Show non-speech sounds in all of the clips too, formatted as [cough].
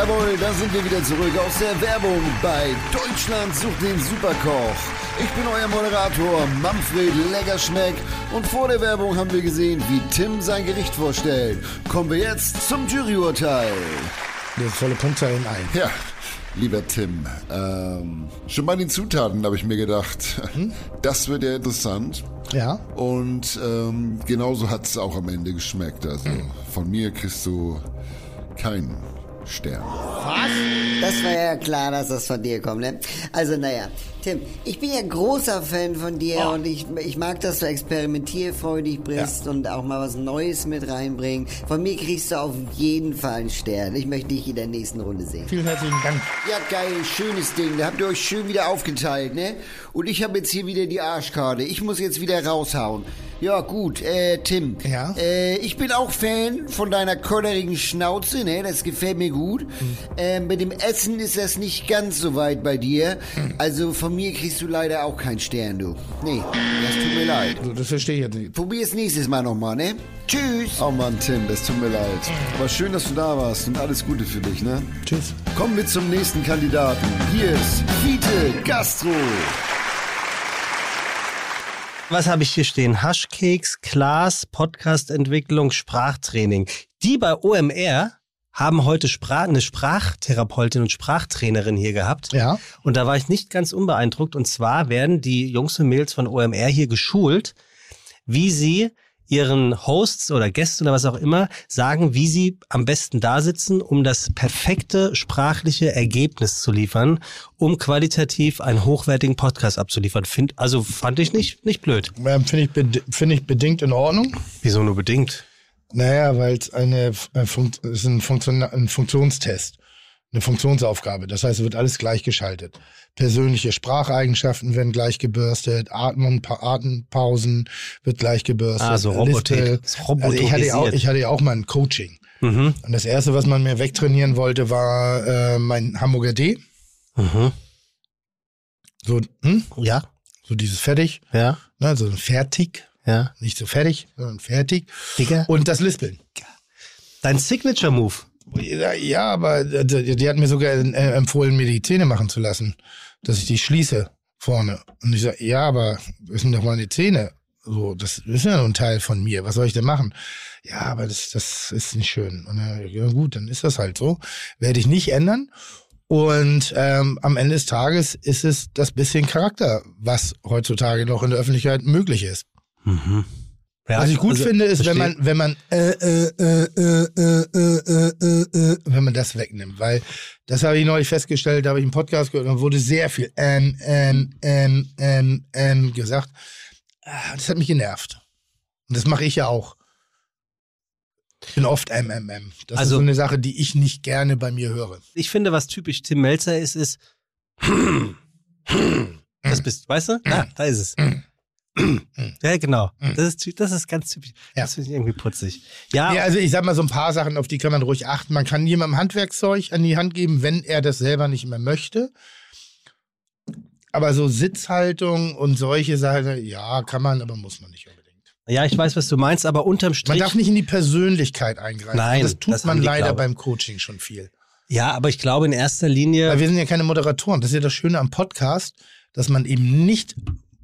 Jawohl, da sind wir wieder zurück aus der Werbung bei Deutschland sucht den Superkoch. Ich bin euer Moderator Manfred Leckerschmeck und vor der Werbung haben wir gesehen, wie Tim sein Gericht vorstellt. Kommen wir jetzt zum Juryurteil. Der volle Punktzahl in ein. Ja, lieber Tim, ähm, schon bei den Zutaten habe ich mir gedacht, das wird ja interessant. Ja. Und ähm, genauso hat es auch am Ende geschmeckt. Also von mir kriegst du keinen Stern. Das war ja klar, dass das von dir kommt, ne? Also, naja, Tim, ich bin ja großer Fan von dir und ich, ich mag, dass du experimentierfreudig bist und auch mal was Neues mit reinbringst. Von mir kriegst du auf jeden Fall einen Stern. Ich möchte dich in der nächsten Runde sehen. Vielen herzlichen Dank. Ja, geil, schönes Ding. Da habt ihr euch schön wieder aufgeteilt, ne? Und ich habe jetzt hier wieder die Arschkarte. Ich muss jetzt wieder raushauen. Ja, gut, äh, Tim. Ja? Äh, ich bin auch Fan von deiner kollerigen Schnauze, ne? Das gefällt mir gut. Äh, mit dem Essen ist das nicht ganz so weit bei dir. Also von mir kriegst du leider auch keinen Stern, du. Nee, das tut mir leid. So, das verstehe ich jetzt nicht. Probier es nächstes Mal nochmal, ne? Tschüss. Oh Mann, Tim, das tut mir leid. Aber schön, dass du da warst und alles Gute für dich, ne? Tschüss. Kommen wir zum nächsten Kandidaten. Hier ist Fiete Gastro. Was habe ich hier stehen? Haschkeks, Klaas, Podcast-Entwicklung, Sprachtraining. Die bei OMR haben heute Sprach, eine Sprachtherapeutin und Sprachtrainerin hier gehabt. Ja. Und da war ich nicht ganz unbeeindruckt. Und zwar werden die Jungs und Mädels von OMR hier geschult, wie sie ihren Hosts oder Gästen oder was auch immer sagen, wie sie am besten da sitzen, um das perfekte sprachliche Ergebnis zu liefern, um qualitativ einen hochwertigen Podcast abzuliefern. Find, also fand ich nicht, nicht blöd. Ähm, Finde ich, bed find ich bedingt in Ordnung. Wieso nur bedingt? Naja, weil es eine äh, Funkt ist ein, Funktion ein Funktionstest, eine Funktionsaufgabe. Das heißt, es wird alles gleichgeschaltet. Persönliche Spracheigenschaften werden gleich gebürstet, Atmen, pa Atempausen wird gleich gebürstet. Ah, so Robotik. Lispel. Das ist Also ich hatte, ja auch, roboterisiert. ich hatte ja auch mal ein Coaching. Mhm. Und das erste, was man mir wegtrainieren wollte, war äh, mein Hamburger D. Mhm. So, hm? Ja, so dieses fertig, ja, so ein fertig, ja. nicht so fertig, sondern fertig. Digga. Und das Lispeln. Dein Signature-Move. Ja, ja, aber die, hat mir sogar äh, empfohlen, mir die Zähne machen zu lassen, dass ich die schließe vorne. Und ich sage, ja, aber das sind doch meine Zähne. So, das ist ja nur ein Teil von mir. Was soll ich denn machen? Ja, aber das, das ist nicht schön. Und äh, ja, gut, dann ist das halt so. Werde ich nicht ändern. Und ähm, am Ende des Tages ist es das bisschen Charakter, was heutzutage noch in der Öffentlichkeit möglich ist. Mhm. Ja, Was ich gut also, finde, ist, verstehe. wenn man, wenn man, äh äh, äh, äh, äh, äh, äh, äh, äh, wenn man das wegnimmt, weil das habe ich neulich festgestellt, da habe ich einen Podcast gehört und wurde sehr viel ähm, ähm, ähm, ähm, ähm gesagt. Ah, das hat mich genervt. Und das mache ich ja auch. Ich bin oft MMM. Das also, ist so eine Sache, die ich nicht gerne bei mir höre. Ich finde, was typisch Tim Melzer ist, ist. [clears throat] das bist, du, weißt du? Ja, ah, da ist es. Mhm. Ja, genau. Das ist, das ist ganz typisch. Ja. Das finde ich irgendwie putzig. Ja, Ja, also ich sag mal so ein paar Sachen, auf die kann man ruhig achten. Man kann jemandem Handwerkzeug an die Hand geben, wenn er das selber nicht mehr möchte. Aber so Sitzhaltung und solche Sachen, ja, kann man, aber muss man nicht unbedingt. ja, ich weiß, was du meinst, aber unterm Man Strich. darf nicht in die Persönlichkeit eingreifen. Nein, das tut das man leider glaube beim Coaching schon viel. Ja, aber ich glaube in erster Linie. Weil wir sind ja keine Moderatoren. Das ist ja das Schöne am Podcast, dass man eben nicht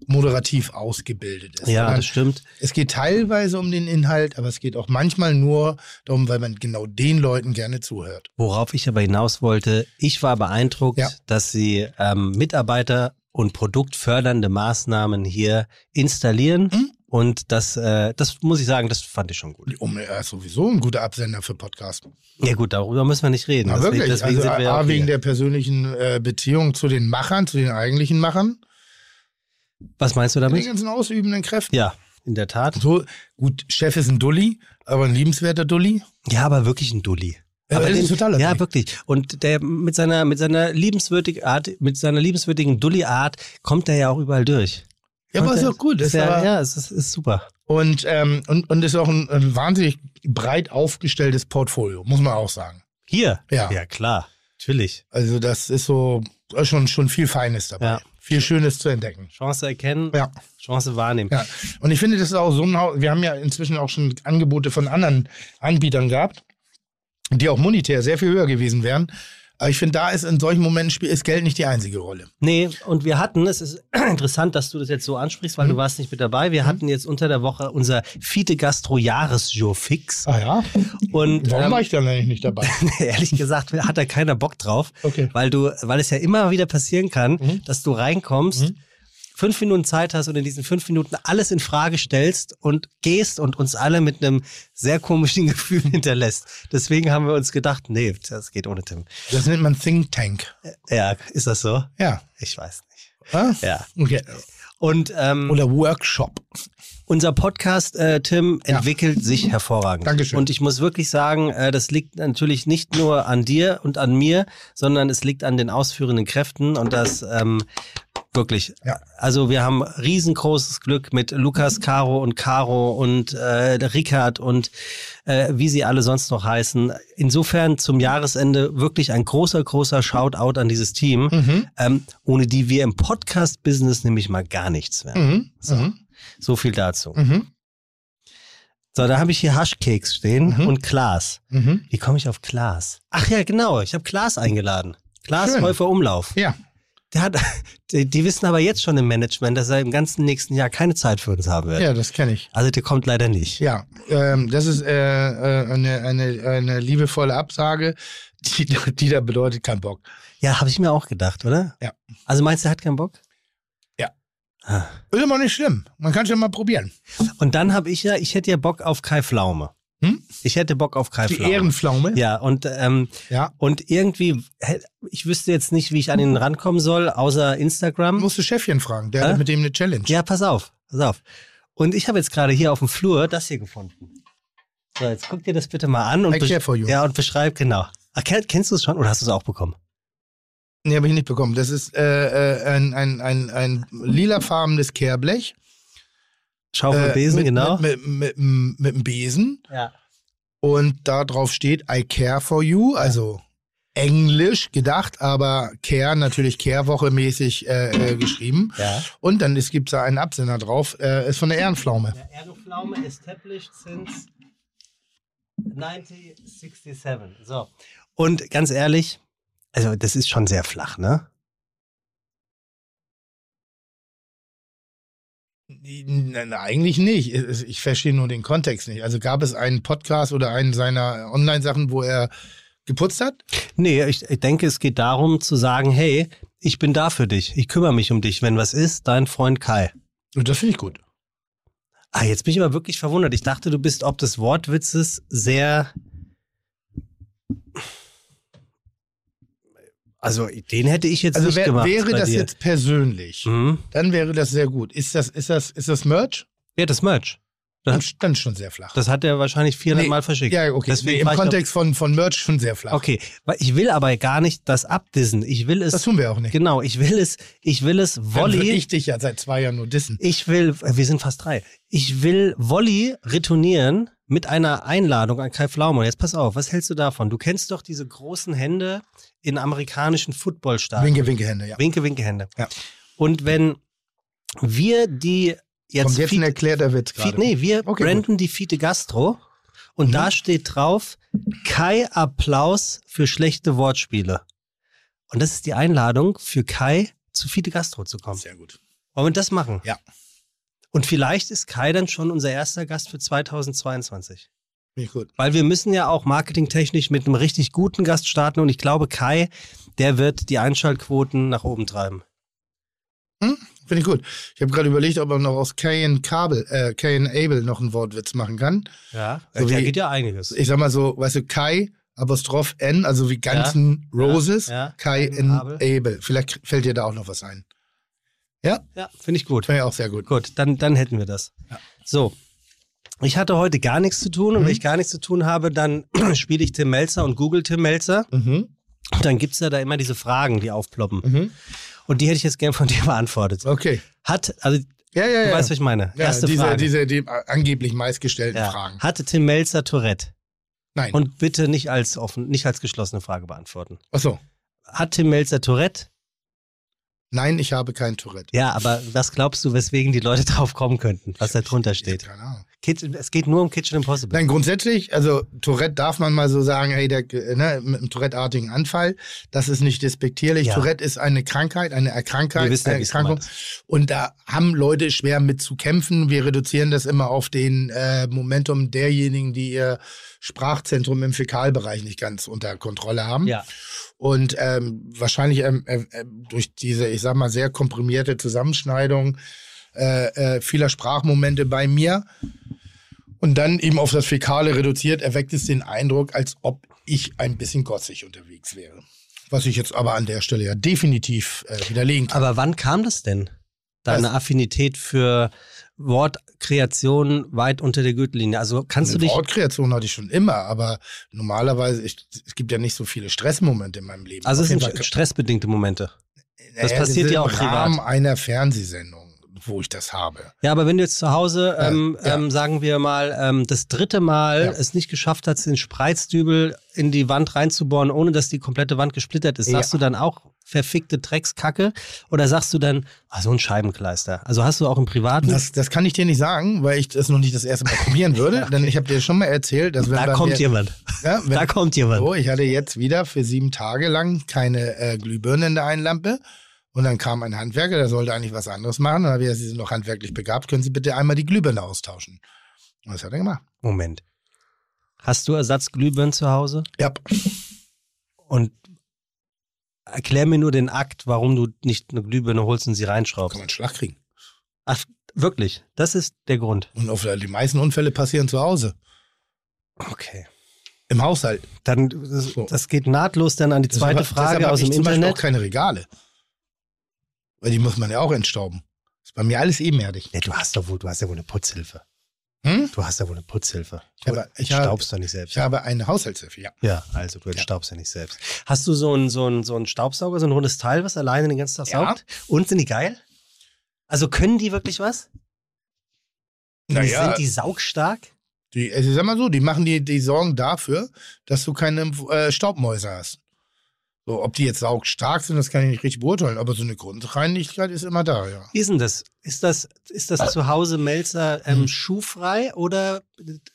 moderativ ausgebildet ist. Ja, das stimmt. Es geht teilweise um den Inhalt, aber es geht auch manchmal nur darum, weil man genau den Leuten gerne zuhört. Worauf ich aber hinaus wollte, ich war beeindruckt, Ja. dass sie ähm, Mitarbeiter und produktfördernde Maßnahmen hier installieren. Mhm. Und das, äh, das muss ich sagen, das fand ich schon gut. Um, er ist sowieso ein guter Absender für Podcast. Ja gut, darüber müssen wir nicht reden. Na, Deswegen- wirklich. Deswegen also A, wegen der persönlichen äh, Beziehung zu den Machern, zu den eigentlichen Machern, Was meinst du den damit? ganzen ausübenden Kräften. Ja, in der Tat. So, gut, Chef ist ein Dulli, aber ein liebenswerter Dulli. Ja, aber wirklich ein Dulli. Ja, aber ist totaler ja, wirklich. Und der mit seiner mit seiner liebenswürdigen Art, mit seiner liebenswürdigen Dulli-Art kommt er ja auch überall durch. Ja, aber ist auch gut. Ist ja, aber, ja, es ist, ist super. Und, ähm, und, und ist auch ein, ein wahnsinnig breit aufgestelltes Portfolio, muss man auch sagen. Hier? Ja. Ja, klar. Natürlich. Also das ist so schon, schon viel Feines dabei. Ja. Viel Schönes zu entdecken. Chance erkennen, Ja. Chance wahrnehmen. Ja, und ich finde, das ist auch so ein Haus. Wir haben ja inzwischen auch schon Angebote von anderen Anbietern gehabt. die auch monetär sehr viel höher gewesen wären. Aber ich finde, da ist in solchen Momenten spielt ist Geld nicht die einzige Rolle. Nee, und wir hatten, es ist [clears throat] interessant, dass du das jetzt so ansprichst, weil du warst nicht mit dabei. Wir hatten jetzt unter der Woche unser Fiete Gastro Jahresjour fix. Ah ja? Und Warum ähm, war ich dann eigentlich nicht dabei? [laughs] ehrlich gesagt hat da keiner Bock drauf, Okay. weil du, weil es ja immer wieder passieren kann, Mhm. dass du reinkommst, fünf Minuten Zeit hast und in diesen fünf Minuten alles in Frage stellst und gehst und uns alle mit einem sehr komischen [laughs] Gefühl hinterlässt. Deswegen haben wir uns gedacht, nee, das geht ohne Tim. Das nennt man Think Tank. Ja, ist das so? Ja. Ich weiß nicht. Ah? Ja. Okay. Und ähm, Oder Workshop. Unser Podcast, äh, Tim, Ja. entwickelt sich hervorragend. Dankeschön. Und ich muss wirklich sagen, äh, das liegt natürlich nicht nur an dir und an mir, sondern es liegt an den ausführenden Kräften und das ähm, wirklich. Ja. Also wir haben riesengroßes Glück mit Lukas, Caro und Caro und äh, Rickard und äh, wie sie alle sonst noch heißen. Insofern zum Jahresende wirklich ein großer, großer Shoutout an dieses Team, Mhm. ähm, ohne die wir im Podcast-Business nämlich mal gar nichts wären. Mhm. Mhm. So viel dazu. Mhm. So, da habe ich hier Haschkeks stehen Mhm. und Klaas. Mhm. Wie komme ich auf Klaas? Ach ja, genau. Ich habe Klaas eingeladen. Klaas. Häufer Umlauf. Ja. Hat, die, die wissen aber jetzt schon im Management, dass er im ganzen nächsten Jahr keine Zeit für uns haben wird. Ja, das kenne ich. Also der kommt leider nicht. Ja, ähm, das ist äh, äh, eine, eine, eine liebevolle Absage, die, die da bedeutet kein Bock. Ja, habe ich mir auch gedacht, oder? Ja. Also meinst du, er hat keinen Bock? Ja. Ah. Ist immer nicht schlimm. Man kann es ja mal probieren. Und dann habe ich ja, ich hätte ja Bock auf Kai Pflaume. Hm? Ich hätte Bock auf Kai Die Pflaume. Ehrenpflaume. Ja, und ähm, Ja. und irgendwie, ich wüsste jetzt nicht, wie ich an ihn rankommen soll, außer Instagram. Musst du Chefchen fragen. Der Hä? hat mit dem eine Challenge. Ja, pass auf, pass auf. Und ich habe jetzt gerade hier auf dem Flur das hier gefunden. So, jetzt guck dir das bitte mal an und, I care for you. ja, und beschreib genau. Ach, kenn, kennst du es schon oder hast du es auch bekommen? Nee, habe ich nicht bekommen. Das ist äh, äh, ein, ein, ein, ein lilafarbenes Kehrblech. Schaufel äh, Besen, mit, genau. Mit, mit, mit, mit einem Besen. ja. Und da drauf steht I care for you, also Englisch gedacht, aber Care natürlich Kehrwoche mäßig äh, äh, geschrieben. Ja. Und dann gibt es da einen Absender drauf, äh, ist von der Ehrenpflaume. Der Ehrenpflaume established since 1967. So. Und ganz ehrlich, also das ist schon sehr flach, ne? Nein, eigentlich nicht. Ich verstehe nur den Kontext nicht. Also gab es einen Podcast oder einen seiner Online-Sachen, wo er geputzt hat? Nee, ich, ich denke, es geht darum zu sagen, hey, ich bin da für dich. Ich kümmere mich um dich. Wenn was ist, dein Freund Kai. Und das finde ich gut. Ah, jetzt bin ich aber wirklich verwundert. Ich dachte, du bist ob des Wortwitzes sehr. Also, den hätte ich jetzt Also nicht wär, gemacht. wäre das dir. jetzt persönlich, Mhm. dann wäre das sehr gut. Ist das, ist das, ist das Merch? Ja, das Merch. Dann, dann schon sehr flach. das hat er wahrscheinlich 400 Nee, Mal verschickt. Ja, okay. Deswegen Nee, Im Kontext von, von Merch schon sehr flach. Okay, ich will aber gar nicht das abdissen. Ich will es. Das tun wir auch nicht. genau, ich will es. Ich will es Dann würde Volley. ich dich ja seit zwei Jahren nur dissen. Ich will, äh, wir sind fast drei. Ich will Wolli retournieren mit einer Einladung an Kai Pflaume. Und Jetzt pass auf, was hältst du davon? Du kennst doch diese großen Hände in amerikanischen Footballstadien. Winke, winke Hände, ja. Winke, winke Hände. Ja. Und wenn wir die jetzt, Kommt jetzt ein Fiete- erklärter Witz gerade. nee, wir Okay, branden die Fiete Gastro und Mhm. da steht drauf Kai Applaus für schlechte Wortspiele. Und das ist die Einladung für Kai zu Fiete Gastro zu kommen. Sehr gut. Wollen wir das machen? Ja. Und vielleicht ist Kai dann schon unser erster Gast für 2022. Finde ich gut. Weil wir müssen ja auch marketingtechnisch mit einem richtig guten Gast starten und ich glaube, Kai, der wird die Einschaltquoten nach oben treiben. Finde ich gut. Ich habe gerade überlegt, ob man noch aus Cain Kabel, äh, Cain Abel noch einen Wortwitz machen kann. Ja, So da wie- geht ja einiges. Ich sag mal so, weißt du, Kai, Apostroph N, also wie ganzen Roses, ja. Kai Cain in Abel. Abel. Vielleicht fällt dir da auch noch was ein. Ja, Ja, finde ich gut. finde ich auch sehr gut. Gut, dann, dann hätten wir das. So. Ich hatte heute gar nichts zu tun und Mhm. wenn ich gar nichts zu tun habe, dann [clears throat] spiele ich Tim Melzer und google Tim Melzer. Mhm. Und dann gibt's ja da immer diese Fragen, die aufploppen. Mhm. Und die hätte ich jetzt gern von [laughs] dir beantwortet. Okay. Hat, also Ja, ja, du ja. weißt, was ich meine. ja, Erste diese, Frage. diese die angeblich meistgestellten ja. Fragen. Hatte Tim Melzer Tourette? Nein. Und bitte nicht als offen, nicht als geschlossene Frage beantworten. Ach so. Hat Tim Melzer Tourette? Nein, ich habe kein Tourette. Ja, aber was glaubst du, weswegen die Leute [laughs] drauf kommen könnten, was da drunter steht? Keine Ahnung. Kitchen, es geht nur um Kitchen Impossible. Nein, grundsätzlich, also Tourette darf man mal so sagen, hey, der, ne, mit einem Tourette-artigen Anfall, das ist nicht despektierlich. Ja. Tourette ist eine Krankheit, eine Erkrankung, Wir wissen ja, Erkrankung. Und da haben Leute schwer mit zu kämpfen. Wir reduzieren das immer auf den äh, Momentum derjenigen, die ihr Sprachzentrum im Fäkalbereich nicht ganz unter Kontrolle haben. Ja. Und ähm, wahrscheinlich ähm, äh, äh, durch diese, ich sag mal, sehr komprimierte Zusammenschneidung äh, äh, vieler Sprachmomente bei mir und dann eben auf das Fäkale reduziert, erweckt es den Eindruck, als ob ich ein bisschen gotzig unterwegs wäre. Was ich jetzt aber an der Stelle ja definitiv äh, widerlegen kann. Aber wann kam das denn? Deine Affinität für Wortkreation weit unter der Gürtellinie. Also kannst du Eine dich. Wortkreation hatte ich schon immer, aber normalerweise, ich, es gibt ja nicht so viele Stressmomente in meinem Leben. Also es sind Fall- stressbedingte Momente. das Naja, passiert ja auch im Rahmen privat. einer Fernsehsendung, wo ich das habe. Ja, aber wenn du jetzt zu Hause, Ja, ähm, ja. ähm, sagen wir mal, ähm, das dritte Mal Ja. es nicht geschafft hast, den Spreizdübel in die Wand reinzubohren, ohne dass die komplette Wand gesplittert ist, Ja. sagst du dann auch verfickte Dreckskacke? Oder sagst du dann, ah, so ein Scheibenkleister? Also hast du auch im Privaten. Das, das kann ich dir nicht sagen, weil ich das noch nicht das erste Mal probieren [laughs] würde. Denn ich habe dir schon mal erzählt, dass wenn da kommt mir, jemand. ja, [laughs] wenn, Da kommt jemand. So, ich hatte jetzt wieder für sieben Tage lang keine äh, Glühbirne in der einen Lampe. Und dann kam ein Handwerker, der sollte eigentlich was anderes machen. Und dann habe ich gesagt, Sie sind noch handwerklich begabt, können Sie bitte einmal die Glühbirne austauschen. Und das hat er gemacht. Moment. Hast du Ersatzglühbirnen zu Hause? Ja, Und erklär mir nur den Akt, warum du nicht eine Glühbirne holst und sie kann reinschraubst. man einen Schlag kriegen. Ach, wirklich? Das ist der Grund. Und auf, die meisten Unfälle passieren zu Hause. Okay. Im Haushalt. Dann, das, So. das geht nahtlos dann an die zweite Deshalb- Frage deshalb aus dem ich zum Beispiel Internet. auch keine Regale. Weil die muss man ja auch entstauben. Ist bei mir alles ebenerdig. Ja, du hast doch wohl, du hast ja wohl eine Putzhilfe. Hm? Du hast ja wohl eine Putzhilfe. Ja, Du aber ich habe- staubst doch nicht selbst. Ich habe eine Haushaltshilfe, ja. Ja, also du entstaubst ja. nicht selbst. Hast du so einen so einen, so einen Staubsauger, so ein rundes Teil, was alleine den ganzen Tag Ja. saugt? Und sind die geil? Also können die wirklich was? Naja. Sind die saugstark? Die, also sag mal so, die machen die, die sorgen dafür, dass du keine äh, Staubmäuse hast. So, ob die jetzt saugstark sind, das kann ich nicht richtig beurteilen, aber so eine Grundreinigkeit ist immer da, ja. Wie ist denn das? Ist das, ist das zu Hause Melzer ähm, Hm. schuhfrei oder,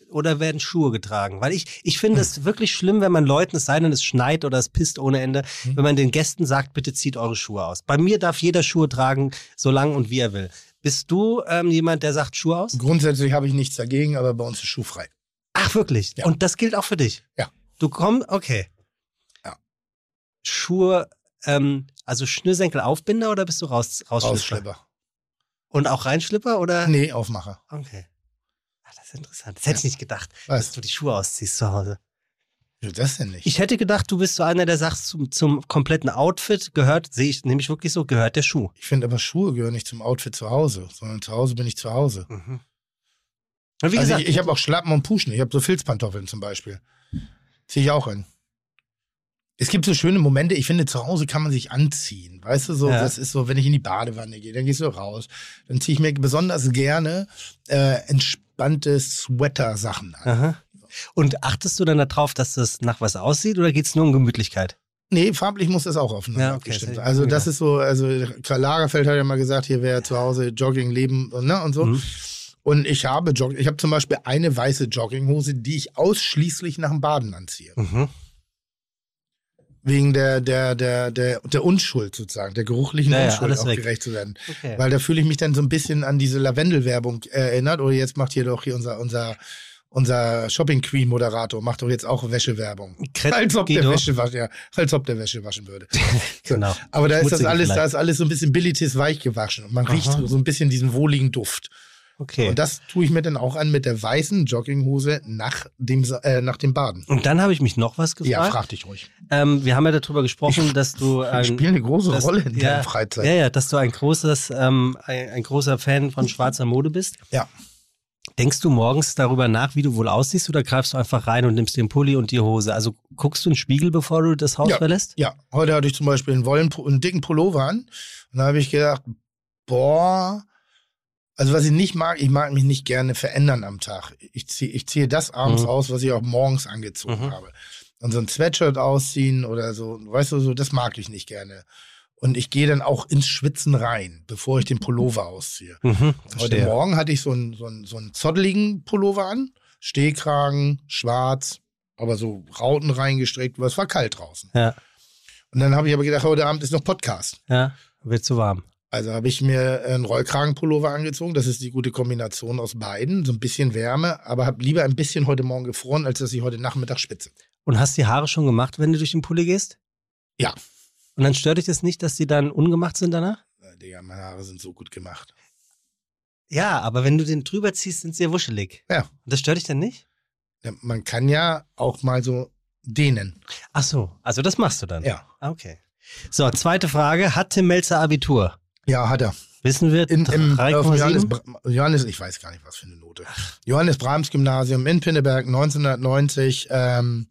oder werden Schuhe getragen? Weil ich, ich finde Hm. es wirklich schlimm, wenn man Leuten, es sei denn, es schneit oder es pisst ohne Ende, Hm. wenn man den Gästen sagt, bitte zieht eure Schuhe aus. Bei mir darf jeder Schuhe tragen, so lang und wie er will. Bist du ähm, jemand, der sagt Schuhe aus? Grundsätzlich habe ich nichts dagegen, aber bei uns ist schuhfrei. Ach, wirklich? Ja. Und das gilt auch für dich? Ja. Du kommst, okay. Schuhe, ähm, also Schnürsenkel-Aufbinder oder bist du raus, Rausschlipper? Und auch Reinschlipper oder? Nee, Aufmacher. Okay. Ah, das ist interessant. Das hätte ich nicht gedacht, Was? dass du die Schuhe ausziehst zu Hause. Wieso das denn nicht? Ich hätte gedacht, du bist so einer, der sagt, zum, zum kompletten Outfit gehört, sehe ich nämlich wirklich so, gehört der Schuh. Ich finde aber Schuhe gehören nicht zum Outfit zu Hause, sondern zu Hause bin ich zu Hause. Mhm. Wie also gesagt, ich, ich habe auch Schlappen und Puschen. Ich habe so Filzpantoffeln zum Beispiel. Ziehe ich auch an. Es gibt so schöne Momente, ich finde, zu Hause kann man sich anziehen. Weißt du, so, Ja. das ist so, wenn ich in die Badewanne gehe, dann gehst du raus. Dann ziehe ich mir besonders gerne äh, entspannte Sweater-Sachen an. Aha. Und achtest du dann darauf, dass das nach was aussieht oder geht es nur um Gemütlichkeit? Nee, farblich muss das auch aufeinander Ja, okay, sein. Also das ist so, also Karl Lagerfeld hat ja mal gesagt, hier wäre zu Hause Jogging, Leben und, ne, und so. Mhm. Und ich habe Jogging, ich habe zum Beispiel eine weiße Jogginghose, die ich ausschließlich nach dem Baden anziehe. Mhm. Wegen der, der, der, der, der Unschuld sozusagen, der geruchlichen Ja, ja, Unschuld auch weg. gerecht zu werden. Okay. Weil da fühle ich mich dann so ein bisschen an diese Lavendel-Werbung äh, erinnert. Oder jetzt macht hier doch hier unser, unser, unser Shopping Queen Moderator, macht doch jetzt auch Wäschewerbung. Kret- Als ob, der. Wäsche waschen, ja, als ob der Wäsche waschen würde. [laughs] So. Genau. Aber da ist das alles, da vielleicht. ist alles so ein bisschen Billitis weich gewaschen. Und man riecht Aha. so ein bisschen diesen wohligen Duft. Okay. Und das tue ich mir dann auch an mit der weißen Jogginghose nach dem, äh, nach dem Baden. Und dann habe ich mich noch was gefragt. Ja, frag dich ruhig. ähm, wir haben ja darüber gesprochen, dass du [laughs] Ich ein, spiele eine große das- Rolle in ja, deiner Freizeit. Ja, ja, dass du ein großes, ähm, ein, ein großer Fan von schwarzer Mode bist. Ja. Denkst du morgens darüber nach, wie du wohl aussiehst, oder greifst du einfach rein und nimmst den Pulli und die Hose? Also guckst du in den Spiegel, bevor du das Haus Ja. verlässt? Ja, heute hatte ich zum Beispiel einen, Wollen, einen dicken Pullover an. Und da habe ich gedacht, boah, also was ich nicht mag, ich mag mich nicht gerne verändern am Tag. Ich ziehe ich ziehe das abends Mhm. aus, was ich auch morgens angezogen Mhm. habe. Und so ein Sweatshirt ausziehen oder so, weißt du, so, das mag ich nicht gerne. Und ich gehe dann auch ins Schwitzen rein, bevor ich den Pullover ausziehe. Mhm, Heute. Morgen hatte ich so einen, so, einen, so einen zotteligen Pullover an, Stehkragen, schwarz, aber so Rauten reingestreckt, weil es war kalt draußen. Ja, Und dann habe ich aber gedacht, heute Abend ist noch Podcast. ja, wird zu warm. Also habe ich mir einen Rollkragenpullover angezogen. Das ist die gute Kombination aus beiden. So ein bisschen Wärme, aber habe lieber ein bisschen heute Morgen gefroren, als dass ich heute Nachmittag spitze. Und hast die Haare schon gemacht, wenn du durch den Pulli gehst? Ja. Und dann stört dich das nicht, dass die dann ungemacht sind danach? Äh, Digga, meine Haare sind so gut gemacht. Ja, aber wenn du den drüber ziehst, sind sie ja wuschelig. Ja. Und das stört dich dann nicht? Ja, Man kann ja auch mal so dehnen. Ach so, also das machst du dann. Ja. Ah, Okay. So, zweite Frage. Hat Tim Melzer Abitur? Ja, hat er. Wissen wir? In, im, auf dem Johannes, 3,7? Bra- Johannes, ich weiß gar nicht, was für eine Note. Johannes Brahms Gymnasium in Pinneberg 1990. Ähm,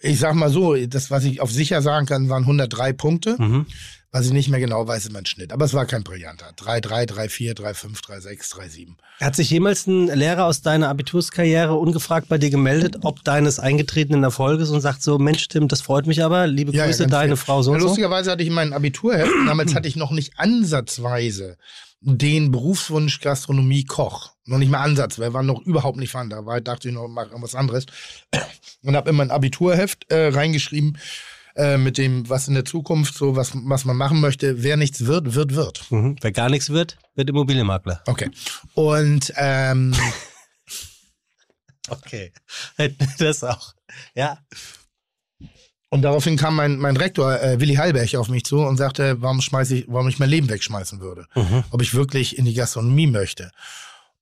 ich sag mal so, das, was ich auf sicher sagen kann, waren 103 Punkte. Mhm. Was ich nicht mehr genau weiß, ist mein Schnitt. Aber es war kein brillanter. 3-3, 3-4, 3-5, 3-6, 3-7. Hat sich jemals ein Lehrer aus deiner Abiturskarriere ungefragt bei dir gemeldet, ob deines eingetretenen Erfolges und sagt so, Mensch, Tim, das freut mich aber, liebe Ja, ja, Grüße, ganz deine viel. Frau so Ja, und so? lustigerweise hatte ich in meinem Abiturheft, [clears throat] damals hatte ich noch nicht ansatzweise den Berufswunsch Gastronomie Koch. Noch nicht mal Ansatz, weil wir waren noch überhaupt nicht vorhanden. Da war, dachte ich noch, mach was anderes. Und habe in mein Abiturheft äh, reingeschrieben, äh, mit dem, was in der Zukunft so, was, was man machen möchte. Wer nichts wird, wird, wird. Mhm. Wer gar nichts wird, wird Immobilienmakler. Okay. Und ähm, [laughs] Okay. [laughs] Das auch. Ja. Und daraufhin kam mein, mein Rektor, äh, Willi Heilberg, auf mich zu und sagte, warum schmeiße ich, warum ich mein Leben wegschmeißen würde. Mhm. Ob ich wirklich in die Gastronomie möchte.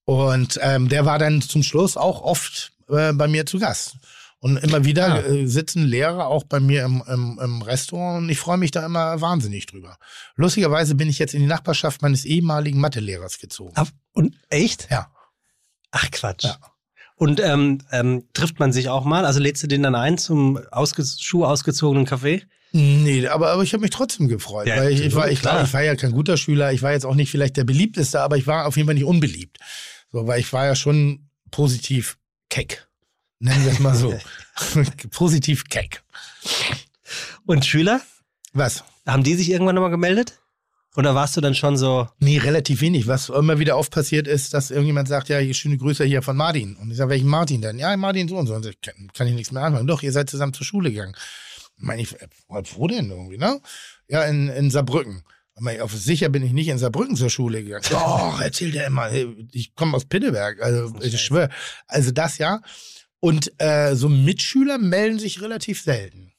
Und ähm, der war dann zum Schluss auch oft äh, bei mir zu Gast. Und immer wieder Ah. äh, sitzen Lehrer auch bei mir im, im, im Restaurant und ich freue mich da immer wahnsinnig drüber. Lustigerweise bin ich jetzt in die Nachbarschaft meines ehemaligen Mathelehrers gezogen. Und echt? Ja. Ach Quatsch. Ja. Und ähm, ähm, trifft man sich auch mal? Also lädst du den dann ein zum ausge Schuh ausgezogenen Kaffee? Nee, aber, aber ich habe mich trotzdem gefreut. Ja, weil ich, ich, war, ich, klar. ich war ja kein guter Schüler, ich war jetzt auch nicht vielleicht der beliebteste, aber ich war auf jeden Fall nicht unbeliebt. So, weil ich war ja schon positiv keck. Nennen wir es mal so. [laughs] positiv keck. Und Schüler? Was? Haben die sich irgendwann nochmal gemeldet? Oder warst du dann schon so, Nee, relativ wenig. Was immer wieder oft passiert ist, dass irgendjemand sagt, ja, hier schöne Grüße hier von Martin. Und ich sage, welchen Martin denn? Ja, Martin so und so. Und ich, kann, kann ich nichts mehr anfangen. Doch, ihr seid zusammen zur Schule gegangen. Meine ich, äh, wo denn irgendwie, ne? Ja, in, in Saarbrücken. Ich, auf sicher bin ich nicht in Saarbrücken zur Schule gegangen. [laughs] Doch, erzählt er immer. Ich komme aus Pinneberg. Also ich schwöre. Also das ja. Und äh, so Mitschüler melden sich relativ selten.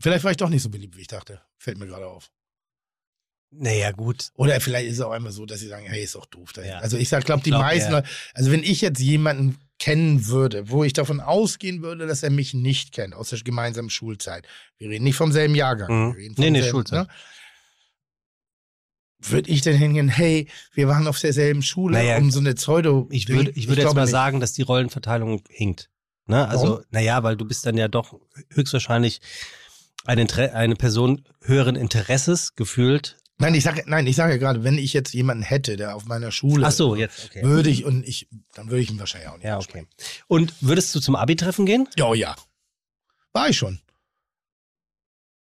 Vielleicht war ich doch nicht so beliebt, wie ich dachte. Fällt mir gerade auf. naja gut, Oder vielleicht ist es auch einmal so, dass sie sagen, hey, ist doch doof. Ja. Also ich sag, glaube, die Ich glaub, meisten, ja. Also wenn ich jetzt jemanden kennen würde, wo ich davon ausgehen würde, dass er mich nicht kennt, aus der gemeinsamen Schulzeit. Wir reden nicht vom selben Jahrgang. Mhm. Wir reden vom Nee, nee, selben, Schulzeit. Ne? Würde ich denn hingehen, hey, wir waren auf derselben Schule, Naja, um so eine Pseudo. ich würde, ich würde jetzt glaube mal nicht. sagen, dass die Rollenverteilung hinkt. Ne? Also, Warum? naja, weil du bist dann ja doch höchstwahrscheinlich eine, eine Person höheren Interesses gefühlt. Nein, ich sage, nein, ich sage ja gerade, wenn ich jetzt jemanden hätte, der auf meiner Schule. Ach so, jetzt, okay. Würde ich und ich, dann würde ich ihn wahrscheinlich auch nicht. Ja, okay. Und würdest du zum Abi-Treffen gehen? Ja, ja. War ich schon.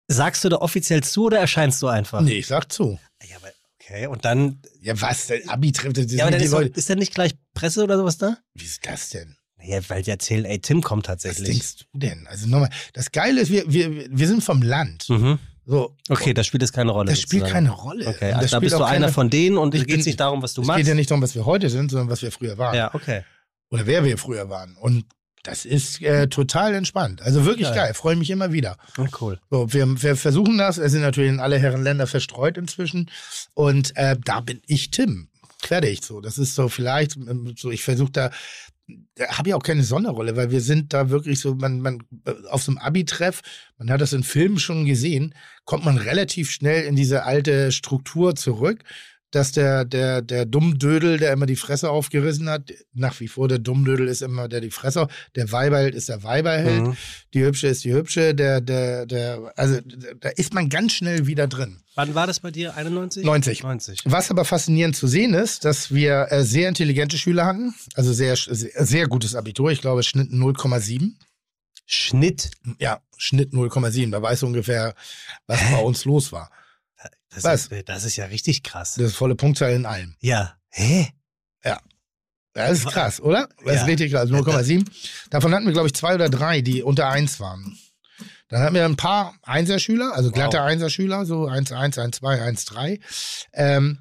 Sagst du da offiziell zu oder erscheinst du einfach? Nee, ich sag zu. Ja, aber okay. Und dann, Ja, was? denn? Abi trifft das ja, aber dann ist, doch, ist dann nicht gleich Presse oder sowas da? Wie ist das denn? Ja, weil die erzählen, ey, Tim kommt Was tatsächlich. denkst du denn? Also nochmal, das Geile ist, wir, wir, wir sind vom Land. Mhm. So, Okay, das spielt jetzt keine Rolle. das spielt sozusagen. keine Rolle. Okay, also da bist du einer keine- von denen und es geht nicht darum, was du Es machst. geht ja nicht darum, was wir heute sind, sondern was wir früher waren. Ja, okay. Oder wer wir früher waren. Und das ist äh, total entspannt. Also wirklich Geil. geil. Freue mich immer wieder. Ja, Cool. So, wir, wir versuchen das. Es sind natürlich in alle Herren Länder verstreut inzwischen. Und äh, da bin ich Tim. Fertig. So, das ist so vielleicht ähm, so. Ich versuche da. Habe ich auch keine Sonderrolle, weil wir sind da wirklich so, man, man, äh, auf so einem Abi-Treff, man hat das in Filmen schon gesehen, kommt man relativ schnell in diese alte Struktur zurück, dass der, der, der Dummdödel, der immer die Fresse aufgerissen hat, nach wie vor der Dummdödel ist immer der die Fresse, auf- der Weiberheld ist der Weiberheld, Mhm. die Hübsche ist die Hübsche, der, der, der, also da ist man ganz schnell wieder drin. Wann war das bei dir? 91? 90. 90. Was aber faszinierend zu sehen ist, dass wir äh, sehr intelligente Schüler hatten, also sehr, sehr, sehr gutes Abitur, ich glaube Schnitt 0,7. Schnitt. Ja, Schnitt 0,7, da weißt du ungefähr, was bei uns los war. Das, Was? Ist, das ist ja richtig krass. Das ist volle Punktzahl in allem. Ja. Hä? Das ist krass, oder? Das Ja. ist richtig krass. 0,7. Davon hatten wir, glaube ich, zwei oder drei, die unter eins waren. Dann hatten wir ein paar Einserschüler, also glatte Wow. Einserschüler, so 1,1, 1,2, 1,3. Ähm,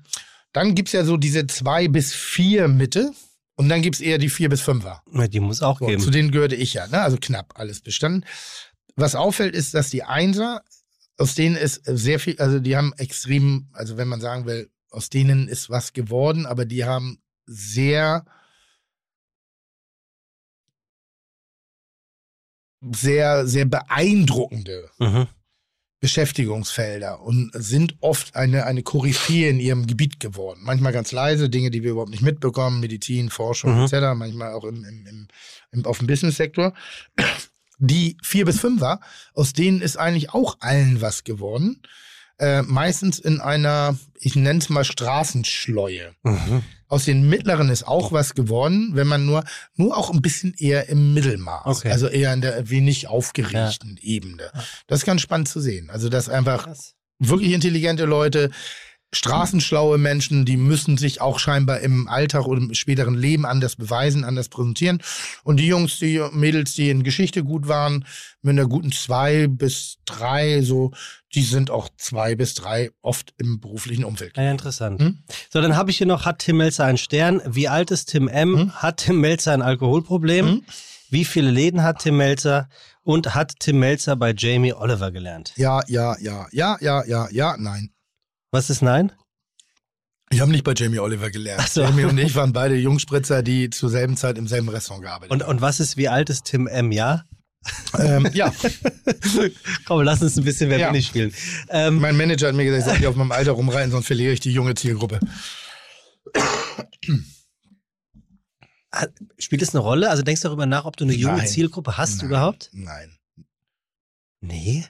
dann gibt's ja so diese zwei bis vier Mitte und dann gibt's eher die vier bis fünfer. Na, Die muss auch So, geben. zu denen gehörte ich ja, ne? also knapp alles bestanden. Was auffällt, ist, dass die Einser, aus denen ist sehr viel, also die haben extrem, also wenn man sagen will, aus denen ist was geworden, aber die haben sehr, sehr, sehr beeindruckende Mhm. Beschäftigungsfelder und sind oft eine, eine Koryphäe in ihrem Gebiet geworden. Manchmal ganz leise, Dinge, die wir überhaupt nicht mitbekommen, Medizin, Forschung Mhm. etc., manchmal auch im, im, im, im, auf dem Businesssektor. Die vier bis fünfer, aus denen ist eigentlich auch allen was geworden. Äh, meistens in einer, ich nenne es mal Straßenschleue. Mhm. Aus den mittleren ist auch was geworden, wenn man nur, nur auch ein bisschen eher im Mittelmaß. Okay. Also eher in der wenig aufgeregten Ebene. Das ist ganz spannend zu sehen. Also, dass einfach Krass. wirklich intelligente Leute, straßenschlaue Menschen, die müssen sich auch scheinbar im Alltag oder im späteren Leben anders beweisen, anders präsentieren. Und die Jungs, die Mädels, die in Geschichte gut waren, mit einer guten zwei bis drei, so, die sind auch zwei bis drei oft im beruflichen Umfeld. Ja, interessant. Hm? So, dann habe ich hier noch, hat Tim Melzer einen Stern? Wie alt ist Tim M? Hm? Hat Tim Melzer ein Alkoholproblem? Hm? Wie viele Läden hat Tim Melzer? Und hat Tim Melzer bei Jamie Oliver gelernt? Ja, ja, ja, ja, ja, ja, ja, nein. Was ist nein? Ich habe nicht bei Jamie Oliver gelernt. So. Jamie und ich waren beide Jungspritzer, die zur selben Zeit im selben Restaurant gearbeitet Und, und was ist, wie alt ist Tim M? Ja? haben. Ähm, ja, [laughs] Komm, lass uns ein bisschen Wer Ja. bin ich spielen. Ähm, mein Manager hat mir gesagt, ich soll nicht auf meinem Alter rumreiten, sonst verliere ich die junge Zielgruppe. spielt es eine Rolle? Also denkst du darüber nach, ob du eine junge Nein. Zielgruppe hast Nein, überhaupt? Nein. Nee.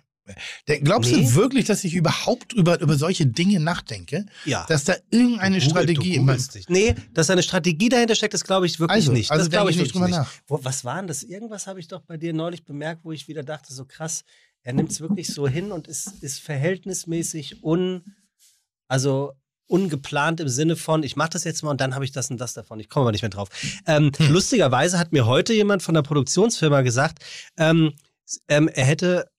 Der- Glaubst Nee. du wirklich, dass ich überhaupt über, über solche Dinge nachdenke? Ja. Dass da irgendeine Google- Strategie dich. Nee, dass da eine Strategie dahinter steckt, das glaube ich wirklich Also, nicht. also das glaube ich ich nicht drüber nicht. Wo, was war denn das? Irgendwas habe ich doch bei dir neulich bemerkt, wo ich wieder dachte, so krass, er nimmt es wirklich so hin und ist, ist verhältnismäßig un, also ungeplant im Sinne von, ich mache das jetzt mal und dann habe ich das und das davon. Ich komme aber nicht mehr drauf. Ähm, Hm. Lustigerweise hat mir heute jemand von der Produktionsfirma gesagt, ähm, ähm, er hätte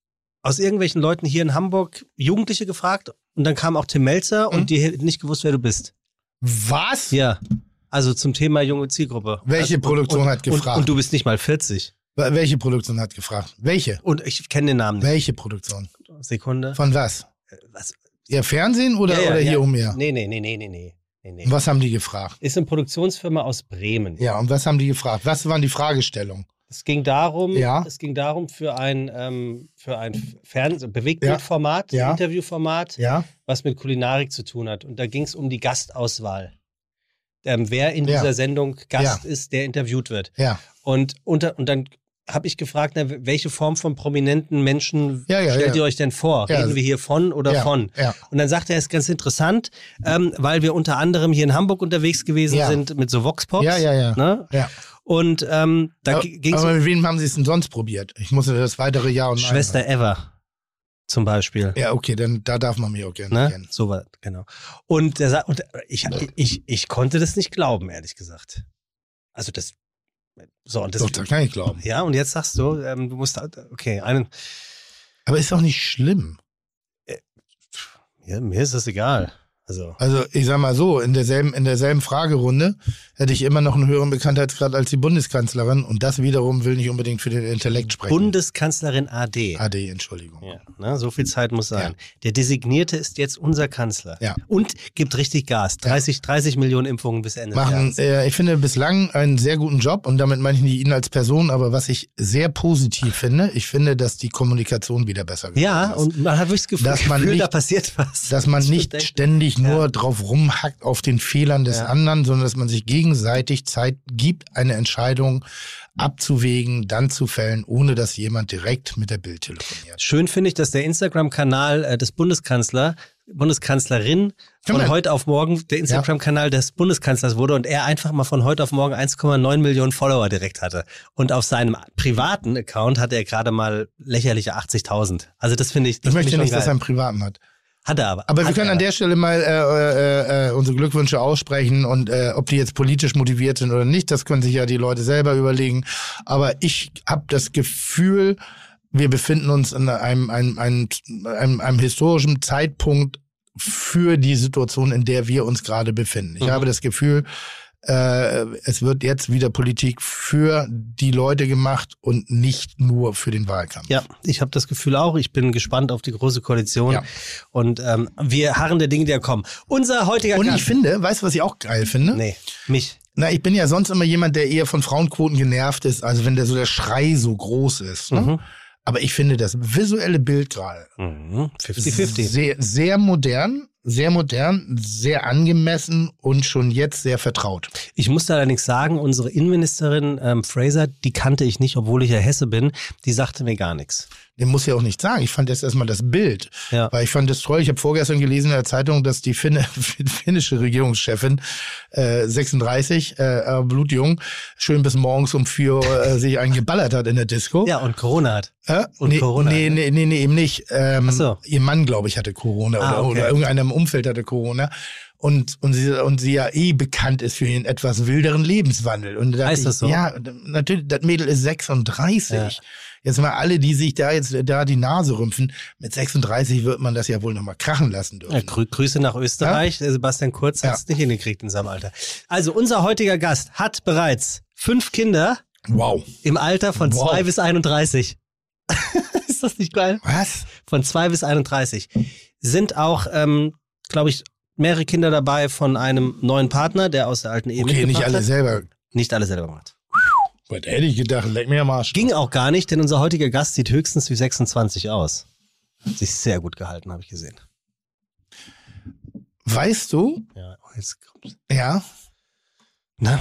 aus irgendwelchen Leuten hier in Hamburg Jugendliche gefragt und dann kam auch Tim Melzer Hm. und die hätten nicht gewusst, wer du bist. Was? Ja. Also zum Thema junge Zielgruppe. Welche also, Produktion und, hat gefragt? Und, und du bist nicht mal 40. Welche Produktion hat gefragt? Welche? Und ich kenne den Namen nicht. Welche Produktion? Sekunde. Von was? Was? Ja, Fernsehen oder, Ja, ja, oder hier ja. umher? Nee, nee, nee, nee, nee, nee. nee, nee. Und was haben die gefragt? Ist eine Produktionsfirma aus Bremen. Ja, und was haben die gefragt? Was waren die Fragestellungen? Es ging darum, Ja. es ging darum für ein, ähm, für ein Fernseh Bewegtbildformat, Ja. ein Interviewformat, Ja? was mit Kulinarik zu tun hat. Und da ging es um die Gastauswahl. Ähm, wer in Ja. dieser Sendung Gast ist, der interviewt wird. Ja. Und, unter, und dann habe ich gefragt, na, welche Form von prominenten Menschen Ja, ja, stellt ja. ihr euch denn vor? Ja. Reden wir hier von oder ja. von? Ja. Und dann sagte er, es ist ganz interessant, ähm, weil wir unter anderem hier in Hamburg unterwegs gewesen Ja. sind mit so Vox-Pops. Ja, ja, ja. Ne? Und ähm, da aber, ging es aber mit wem haben sie es denn sonst probiert? Ich musste das weitere Jahr und Nein Schwester Eva zum Beispiel. Ja, okay, dann da darf man mich auch gerne Ne? kennen. So war genau. Und, der, sa- und ich, ich, ich konnte das nicht glauben, ehrlich gesagt. Also das. So, und das. Doch, da kann ich glauben. ja, und jetzt sagst du, ähm, du musst, okay, einen, Aber ist doch nicht schlimm. ja, mir ist das egal. Also, Also ich sag mal so, in derselben, in derselben Fragerunde hätte ich immer noch einen höheren Bekanntheitsgrad als die Bundeskanzlerin und das wiederum will nicht unbedingt für den Intellekt sprechen. Bundeskanzlerin AD. AD, Entschuldigung. Ja, ne, so viel Zeit muss sein. Der Designierte ist jetzt unser Kanzler. Ja. Und gibt richtig Gas. 30, 30 Millionen Impfungen bis Ende des Machen, Jahres. äh, ich finde bislang einen sehr guten Job und damit meine ich nicht ihn als Person, aber was ich sehr positiv finde, ich finde, dass die Kommunikation wieder besser geworden Ja, ist. und man hat wirklich das Gefühl, Dass man Gefühl, nicht- da passiert was. dass man Ich nicht denke, ständig nur drauf rumhackt auf den Fehlern des Ja. anderen, sondern dass man sich gegenseitig Zeit gibt, eine Entscheidung abzuwägen, dann zu fällen, ohne dass jemand direkt mit der Bild telefoniert. Schön finde ich, dass der Instagram-Kanal äh, des Bundeskanzler, Bundeskanzlerin von heute auf morgen der Instagram-Kanal des Bundeskanzlers wurde und er einfach mal von heute auf morgen 1,9 Millionen Follower direkt hatte. Und auf seinem privaten Account hatte er gerade mal lächerliche 80.000. Also das finde ich, das Ich möchte schon nicht, dass er geil. einen privaten hat. Hat er aber. Aber wir können an der Stelle mal äh, äh, äh, unsere Glückwünsche aussprechen und äh, ob die jetzt politisch motiviert sind oder nicht, das können sich ja die Leute selber überlegen. Aber ich habe das Gefühl, wir befinden uns in einem, einem, einem, einem, einem historischen Zeitpunkt für die Situation, in der wir uns gerade befinden. Ich Mhm. habe das Gefühl, äh, es wird jetzt wieder Politik für die Leute gemacht und nicht nur für den Wahlkampf. Ja, ich habe das Gefühl auch. Ich bin gespannt auf die große Koalition. Ja. Und ähm, wir harren der Dinge, die da kommen. Unser heutiger Und Gast. ich finde, weißt du, was ich auch geil finde? Nee, mich. Na, ich bin ja sonst immer jemand, der eher von Frauenquoten genervt ist, also wenn der so der Schrei so groß ist. Ne? Mhm. Aber ich finde das visuelle Bild gerade Mhm. 50-50. sehr, sehr modern, sehr modern, sehr angemessen und schon jetzt sehr vertraut. Ich musste allerdings sagen, unsere Innenministerin ähm, Fraser, die kannte ich nicht, obwohl ich ja Hesse bin, die sagte mir gar nichts. Den muss ja auch nicht sagen. Ich fand jetzt erstmal das Bild. Ja. Weil ich fand das toll. Ich habe vorgestern gelesen in der Zeitung, dass die Finne, [laughs] finnische Regierungschefin äh, 36, äh, blutjung, schön bis morgens um 4 Uhr äh, [laughs] sich einen geballert hat in der Disco. Ja, und Corona hat. Äh? Und nee, Corona, Nee, ne? nee, nee, nee, eben nicht. Ähm, Ach so. Ihr Mann, glaube ich, hatte Corona Ah, oder, okay. oder irgendeiner im Umfeld hatte Corona. Und, und, sie, und sie ja eh bekannt ist für ihren etwas wilderen Lebenswandel. Und da Heißt das ich, so? Ja, natürlich, das Mädel ist 36. Ja. Jetzt mal alle, die sich da jetzt da die Nase rümpfen, mit 36 wird man das ja wohl nochmal krachen lassen dürfen. Ja, grü Grüße nach Österreich. Der Sebastian Kurz hat es nicht hingekriegt in seinem Alter. Also, unser heutiger Gast hat bereits fünf Kinder Wow. im Alter von Wow. zwei bis 31. [laughs] Ist das nicht geil? Was? Von zwei bis 31. Sind auch, ähm, glaube ich, mehrere Kinder dabei von einem neuen Partner, der aus der alten Ehe Okay, nicht alle hat. selber. Nicht alle selber gemacht. Was hätte ich gedacht? Leck mir am Arsch. Ging auch gar nicht, denn unser heutiger Gast sieht höchstens wie 26 aus. Hat sich sehr gut gehalten, habe ich gesehen. Weißt du, Ja, jetzt kommt's. ja, Na,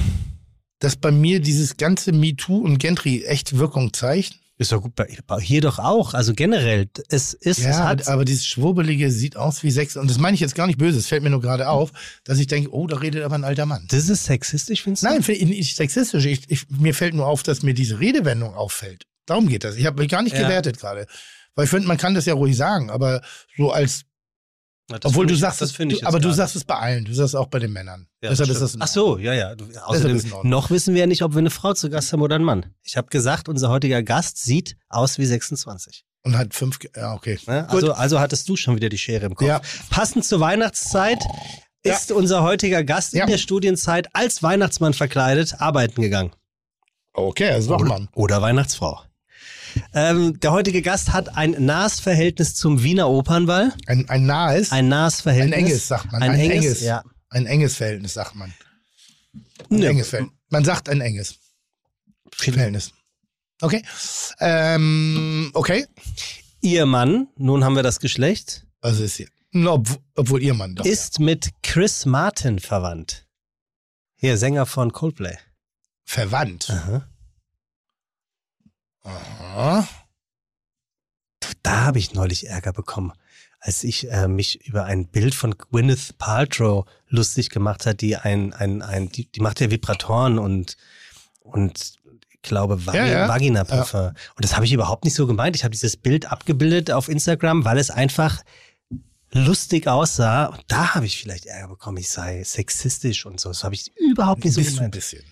dass bei mir dieses ganze MeToo und Gentry echt Wirkung zeigt? Ist doch gut. Hier doch auch. Also generell, es ist, es Ja, hat, aber dieses Schwurbelige sieht aus wie Sex. Und das meine ich jetzt gar nicht böse. Es fällt mir nur gerade auf, dass ich denke, oh, da redet aber ein alter Mann. das ist sexistisch, findest du? Nein, finde ich nicht sexistisch. Ich, ich, mir fällt nur auf, dass mir diese Redewendung auffällt. Darum geht das. Ich habe mich gar nicht Ja. gewertet gerade. Weil ich finde, man kann das ja ruhig sagen, aber so als, Na, obwohl du ich- sagst das finde ich du, aber du sagst es bei allen. Du sagst es auch bei den Männern. Ja, Deshalb das ist das Ach so, ja, ja. Du, außerdem, noch wissen wir ja nicht, ob wir eine Frau zu Gast haben oder einen Mann. Ich habe gesagt, unser heutiger Gast sieht aus wie 26. Und hat fünf, ja, okay. Ne? Also, also hattest du schon wieder die Schere im Kopf. Ja. Passend zur Weihnachtszeit ist unser heutiger Gast Ja. in der Studienzeit als Weihnachtsmann verkleidet arbeiten gegangen. Okay, also doch, Mann. Oder Weihnachtsfrau. Ähm, der heutige Gast hat ein nahes Verhältnis zum Wiener Opernball. Ein, ein nahes, ein, Ein nahes Verhältnis. enges, sagt man. Ein, Ein enges, enges. ja. ein enges Verhältnis, sagt man. Ein Nö. enges Verhältnis. Man sagt ein enges Verhältnis. Okay. Ähm, okay. Ihr Mann, nun haben wir das Geschlecht, Also ist hier. Ob, obwohl ihr Mann doch. ist mit Chris Martin verwandt. Hier, Sänger von Coldplay. verwandt. Aha. Aha. Da habe ich neulich Ärger bekommen, als ich äh, mich über ein Bild von Gwyneth Paltrow lustig gemacht hat, die ein, ein, ein die, die macht ja Vibratoren und, und ich glaube Vagi Ja, ja. Vagina Parfum. Und das habe ich überhaupt nicht so gemeint. Ich habe dieses Bild abgebildet auf Instagram, weil es einfach lustig aussah. Und da habe ich vielleicht Ärger bekommen, ich sei sexistisch und so. Das habe ich überhaupt nicht so du ein gemeint. bisschen.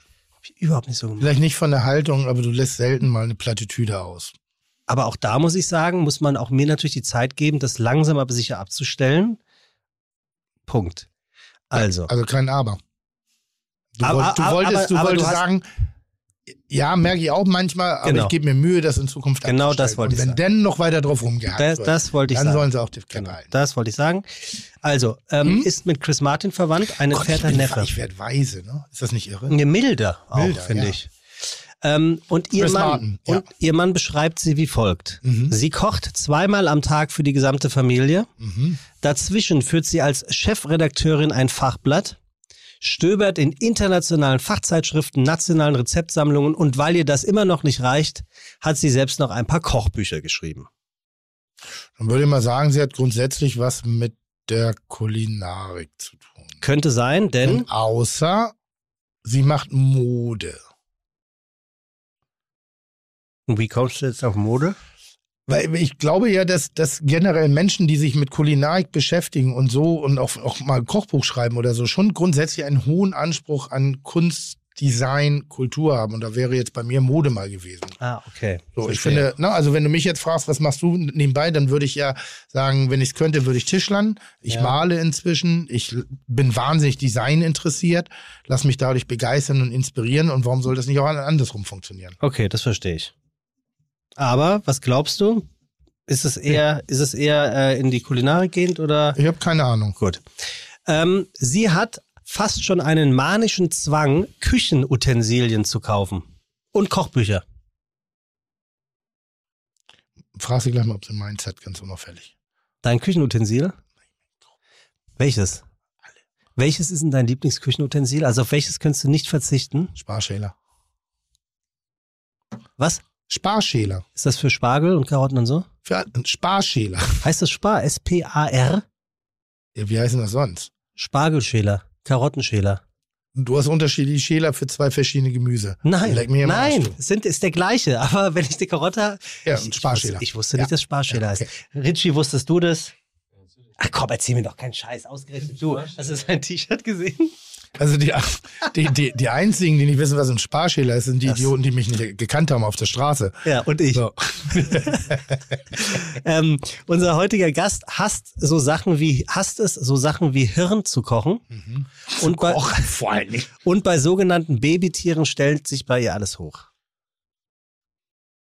Ich überhaupt nicht so gemeint. Vielleicht nicht von der Haltung, aber du lässt selten mal eine Plattitüde aus. Aber auch da muss ich sagen, muss man auch mir natürlich die Zeit geben, das langsam aber sicher abzustellen. Punkt. Also, Also kein Aber. Du, Aber- wollt, du aber- wolltest, aber- du aber du wolltest hast- sagen, ja, merke ich auch manchmal, aber Genau. ich gebe mir Mühe, das in Zukunft Genau das wollte ich Und wenn sagen. denn noch weiter drauf rumgehakt das, wird, das wollte ich dann sagen. sollen sie auch die Klappe Genau, halten. das wollte ich sagen. Also, ähm, Hm? ist mit Chris Martin verwandt, ein entfernter Neffe. ich werde weise, ne? Ist das nicht irre? Eine milder auch, finde ja. ich. Ähm, und ihr Chris Mann, Martin, ja. und ihr Mann beschreibt sie wie folgt. Mhm. Sie kocht zweimal am Tag für die gesamte Familie. Mhm. Dazwischen führt sie als Chefredakteurin ein Fachblatt, stöbert in internationalen Fachzeitschriften, nationalen Rezeptsammlungen und weil ihr das immer noch nicht reicht, hat sie selbst noch ein paar Kochbücher geschrieben. Dann würde ich mal sagen, sie hat grundsätzlich was mit der Kulinarik zu tun. Könnte sein, denn Und außer sie macht Mode. wie kommst du jetzt auf Mode? Weil ich glaube ja, dass, dass generell Menschen, die sich mit Kulinarik beschäftigen und so und auch, auch mal Kochbuch schreiben oder so, schon grundsätzlich einen hohen Anspruch an Kunst, Design, Kultur haben. Und da wäre jetzt bei mir Mode mal gewesen. Ah, okay. So, ich finde, na, also wenn du mich jetzt fragst, was machst du nebenbei, dann würde ich ja sagen, wenn ich es könnte, würde ich Tischlern. Ich Ja. male inzwischen. Ich bin wahnsinnig Design interessiert. Lass mich dadurch begeistern und inspirieren. Und warum soll das nicht auch andersrum funktionieren? Okay, das verstehe ich. Aber was glaubst du? Ist es eher, ist es eher äh, in die Kulinarik gehend oder? Ich habe keine Ahnung. Gut. Ähm, sie hat fast schon einen manischen Zwang, Küchenutensilien zu kaufen. Und Kochbücher. Frag sie gleich mal, ob sie meins hat, ganz unauffällig. Dein Küchenutensil? Welches? Welches ist denn dein Lieblingsküchenutensil? Also auf welches könntest du nicht verzichten? Sparschäler. Was? Sparschäler. Ist das für Spargel und Karotten und so? Für ein Sparschäler. [laughs] Heißt das Spar? S-P-A-R? Ja, wie heißen das sonst? Spargelschäler, Karottenschäler. Du hast unterschiedliche Schäler für zwei verschiedene Gemüse. Nein, nein, es sind, ist der gleiche. [laughs] Aber wenn ich die Karotte Ja, ich, ein Sparschäler. Ich wusste, ich wusste Ja. nicht, dass Sparschäler Ja, heißt. okay. Richie, wusstest du das? Ach komm, erzähl mir doch keinen Scheiß. Ausgerechnet du. Hast du sein T-Shirt gesehen? Also die, die, die, die einzigen, die nicht wissen, was ein Sparschäler ist, sind die Das- Idioten, die mich nicht gekannt haben auf der Straße. Ja, und ich. So. [laughs] Ähm, unser heutiger Gast hasst so Sachen wie, hasst es, so Sachen wie Hirn zu kochen. Und, bei, vor allen Dingen. [laughs] und bei sogenannten Babytieren stellt sich bei ihr alles hoch.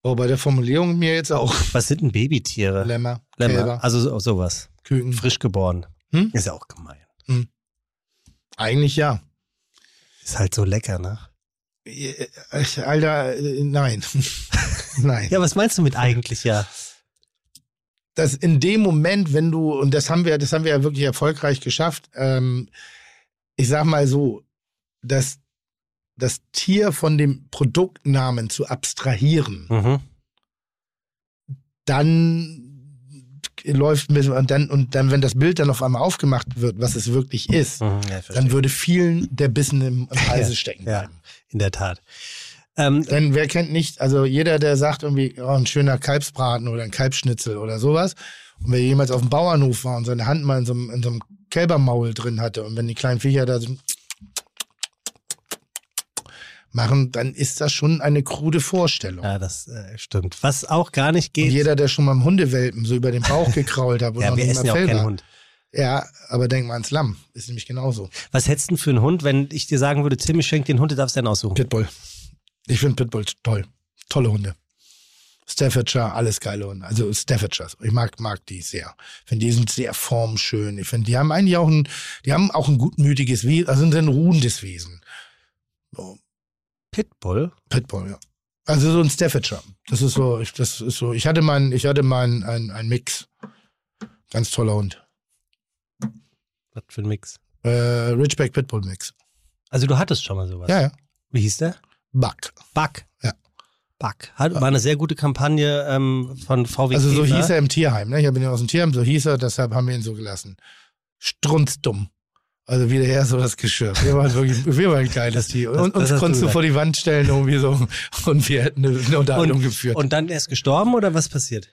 Oh, bei der Formulierung mir jetzt auch. Was sind denn Babytiere? Lämmer, Lämmer. Kälber, Also so- sowas. Küken. Frisch geboren. Hm? Ist ja auch gemein. Eigentlich ja. Ist halt so lecker, ne? Äh, Alter, äh, nein. [laughs] nein. Ja, was meinst du mit eigentlich ja? dass in dem Moment, wenn du, und das haben wir, das haben wir ja wirklich erfolgreich geschafft, ähm, ich sag mal so, dass das Tier von dem Produktnamen zu abstrahieren, Mhm. dann läuft und dann, und dann, wenn das Bild dann auf einmal aufgemacht wird, was es wirklich ist, Mhm, ja, dann würde vielen der Bissen im, im Halse [laughs] stecken ja, bleiben. in der Tat. Ähm, Denn wer kennt nicht, also jeder, der sagt irgendwie, oh, ein schöner Kalbsbraten oder ein Kalbsschnitzel oder sowas, und wer jemals auf dem Bauernhof war und seine Hand mal in so einem, in so einem Kälbermaul drin hatte und wenn die kleinen Viecher da so machen, dann ist das schon eine krude Vorstellung. ja, das äh, stimmt. Was auch gar nicht Und geht. jeder, der schon mal im Hundewelpen so über den Bauch [laughs] gekrault hat, wo ja, wir essen ja auch keinen war. Hund. Ja, aber denk mal ans Lamm, ist nämlich genauso. Was hättest du denn für einen Hund, wenn ich dir sagen würde, Tim, ich schenke den Hund, du darfst den aussuchen? Pitbull. Ich finde Pitbull toll. Tolle Hunde. Staffordshire, alles geile Hunde. Also Staffordshire. Ich mag, mag die sehr. Ich finde, die sind sehr formschön. Ich finde, die haben eigentlich auch ein, die haben auch ein gutmütiges Wesen, also ein ruhendes Wesen. Pitbull? Pitbull, ja. Also so ein Staffordshire. Das ist so, ich, das ist so, ich hatte mal, ich hatte mal ein, ein, Mix. Ganz toller Hund. Was für ein Mix? Äh, Ridgeback Pitbull Mix. Also du hattest schon mal sowas. Ja, ja. Wie hieß der? Buck. Buck. Ja. Buck. Hat, war eine sehr gute Kampagne ähm, von VW Also so hieß er im Tierheim, ne? Ich bin ja aus dem Tierheim, so hieß er, deshalb haben wir ihn so gelassen. Strunzdumm. Also wie der Herr so das Geschirr. Wir waren wirklich, wir waren ein geiles Tier. das- Und das uns du konntest du vor die Wand stellen irgendwie so und wir hätten eine, eine Unterhaltung geführt. Und dann erst gestorben oder was passiert?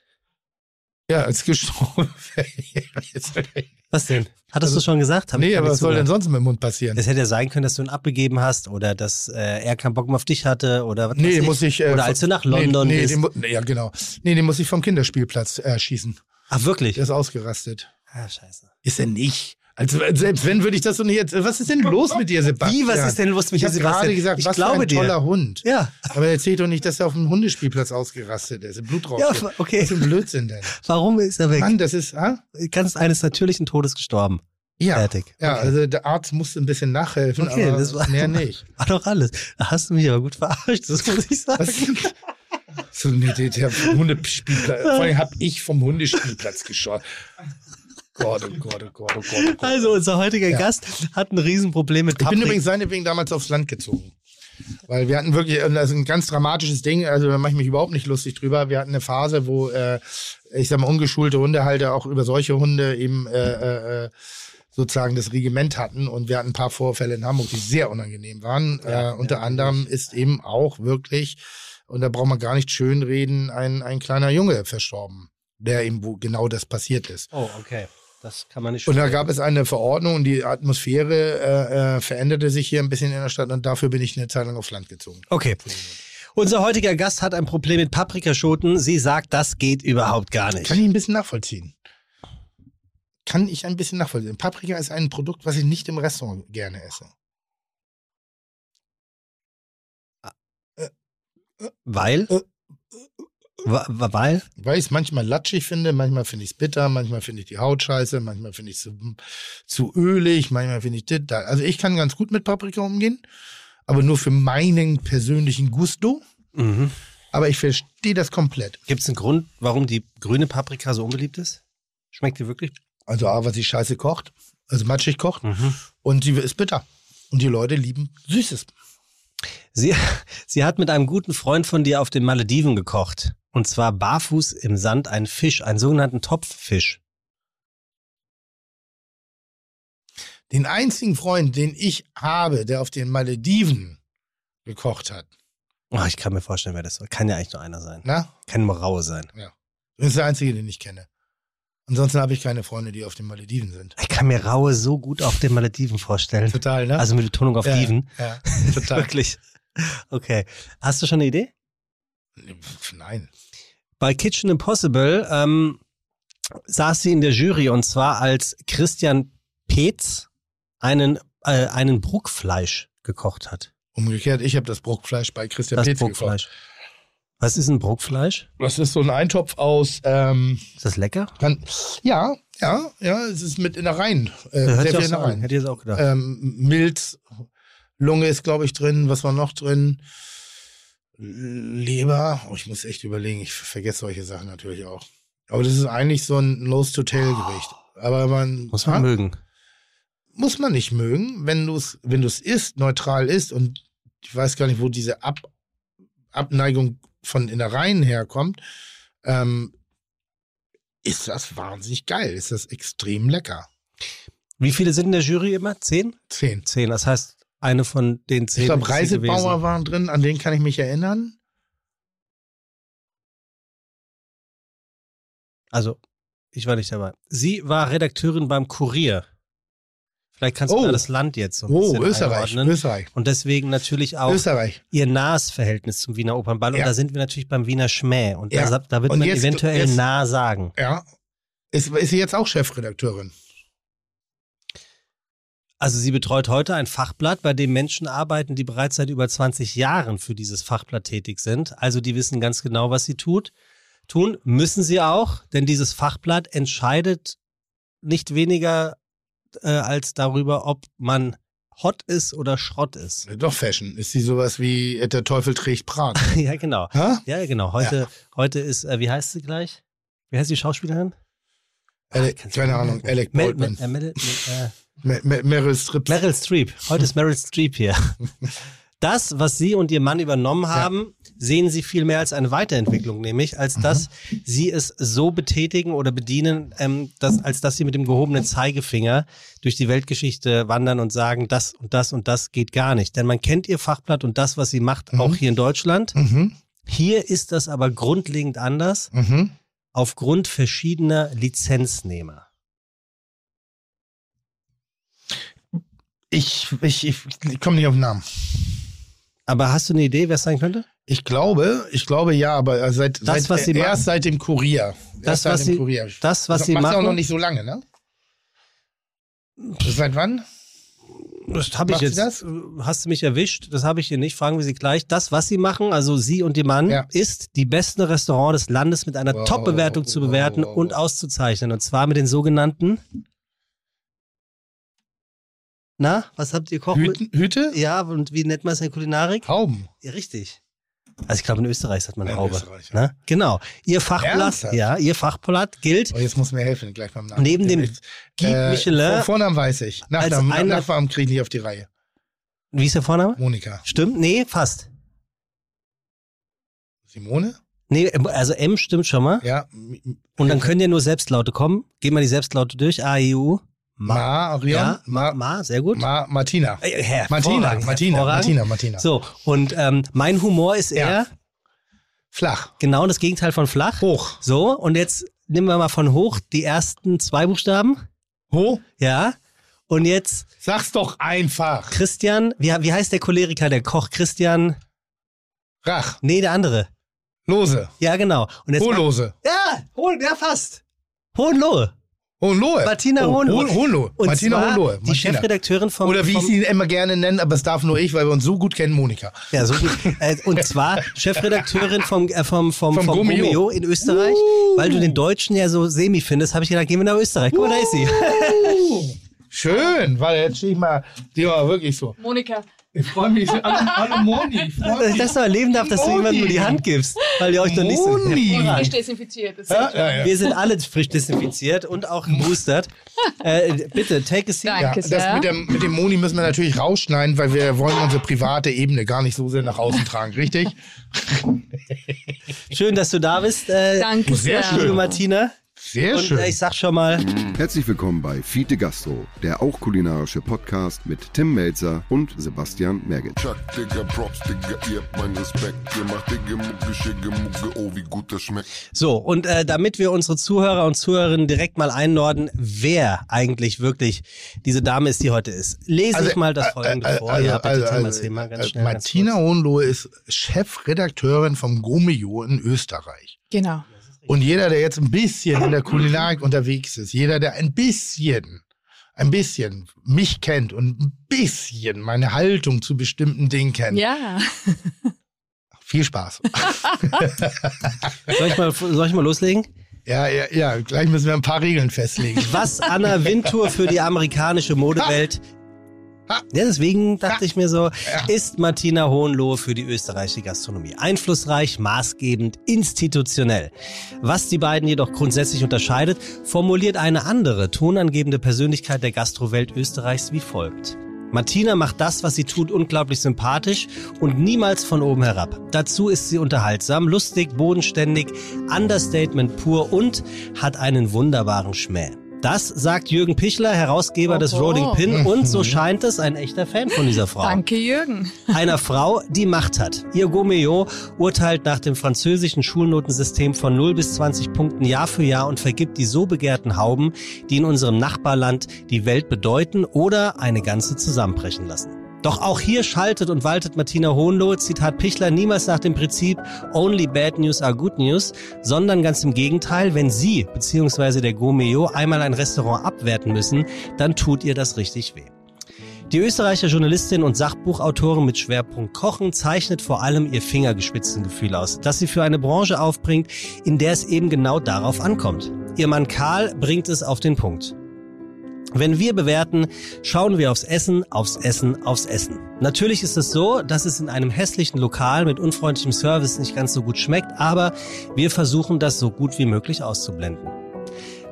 ja, ist gestorben. [laughs] Was denn? Hattest du schon gesagt? Hab nee, aber was soll denn sonst mit dem Mund passieren? Es hätte ja sein können, dass du ihn abgegeben hast oder dass äh, er keinen Bock mehr auf dich hatte oder was Nee, muss ich. Äh, Oder als du nach nee, London nee, bist. Den, nee, ja, genau. Nee, den muss ich vom Kinderspielplatz äh, schießen. Ach, wirklich? Der ist ausgerastet. Ah, scheiße. Ist er nicht? Also äh, selbst wenn würde ich das so nicht jetzt. Was ist denn los mit dir, Sebastian? Wie, was ist denn los mit ich dir, Ich habe gerade Sebastian? gesagt, Ich was glaube für ein dir. toller Hund. Ja. Aber erzählt doch nicht, dass er auf dem Hundespielplatz ausgerastet ist. Blut drauf. Ja, okay. Was für ein Blödsinn denn? Warum ist er weg? Mann, das ist. Ah? Ganz eines natürlichen Todes gestorben. Ja. Fertig. Ja, Okay. also der Arzt musste ein bisschen nachhelfen, Okay, aber das war- mehr nicht. [laughs] War doch alles. Da hast du mich aber gut verarscht, das muss ich sagen. Was? So, nee, der, der Hundespielplatz. [laughs] Vor allem habe ich vom Hundespielplatz geschaut. Gott, oh Gott, oh Gott, oh Gott, oh Gott. Also, unser heutiger Ja. Gast hat ein Riesenproblem mit Ich bin übrigens seinetwegen damals aufs Land gezogen. Weil wir hatten wirklich, das ist ein ganz dramatisches Ding, also da mache ich mich überhaupt nicht lustig drüber. Wir hatten eine Phase, wo, äh, ich sag mal, ungeschulte Hundehalter auch über solche Hunde eben äh, äh, sozusagen das Regiment hatten. Und wir hatten ein paar Vorfälle in Hamburg, die sehr unangenehm waren. Ja, äh, unter ja, anderem ist eben auch wirklich, Und da braucht man gar nicht schönreden, ein, ein kleiner Junge verstorben, der ihm wo genau das passiert ist. Oh, okay. Das kann man nicht Und da gab es eine Verordnung und die Atmosphäre äh, äh, veränderte sich hier ein bisschen in der Stadt und dafür bin ich eine Zeit lang aufs Land gezogen. Okay. Unser heutiger Gast hat ein Problem mit Paprikaschoten. Sie sagt, das geht überhaupt gar nicht. Kann ich ein bisschen nachvollziehen. Kann ich ein bisschen nachvollziehen. Paprika ist ein Produkt, was ich nicht im Restaurant gerne esse. Weil? Äh, wa- Weil? Weil ich es manchmal latschig finde, manchmal finde ich es bitter, manchmal finde ich die Haut scheiße, manchmal finde ich es zu, zu ölig, manchmal finde ich das. da. Also ich kann ganz gut mit Paprika umgehen, aber nur für meinen persönlichen Gusto. Mhm. Aber ich verstehe das komplett. Gibt es einen Grund, warum die grüne Paprika so unbeliebt ist? Schmeckt die wirklich? Also A, was sie scheiße kocht, also matschig kocht Mhm. und sie ist bitter. Und die Leute lieben Süßes. Sie, sie hat mit einem guten Freund von dir auf den Malediven gekocht. Und zwar barfuß im Sand einen Fisch, einen sogenannten Topffisch. Den einzigen Freund, den ich habe, der auf den Malediven gekocht hat, Oh, ich kann mir vorstellen, wer das war. Kann ja eigentlich nur einer sein. na, Kann nur Raue sein. das ist der einzige, den ich kenne. Ansonsten habe ich keine Freunde, die auf den Malediven sind. Ich kann mir Raue so gut auf den Malediven vorstellen. Total, ne? Also mit Betonung auf ja, Diven. Ja, [laughs] total. Wirklich. Okay. Hast du schon eine Idee? Nein. Bei Kitchen Impossible ähm, saß sie in der Jury und zwar als Christian Peetz einen, äh, einen Bruckfleisch gekocht hat. Umgekehrt, ich habe das Bruckfleisch bei Christian Das Petz gekocht. Was ist ein Bruckfleisch? Das ist so ein Eintopf aus, ähm, Ist das lecker? kann, ja, ja, ja, es ist mit Innereien. Äh, Ja, hört sehr viel. Innereien. Hätte ich jetzt auch gedacht. Ähm, Milz, Lunge ist, glaube ich, drin. Was war noch drin? Leber. Oh, ich muss echt überlegen. Ich vergesse solche Sachen natürlich auch. Aber das ist eigentlich so ein Nose-to-Tail-Gericht. Aber man Muss man Ha? mögen. muss man nicht mögen, wenn du es, wenn du es isst, neutral isst und ich weiß gar nicht, wo diese Ab Abneigung von Innereien herkommt, ähm, ist das wahnsinnig geil. Ist das extrem lecker. Wie viele sind in der Jury immer? Zehn? Zehn. Zehn. Das heißt, eine von den zehn. Ich glaube, Reisebauer waren drin, an den kann ich mich erinnern. Also, ich war nicht dabei. Sie war Redakteurin beim Kurier. Vielleicht kannst du Oh. da das Land jetzt so ein Oh, bisschen Österreich, einordnen. Österreich. Und deswegen natürlich auch Österreich. ihr nahes Verhältnis zum Wiener Opernball. Und Ja. da sind wir natürlich beim Wiener Schmäh. Und Ja. da, da wird Und man jetzt- eventuell jetzt- nah sagen. Ja. Ist, ist sie jetzt auch Chefredakteurin? Also sie betreut heute ein Fachblatt, bei dem Menschen arbeiten, die bereits seit über 20 Jahren für dieses Fachblatt tätig sind. Also die wissen ganz genau, was sie tut. Tun müssen sie auch, denn dieses Fachblatt entscheidet nicht weniger äh, als darüber, ob man hot ist oder Schrott ist. Doch Fashion. Ist sie sowas wie äh, der Teufel trägt Prag? [laughs] ja, genau. Hä? Ja, genau. Heute, heute ist, äh, wie heißt sie gleich? Wie heißt die Schauspielerin? Alec, kannst du keine Ahnung. Alec Baldwin. Äh, äh, Meryl Streep. Meryl Streep. Heute ist Meryl Streep hier. [laughs] Das, was Sie und Ihr Mann übernommen haben, sehen Sie viel mehr als eine Weiterentwicklung, nämlich als dass Sie es so betätigen oder bedienen, ähm, dass, als dass Sie mit dem gehobenen Zeigefinger durch die Weltgeschichte wandern und sagen, das und das und das geht gar nicht. Denn man kennt Ihr Fachblatt und das, was Sie macht, auch hier in Deutschland. Mhm. Hier ist das aber grundlegend anders Mhm. aufgrund verschiedener Lizenznehmer. Ich, ich, ich, ich komme nicht auf den Namen. Aber hast du eine Idee, wer es sein könnte? Ich glaube, ich glaube ja, aber seit, Das, seit was sie erst machen- seit dem Kurier. Das, erst was sie- Kurier. Das, was Sie macht sie auch noch machen, nicht so lange, ne? Seit wann? Das habe ich jetzt. das? Hast du mich erwischt? Das habe ich hier nicht. Fragen wir Sie gleich. Das, was Sie machen, also Sie und Ihr Mann, Ja. ist, die besten Restaurants des Landes mit einer Wow, Top-Bewertung zu wow, bewerten wow, und auszuzeichnen. Und zwar mit den sogenannten. Na, was habt ihr kocht mit? Hüten, Hüte? Ja, und wie nennt man es in der Kulinarik? Hauben. Ja, richtig. Also ich glaube, in Österreich sagt man Ja, Haube. Ja. Ne? Genau. Ihr Fachblatt, ja, Ihr Fachblatt gilt Oh, jetzt muss mir helfen, gleich beim Namen. neben dem Guide Äh, Michelin. Vor Vornamen weiß ich. Nachnamen, Nachnamen kriege ich nicht auf die Reihe. Wie ist der Vorname? Monika. Stimmt? Nee, fast. Simone? Nee, also M stimmt schon mal. Ja. Und dann können ja nur Selbstlaute kommen. Gehen wir die Selbstlaute durch. A, I, U. Ma, Orion? Ja, Ma, Ma, sehr gut. Ma, Martina. Äh, hervorragend, Martina, Martina, hervorragend. Martina, Martina. So, und ähm, mein Humor ist Ja. eher, Flach. Genau das Gegenteil von flach. Hoch. So, und jetzt nehmen wir mal von hoch die ersten zwei Buchstaben. Ho? Ja. Und jetzt Sag's doch einfach. Christian, wie, wie heißt der Choleriker, der Koch? Christian, Rach. nee, der andere. Lose. Ja, genau. Und jetzt Hohlose. Ja, ja, fast. Hohenlohe. Hohenlohe. Martina oh, Hohenlohe. Hohen- Hohenlohe. Und Martina zwar Hohenlohe. die Martina. Chefredakteurin vom... Oder wie ich sie immer gerne nenne, aber es darf nur ich, weil wir uns so gut kennen, Monika. Ja, so gut. [laughs] Äh, und zwar Chefredakteurin vom, äh, vom, vom, Vom vom Gomio. Gomio in Österreich. Uh. Weil du den Deutschen ja so semi findest, habe ich gedacht, gehen wir nach Österreich. Guck mal, da ist sie. Schön, weil jetzt stehe ich mal, die war wirklich so. Monika, Ich freue mich. Hallo, hallo Moni. Ich Dass ich das noch erleben darf, dass du Moni. jemandem nur die Hand gibst. Weil ihr euch doch nicht so... Moni. frisch desinfiziert. Das Ja, ist ja, ja. Wir sind alle frisch desinfiziert und auch geboostert. [laughs] Äh, bitte, take a seat. Ja, Danke das sehr. mit dem, mit dem Moni müssen wir natürlich rausschneiden, weil wir wollen unsere private Ebene gar nicht so sehr nach außen tragen, richtig? Schön, dass du da bist, äh, Danke Sehr sehr. schön. liebe Martina. Sehr Und schön. äh, ich sag schon mal, Herzlich willkommen bei Fiete Gastro, der auch kulinarische Podcast mit Tim Melzer und Sebastian Merget. Chuck, Digga, Props, Digga, ihr habt meinen Respekt. Ihr macht Digga, Mucke, Schicke, Mucke, oh, wie gut das schmeckt. so, und äh, damit wir unsere Zuhörer und Zuhörerinnen direkt mal einnorden, wer eigentlich wirklich diese Dame ist, die heute ist, lese ich mal das folgende äh, vor. also, ja, bitte, also, Tim, also, mal ganz äh, schnell. Martina. Hohenlohe ist Chefredakteurin vom Gomio in Österreich. Genau. Und jeder, der jetzt ein bisschen in der Kulinarik unterwegs ist, jeder, der ein bisschen, ein bisschen mich kennt und ein bisschen meine Haltung zu bestimmten Dingen kennt, Ja. viel Spaß. [laughs] Soll ich, mal, soll ich mal loslegen? ja, ja, ja, gleich müssen wir ein paar Regeln festlegen. Was Anna Wintour für die amerikanische Modewelt. [laughs] Ja, deswegen dachte ich mir so, ist Martina Hohenlohe für die österreichische Gastronomie einflussreich, maßgebend, institutionell. Was die beiden jedoch grundsätzlich unterscheidet, formuliert eine andere, tonangebende Persönlichkeit der Gastrowelt Österreichs wie folgt. Martina macht das, was sie tut, unglaublich sympathisch und niemals von oben herab. Dazu ist sie unterhaltsam, lustig, bodenständig, Understatement pur und hat einen wunderbaren Schmäh. Das sagt Jürgen Pichler, Herausgeber des Oho. Rolling Pin [laughs] und so scheint es ein echter Fan von dieser Frau. Danke, Jürgen. [laughs] Einer Frau, die Macht hat. Ihr Gomeo urteilt nach dem französischen Schulnotensystem von 0 bis 20 Punkten Jahr für Jahr und vergibt die so begehrten Hauben, die in unserem Nachbarland die Welt bedeuten oder eine ganze zusammenbrechen lassen. Doch auch hier schaltet und waltet Martina Hohenlohe, Zitat Pichler, niemals nach dem Prinzip Only bad news are good news, sondern ganz im Gegenteil, wenn Sie bzw. der Gomeo einmal ein Restaurant abwerten müssen, dann tut ihr das richtig weh. Die Österreicher Journalistin und Sachbuchautorin mit Schwerpunkt Kochen zeichnet vor allem ihr Fingergespitzengefühl aus, das sie für eine Branche aufbringt, in der es eben genau darauf ankommt. Ihr Mann Karl bringt es auf den Punkt. Wenn wir bewerten, schauen wir aufs Essen, aufs Essen, aufs Essen. Natürlich ist es so, dass es in einem hässlichen Lokal mit unfreundlichem Service nicht ganz so gut schmeckt, aber wir versuchen das so gut wie möglich auszublenden.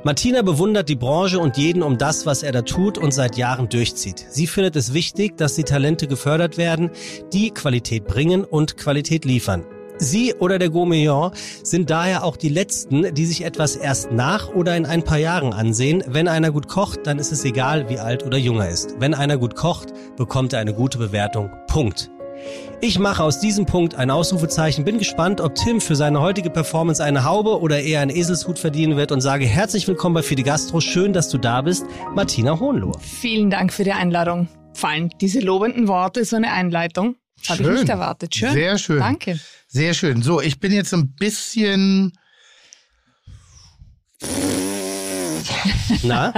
Martina bewundert die Branche und jeden um das, was er da tut und seit Jahren durchzieht. Sie findet es wichtig, dass die Talente gefördert werden, die Qualität bringen und Qualität liefern. Sie oder der Gourmillon sind daher auch die Letzten, die sich etwas erst nach oder in ein paar Jahren ansehen. Wenn einer gut kocht, dann ist es egal, wie alt oder jung er ist. Wenn einer gut kocht, bekommt er eine gute Bewertung. Punkt. Ich mache aus diesem Punkt ein Ausrufezeichen, bin gespannt, ob Tim für seine heutige Performance eine Haube oder eher einen Eselshut verdienen wird und sage herzlich willkommen bei Fide Gastro. Schön, dass du da bist, Martina Hohenlohe. Vielen Dank für die Einladung. Vor allem diese lobenden Worte, so eine Einleitung. Das habe ich nicht erwartet. Schön. Sehr schön. Danke. Sehr schön. So, ich bin jetzt ein bisschen. Na?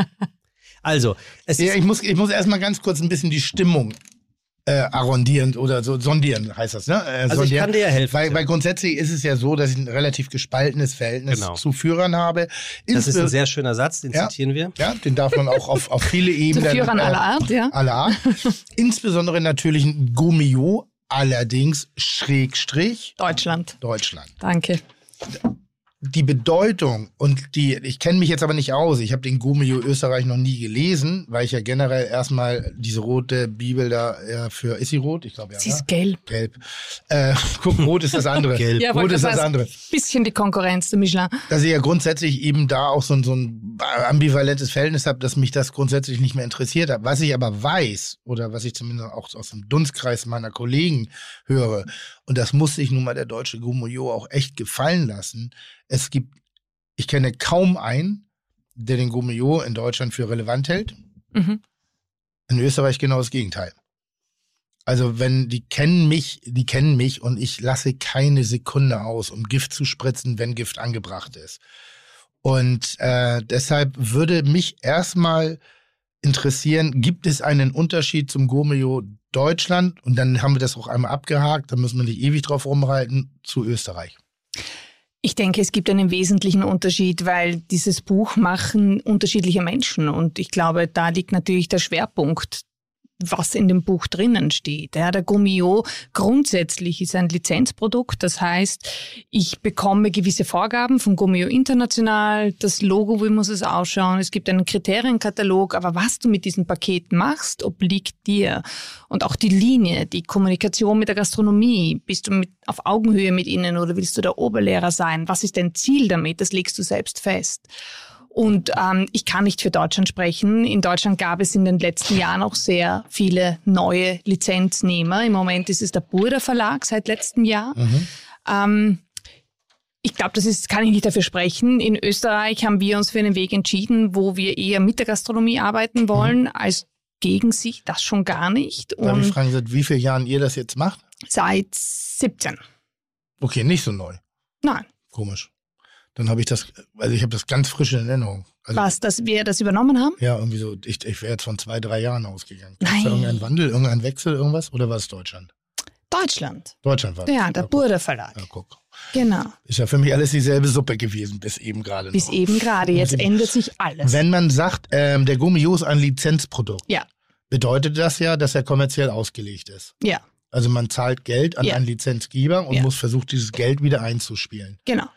Also, es Ja, ist, ich muss, ich muss erstmal ganz kurz ein bisschen die Stimmung äh, arrondieren oder so sondieren, heißt das, ne? Äh, Also ich sondieren. kann dir ja helfen, Weil, weil grundsätzlich ist es ja so, dass ich ein relativ gespaltenes Verhältnis Genau. zu Führern habe. das ist ein Insbe- sehr schöner Satz, den Ja. zitieren wir. ja, den darf man auch auf, auf viele [laughs] Zu Ebenen. Führern äh, aller Art, ja. aller Art. Insbesondere natürlich ein Gummio, allerdings Schrägstrich Deutschland. Deutschland. Danke. Die Bedeutung und die, ich kenne mich jetzt aber nicht aus, ich habe den Gomio Österreich noch nie gelesen, weil ich ja generell erstmal diese rote Bibel da ja, für, ist sie rot? Ich glaube ja. Sie ne? ist gelb. Gelb. Äh, [laughs] guck, rot ist das andere. Gelb. Ja, rot ist das andere. Bisschen die Konkurrenz zu Michelin. Dass ich ja grundsätzlich eben da auch so, ein- so ein ambivalentes Verhältnis habe, dass mich das grundsätzlich nicht mehr interessiert hat. Was ich aber weiß, oder was ich zumindest auch aus dem Dunstkreis meiner Kollegen höre, und das muss sich nun mal der deutsche Gourmillot auch echt gefallen lassen, es gibt, ich kenne kaum einen, der den Gourmillot in Deutschland für relevant hält. Mhm. In Österreich genau das Gegenteil. Also wenn die kennen mich, die kennen mich und ich lasse keine Sekunde aus, um Gift zu spritzen, wenn Gift angebracht ist. Und äh, deshalb würde mich erstmal interessieren, gibt es einen Unterschied zum Gourmillot Deutschland? Und dann haben wir das auch einmal abgehakt, da müssen wir nicht ewig drauf rumreiten, zu Österreich. Ich denke, es gibt einen wesentlichen Unterschied, weil dieses Buch machen unterschiedliche Menschen. Und ich glaube, da liegt natürlich der Schwerpunkt was in dem Buch drinnen steht. Ja, der Gummio grundsätzlich ist ein Lizenzprodukt. Das heißt, ich bekomme gewisse Vorgaben von Gummio International, das Logo, wie muss es ausschauen. Es gibt einen Kriterienkatalog, aber was du mit diesem Paket machst, obliegt dir. Und auch die Linie, die Kommunikation mit der Gastronomie. Bist du mit, auf Augenhöhe mit ihnen oder willst du der Oberlehrer sein? Was ist dein Ziel damit? Das legst du selbst fest. Und ähm, ich kann nicht für Deutschland sprechen. In Deutschland gab es in den letzten Jahren auch sehr viele neue Lizenznehmer. Im Moment ist es der Burda Verlag seit letztem Jahr. Mhm. Ähm, ich glaube, das ist, kann ich nicht dafür sprechen. In Österreich haben wir uns für einen Weg entschieden, wo wir eher mit der Gastronomie arbeiten wollen, Mhm. als gegen sich. Das schon gar nicht. Darf ich Und fragen, seit wie vielen Jahren ihr das jetzt macht? seit 17. Okay, nicht so neu. Nein. Komisch. Dann habe ich das, also ich habe das ganz frisch in Erinnerung. Also, Was, dass wir das übernommen haben? Ja, irgendwie so, ich, ich wäre jetzt von zwei, drei Jahren ausgegangen. Nein. da irgendein Wandel, irgendein Wechsel, irgendwas? Oder war es Deutschland? Deutschland. Deutschland war das. Ja, der guck. Burda Verlag. Ja, guck. Genau. Ist ja für mich alles dieselbe Suppe gewesen, bis eben gerade Bis noch. eben gerade. Jetzt ändert sich alles. Wenn man sagt, ähm, der Gummio ist ein Lizenzprodukt, Ja. bedeutet das ja, dass er kommerziell ausgelegt ist. Ja, Also man zahlt Geld an Ja. einen Lizenzgeber und Ja. muss versuchen, dieses Geld wieder einzuspielen. genau.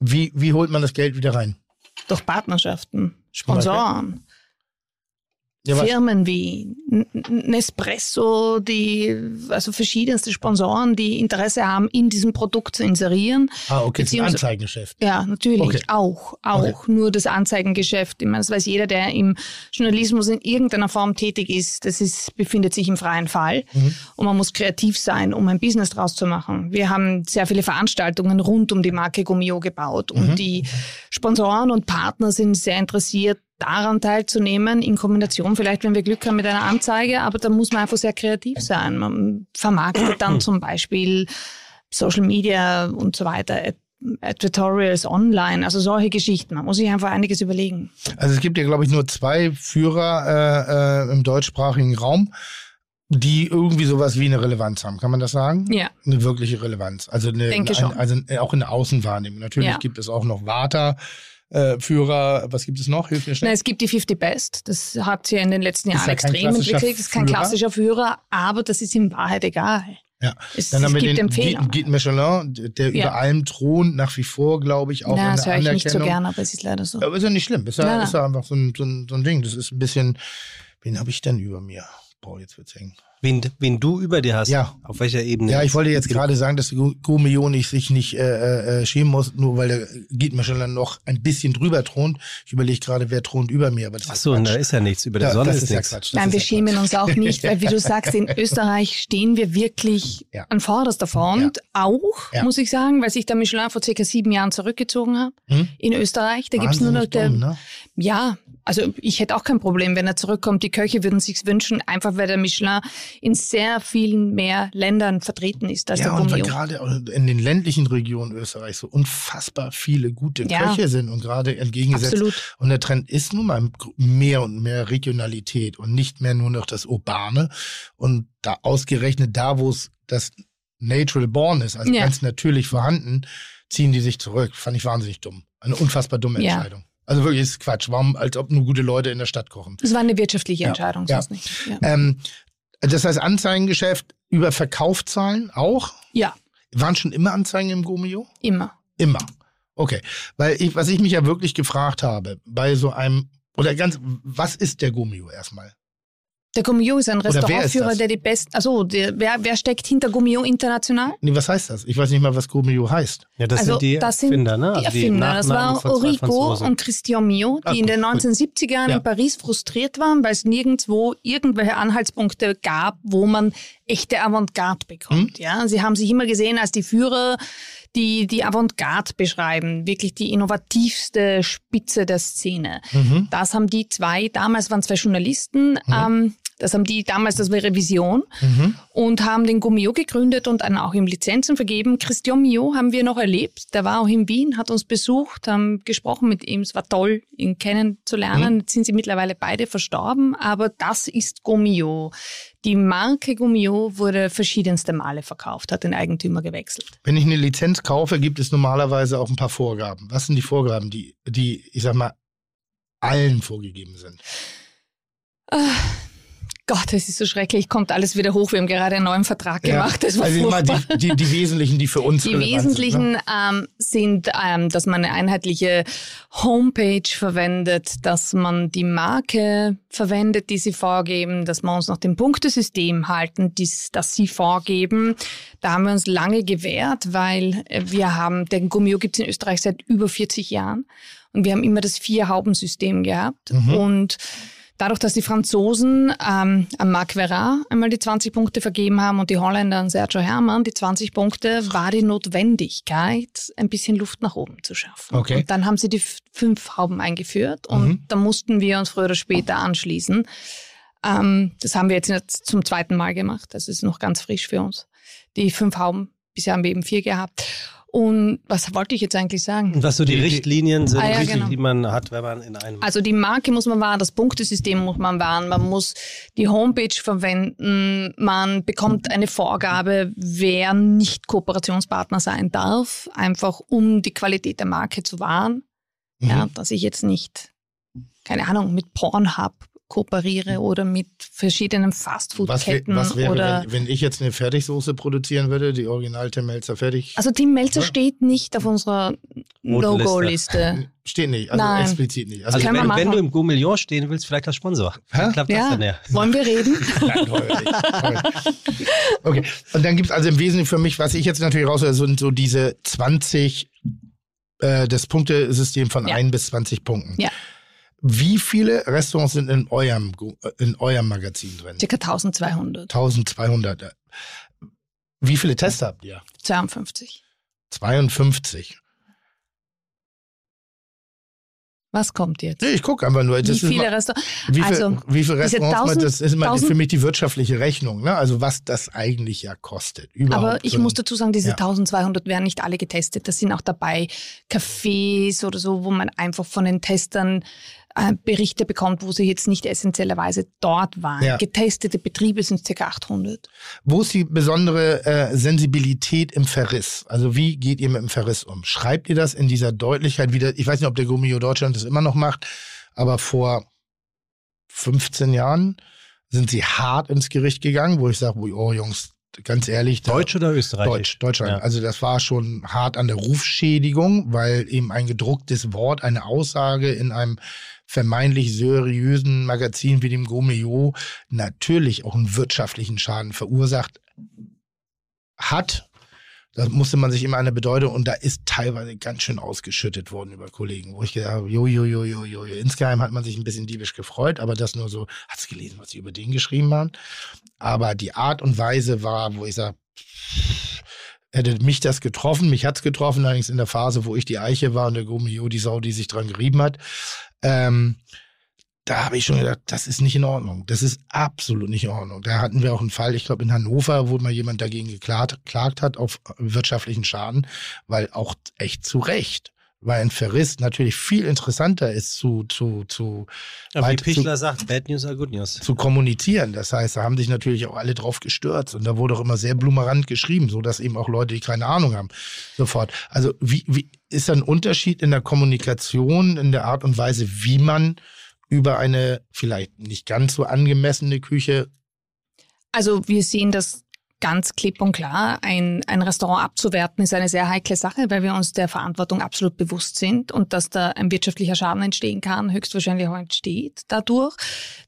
Wie, wie holt man das Geld wieder rein? Durch Partnerschaften, Sponsoren, Ja, Firmen wie Nespresso, die, also verschiedenste Sponsoren, die Interesse haben, in diesem Produkt zu inserieren. Ah, okay, das ist ein Beziehungsweise- Anzeigengeschäft. Ja, natürlich, Okay. auch, auch. Nur das Anzeigengeschäft. Ich meine, das weiß jeder, der im Journalismus in irgendeiner Form tätig ist. Das ist, befindet sich im freien Fall. Mhm. Und man muss kreativ sein, um ein Business draus zu machen. Wir haben sehr viele Veranstaltungen rund um die Marke Gummio gebaut. Mhm. Und die Sponsoren und Partner sind sehr interessiert, daran teilzunehmen, in Kombination vielleicht, wenn wir Glück haben, mit einer Anzeige. Aber da muss man einfach sehr kreativ sein. Man vermarktet dann [clears throat] zum Beispiel Social Media und so weiter, Advertorials online, also solche Geschichten. Man muss sich einfach einiges überlegen. Also es gibt ja, glaube ich, nur zwei Führer äh, äh, im deutschsprachigen Raum, die irgendwie sowas wie eine Relevanz haben. Kann man das sagen? Ja. Eine wirkliche Relevanz. Also, eine, Denke ein, schon. also auch in der Außenwahrnehmung. Natürlich Ja. gibt es auch noch Vata. Äh, Führer, was gibt es noch? Hilf mir schnell. es gibt die 50 Best. Das hat sich in den letzten Jahren ja extrem entwickelt. Das ist kein klassischer Führer, aber das ist in Wahrheit egal. Ja. Es, Dann es haben wir gibt den. Guide Michelin, der Ja. über allem thront, nach wie vor, glaube ich, auch Na, in das höre ich nicht so gerne, aber es ist leider so. Aber ist ja nicht schlimm. Ist ja, Nein, ist ja einfach so ein, so, ein, so ein Ding. Das ist ein bisschen. Wen habe ich denn über mir? Boah, jetzt wird's eng. Wen, wen du über dir hast. Ja. Auf welcher Ebene? Ja, ich wollte jetzt gerade sagen, dass Gomeo nicht sich nicht äh, äh, schämen muss, nur weil der Guide Michelin noch ein bisschen drüber thront. Ich überlege gerade, wer thront über mir. Aber das Ach ist so, Quatsch. da ist ja nichts. Über der Ja, Sonne das ist, ist ja nichts. Quatsch. Das Nein, ist wir ja schämen Quatsch. uns auch nicht, weil wie du sagst, in [laughs] Österreich stehen wir wirklich Ja. an vorderster Front. Auch, Ja. muss ich sagen, weil sich der Michelin vor circa sieben Jahren zurückgezogen hat Hm? in Österreich. Da gibt's nur noch der, dumm, ne? Ja, also ich hätte auch kein Problem, wenn er zurückkommt. Die Köche würden sich's wünschen, einfach weil der Michelin in sehr vielen mehr Ländern vertreten ist als Ja, der und weil gerade in den ländlichen Regionen Österreichs so unfassbar viele gute Ja. Köche sind und gerade entgegengesetzt. Absolut. Und der Trend ist nun mal mehr und mehr Regionalität und nicht mehr nur noch das Urbane. Und da ausgerechnet da, wo es das Natural Born ist, also Ja. ganz natürlich vorhanden, ziehen die sich zurück. Fand ich wahnsinnig dumm. Eine unfassbar dumme Ja. Entscheidung. Also wirklich ist Quatsch. Warum, als ob nur gute Leute in der Stadt kochen. Das war eine wirtschaftliche. Entscheidung, Ja. sonst nicht. Ja. Ähm, das heißt, Anzeigengeschäft über Verkaufszahlen auch? ja, Waren schon immer Anzeigen im Gomio? immer. Immer. Okay. Weil ich, was ich mich ja wirklich gefragt habe, bei so einem, oder ganz, was ist der Gomio erstmal? Der Gummio ist ein ist Restaurantführer, das? der die besten. Also, wer, wer steckt hinter Gummio international? Nee, was heißt das? Ich weiß nicht mal, was Gourmillot heißt. Ja, das also, sind die das sind Erfinder, ne? Die Also Erfinder. das Nachnamen war von zwei Origo Franzosen. und Christian Mio, die Ah, in den gut. 1970er Jahren Ja. in Paris frustriert waren, weil es nirgendwo irgendwelche Anhaltspunkte gab, wo man echte Avantgarde bekommt. Hm? Ja, sie haben sich immer gesehen als die Führer, die die Avantgarde beschreiben, wirklich die innovativste Spitze der Szene. Mhm. Das haben die zwei, damals waren zwei Journalisten, ähm, das haben die damals, das wäre Vision, Mhm. und haben den Gummio gegründet und dann auch ihm Lizenzen vergeben. Christian Mio haben wir noch erlebt. Der war auch in Wien, hat uns besucht, haben gesprochen mit ihm. Es war toll, ihn kennenzulernen. Jetzt sind sie mittlerweile beide verstorben, aber das ist Gummio. Die Marke Gummio wurde verschiedenste Male verkauft, hat den Eigentümer gewechselt. Wenn ich eine Lizenz kaufe, gibt es normalerweise auch ein paar Vorgaben. Was sind die Vorgaben, die, die ich sag mal, allen vorgegeben sind? Gott, es ist so schrecklich, kommt alles wieder hoch. Wir haben gerade einen neuen Vertrag gemacht. Das war also immer die, die, die wesentlichen, die für uns Die wesentlichen Sind, ne? ähm, sind, ähm, dass man eine einheitliche Homepage verwendet, dass man die Marke verwendet, die sie vorgeben, dass wir uns nach dem Punktesystem halten, dies, das sie vorgeben. Da haben wir uns lange gewehrt, weil äh, wir haben, den Gummio gibt es in Österreich seit über 40 Jahren und wir haben immer das Vier-Hauben-System gehabt und Dadurch, dass die Franzosen ähm, an Marc Verrat einmal die 20 Punkte vergeben haben und die Holländer an Sergio Herrmann die 20 Punkte, war die Notwendigkeit, ein bisschen Luft nach oben zu schaffen. Okay. Und dann haben sie die fünf Hauben eingeführt und da mussten wir uns früher oder später anschließen. Ähm, das haben wir jetzt nicht zum zweiten Mal gemacht. Das ist noch ganz frisch für uns. Die fünf Hauben, bisher haben wir eben vier gehabt. Und was wollte ich jetzt eigentlich sagen? Und was so die, Die- Richtlinien sind, Ah, ja, die- genau. die man hat, wenn man in einem Also die Marke muss man wahren, das Punktesystem muss man wahren, man muss die Homepage verwenden, man bekommt eine Vorgabe, wer nicht Kooperationspartner sein darf, einfach um die Qualität der Marke zu wahren. Mhm. Ja, dass ich jetzt nicht, keine Ahnung, mit Pornhub kooperiere oder mit verschiedenen Was, wär- Fastfood-Ketten was wäre, oder wenn, wenn ich jetzt eine Fertigsoße produzieren würde, die Original Tim Melzer fertig? also Tim Melzer Ja. steht nicht auf unserer Logo-Liste. [laughs] Steht nicht, also Nein. explizit nicht. Also wir wenn, wenn du im Gourmillon stehen willst, vielleicht als Sponsor. Dann klappt das Ja, dann ja. wollen wir reden? [laughs] Nein, toll, toll. Okay, und dann gibt es also im Wesentlichen für mich, was ich jetzt natürlich raushöre, sind so diese 20, äh, das Punktesystem von Ja. 1 bis 20 Punkten. Ja. Wie viele Restaurants sind in eurem, äh, in eurem Magazin drin? Circa 1200, 1200. Wie viele Tests habt ihr? 52. 52. Was kommt jetzt? Nee, ich gucke einfach nur. Das Wie viele Restaurants? Wie viel, Also, wie viel diese Restaurants, 1000 das ist immer 1000 für mich die wirtschaftliche Rechnung, ne? Also was das eigentlich ja kostet. Überhaupt Aber ich so muss dazu sagen, diese Ja. 1200 werden nicht alle getestet. Das sind auch dabei Cafés oder so, wo man einfach von den Testern Berichte bekommt, wo sie jetzt nicht essentiellerweise dort waren. Ja. Getestete Betriebe sind ca. 800. Wo ist die besondere äh, Sensibilität im Verriss? Also wie geht ihr mit dem Verriss um? Schreibt ihr das in dieser Deutlichkeit wieder? Ich weiß nicht, ob der Gummio Deutschland das immer noch macht, aber vor 15 Jahren sind sie hart ins Gericht gegangen, wo ich sage, oh Jungs, ganz ehrlich. Deutsch oder Österreichisch? Deutsch, Deutschland. Ja. Also das war schon hart an der Rufschädigung, weil eben ein gedrucktes Wort, eine Aussage in einem vermeintlich seriösen Magazin wie dem Gomeo natürlich auch einen wirtschaftlichen Schaden verursacht hat. Da musste man sich immer der Bedeutung und da ist teilweise ganz schön ausgeschüttet worden über Kollegen, wo ich gedacht habe, jo, jo, jo, jo, jo. Insgeheim hat man sich ein bisschen diebisch gefreut, aber das nur so, hast du gelesen, was sie über den geschrieben haben? Aber die Art und Weise war, wo ich sage, hätte mich das getroffen, mich hat's getroffen, allerdings in der Phase, wo ich die Eiche war und der Gummio, die Sau, die sich dran gerieben hat. Ähm, da habe ich schon gedacht, das ist nicht in Ordnung. Das ist absolut nicht in Ordnung. Da hatten wir auch einen Fall, ich glaube in Hannover, wo mal jemand dagegen geklagt, geklagt hat auf wirtschaftlichen Schaden, weil auch echt zu Recht. Weil ein Verriss natürlich viel interessanter ist zu, zu, zu, Ja, wie Pichler sagt, Bad News are Good News. zu kommunizieren. Das heißt, da haben sich natürlich auch alle drauf gestürzt und da wurde auch immer sehr blumerant geschrieben, so dass eben auch Leute, die keine Ahnung haben, sofort. Also wie, wie ist da ein Unterschied in der Kommunikation, in der Art und Weise, wie man über eine vielleicht nicht ganz so angemessene Küche? Also wir sehen das ganz klipp und klar, ein, ein Restaurant abzuwerten ist eine sehr heikle Sache, weil wir uns der Verantwortung absolut bewusst sind und dass da ein wirtschaftlicher Schaden entstehen kann, höchstwahrscheinlich auch entsteht dadurch.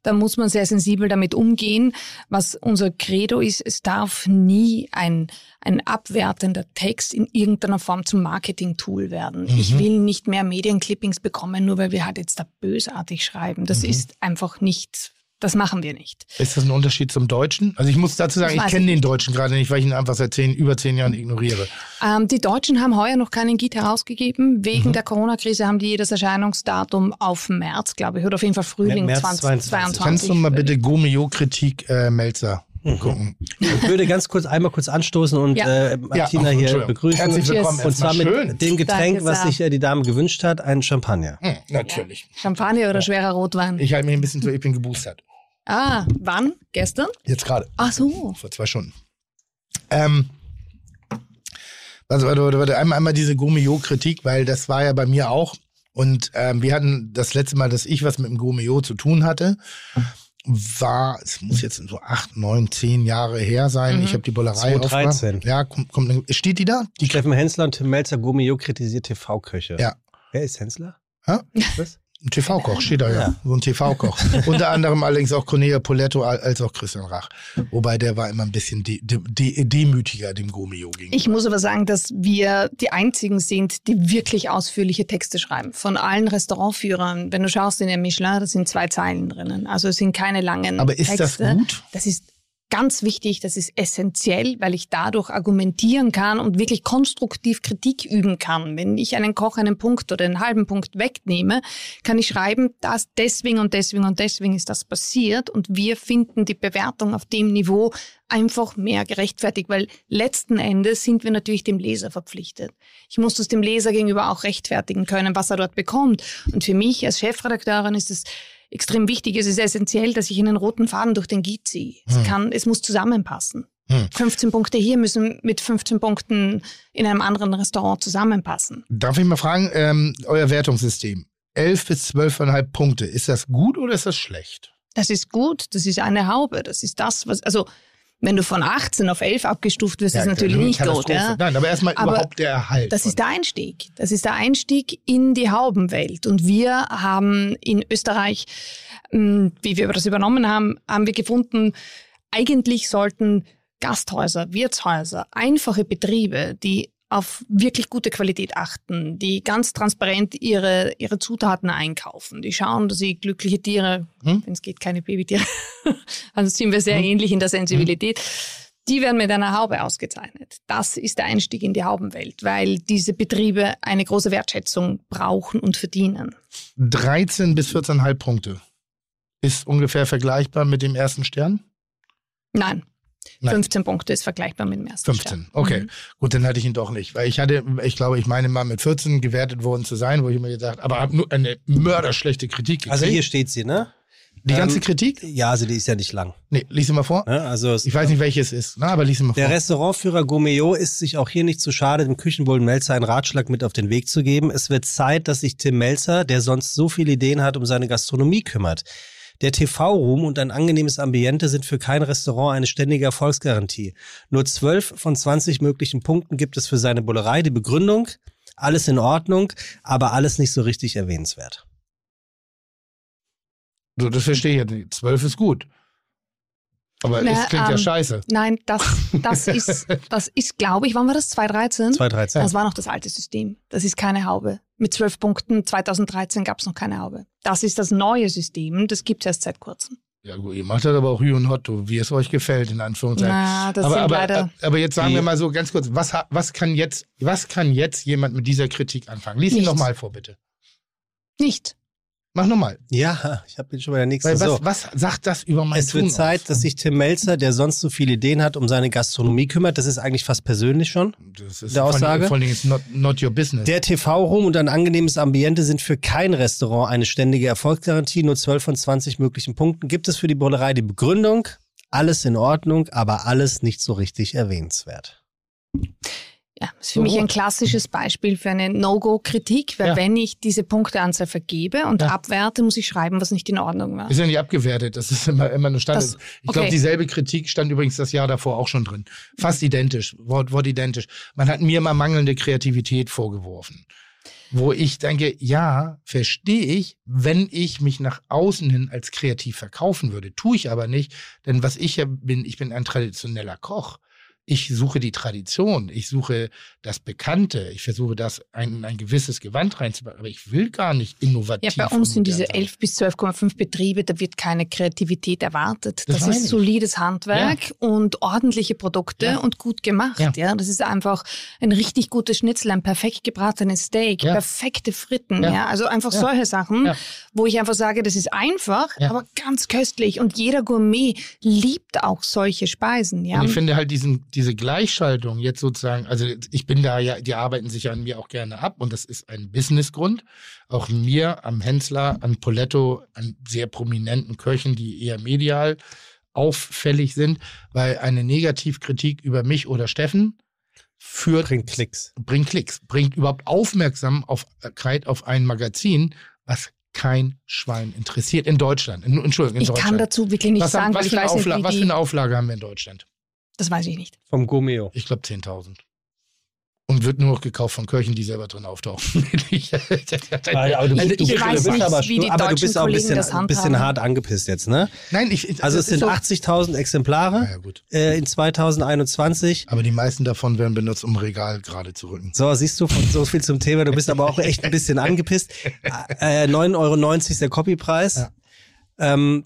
Da muss man sehr sensibel damit umgehen. Was unser Credo ist, es darf nie ein, ein abwertender Text in irgendeiner Form zum Marketing-Tool werden. Mhm. Ich will nicht mehr Medienclippings bekommen, nur weil wir halt jetzt da bösartig schreiben. Das mhm. ist einfach nicht das machen wir nicht. Ist das ein Unterschied zum Deutschen? Also ich muss dazu sagen, ich, ich kenne den Deutschen gerade nicht, weil ich ihn einfach seit zehn, über zehn Jahren ignoriere. Ähm, die Deutschen haben heuer noch keinen Git herausgegeben. Wegen mhm. der Corona-Krise haben die jedes Erscheinungsdatum auf März, glaube ich, oder auf jeden Fall Frühling März 2022. Kannst du mal bitte Gomeo-Kritik äh, Melzer. Gucken? Ich würde ganz kurz einmal kurz anstoßen und ja. äh, Martina ja, oh, hier begrüßen. Herzlich willkommen. Und zwar mit schön. dem Getränk, Danke, was sich äh, die Dame gewünscht hat, ein Champagner. Mhm, natürlich. Ja. Champagner oder schwerer Rotwein? Ich halte mich ein bisschen so, ich bin geboostert. Ah, wann? Gestern? Jetzt gerade. Ach so. Vor zwei Stunden. Ähm, also, warte, warte, warte. Einmal, einmal diese Gomeo-Kritik, weil das war ja bei mir auch. Und ähm, wir hatten das letzte Mal, dass ich was mit dem Gomeo zu tun hatte, war, es muss jetzt so acht, neun, zehn Jahre her sein. Mhm. Ich habe die Bollerei 2013. Ja, kommt, kommt, steht die da? Die Steffen Hensler und Tim Melzer Gomeo kritisiert TV-Köche. Ja. Wer ist Hensler? Ha? Was? Ein TV-Koch steht da ja. ja. So ein TV-Koch. Unter anderem allerdings auch Cornelia Poletto als auch Christian Rach. Wobei der war immer ein bisschen de de de demütiger dem Gomeo gegenüber. Ich muss aber sagen, dass wir die einzigen sind, die wirklich ausführliche Texte schreiben. Von allen Restaurantführern. Wenn du schaust in der Michelin, da sind zwei Zeilen drinnen. Also es sind keine langen Aber ist Texte. das gut? Das ist ganz wichtig, das ist essentiell, weil ich dadurch argumentieren kann und wirklich konstruktiv Kritik üben kann. Wenn ich einen Koch einen Punkt oder einen halben Punkt wegnehme, kann ich schreiben, dass deswegen und deswegen und deswegen ist das passiert und wir finden die Bewertung auf dem Niveau einfach mehr gerechtfertigt, weil letzten Endes sind wir natürlich dem Leser verpflichtet. Ich muss das dem Leser gegenüber auch rechtfertigen können, was er dort bekommt. Und für mich als Chefredakteurin ist es extrem wichtig. Es ist essentiell, dass ich einen roten Faden durch den Git ziehe. Es, hm. kann, es muss zusammenpassen. Hm. 15 Punkte hier müssen mit 15 Punkten in einem anderen Restaurant zusammenpassen. Darf ich mal fragen, ähm, euer Wertungssystem, 11 bis 12,5 Punkte, ist das gut oder ist das schlecht? Das ist gut, das ist eine Haube, das ist das, was, also wenn du von 18 auf 11 abgestuft wirst, ja, ist natürlich nicht gut. Ja? Nein, aber erstmal überhaupt der Erhalt. Das ist der Einstieg. Das ist der Einstieg in die Haubenwelt. Und wir haben in Österreich, hm, wie wir das übernommen haben, haben wir gefunden, eigentlich sollten Gasthäuser, Wirtshäuser, einfache Betriebe, die auf wirklich gute Qualität achten, die ganz transparent ihre, ihre Zutaten einkaufen, die schauen, dass sie glückliche Tiere, hm? wenn es geht, keine Babytiere, [laughs] also sind wir sehr hm? ähnlich in der Sensibilität, hm? die werden mit einer Haube ausgezeichnet. Das ist der Einstieg in die Haubenwelt, weil diese Betriebe eine große Wertschätzung brauchen und verdienen. 13 bis 14,5 Punkte. Ist ungefähr vergleichbar mit dem ersten Stern? Nein. Nein. 15 Punkte ist vergleichbar mit dem ersten 15, Stern. okay. Mhm. Gut, dann hatte ich ihn doch nicht. Weil ich hatte, ich glaube, ich meine mal mit 14 gewertet worden zu sein, wo ich mir gedacht aber habe nur eine mörderschlechte Kritik gekriegt. Also hier steht sie, ne? Die ganze ähm, Kritik? Ja, also die ist ja nicht lang. Nee, lies sie mal vor. Ja, also ich weiß nicht, welches ist, ne, aber lies sie mal der vor. Der Restaurantführer Gomeo ist sich auch hier nicht zu schade, dem Küchenbullen Melzer einen Ratschlag mit auf den Weg zu geben. Es wird Zeit, dass sich Tim Melzer, der sonst so viele Ideen hat, um seine Gastronomie kümmert. Der TV-Ruhm und ein angenehmes Ambiente sind für kein Restaurant eine ständige Erfolgsgarantie. Nur zwölf von 20 möglichen Punkten gibt es für seine Bullerei. Die Begründung, alles in Ordnung, aber alles nicht so richtig erwähnenswert. So, das verstehe ich ja nicht. Zwölf ist gut. Aber Na, es klingt ähm, ja scheiße. Nein, das, das [laughs] ist, das ist, glaube ich, wann war das? 2013? 2013. Das war noch das alte System. Das ist keine Haube. Mit zwölf Punkten 2013 gab es noch keine Haube. Das ist das neue System. Das gibt es erst seit kurzem. Ja gut, ihr macht das aber auch Hü und Hotto, wie es euch gefällt, in Anführungszeichen. Na, das aber, sind aber, leider aber jetzt sagen wir mal so ganz kurz, was, was, kann jetzt, was kann jetzt jemand mit dieser Kritik anfangen? Lies ihn nochmal vor, bitte. Nicht. Mach nochmal. Ja, ich habe schon bei der nächsten. was, so. was sagt das über mein Es wird Tun Zeit, aus? dass sich Tim Melzer, der sonst so viele Ideen hat, um seine Gastronomie kümmert. Das ist eigentlich fast persönlich schon. Das ist der Aussage. Vor allem ist not, not your business. Der TV-Raum und ein angenehmes Ambiente sind für kein Restaurant eine ständige Erfolgsgarantie. Nur 12 von 20 möglichen Punkten gibt es für die Bullerei die Begründung. Alles in Ordnung, aber alles nicht so richtig erwähnenswert. Ja, das ist für mich ein klassisches Beispiel für eine No-Go-Kritik, weil Ja. wenn ich diese Punkteanzahl vergebe und Ja. abwerte, muss ich schreiben, was nicht in Ordnung war. Ist ja nicht abgewertet, das ist immer, immer eine Standard. Das- ich glaube, okay. dieselbe Kritik stand übrigens das Jahr davor auch schon drin. Fast identisch, Wort, Wort identisch. Man hat mir immer mangelnde Kreativität vorgeworfen. Wo ich denke, ja, verstehe ich, wenn ich mich nach außen hin als kreativ verkaufen würde. Tue ich aber nicht, denn was ich ja bin, ich bin ein traditioneller Koch. Ich suche die Tradition, ich suche das Bekannte, ich versuche das ein, ein gewisses Gewand reinzubauen, aber ich will gar nicht Ja, innovativ. bei uns sind diese modern sein. 11 bis 12,5 Betriebe, da wird keine Kreativität erwartet. Das Das, ist solides Handwerk und ordentliche Produkte Ja. und gut gemacht. Ja. Ja. das ist einfach ein richtig gutes Schnitzel, ein perfekt gebratenes Steak, Ja. perfekte Fritten. Ja. Ja. also einfach Ja. solche Sachen, Ja. wo ich einfach sage, das ist einfach, Ja. aber ganz köstlich. Und jeder Gourmet liebt auch solche Speisen. Ja. Und ich finde halt diesen, diese Gleichschaltung jetzt sozusagen, also ich bin da ja, die arbeiten sich an mir auch gerne ab und das ist ein Businessgrund. Auch mir, am Hensler, an Poletto, an sehr prominenten Köchen, die eher medial auffällig sind, weil eine Negativkritik über mich oder Steffen führt, Bringt Klicks. bringt Klicks, bringt überhaupt Aufmerksamkeit auf ein Magazin, was kein Schwein interessiert in Deutschland. In, Entschuldigung, in ich Deutschland. kann dazu wirklich nicht was, sagen, haben, weil was, ich für eine weiß nicht, wie was für eine Auflage haben wir in Deutschland? Das weiß ich nicht. Vom Gomeo. Ich glaube 10.000. Und wird nur noch gekauft von Köchen, die selber drin auftauchen. [laughs] Ich- Aber du, Ich- du, ich bist- weiß du bist nicht, aber, wie die aber du bist auch ein bisschen, ein bisschen hart angepisst jetzt, ne? Nein, ich, Also es sind so- 80.000 Exemplare Ja, gut. äh, in 2021. Aber die meisten davon werden benutzt, um Regal gerade zu rücken. So, siehst du, von so viel zum Thema. Du bist aber auch echt ein bisschen angepisst. [laughs] Äh, 9,90 Euro ist der Copypreis. Ja. Ähm,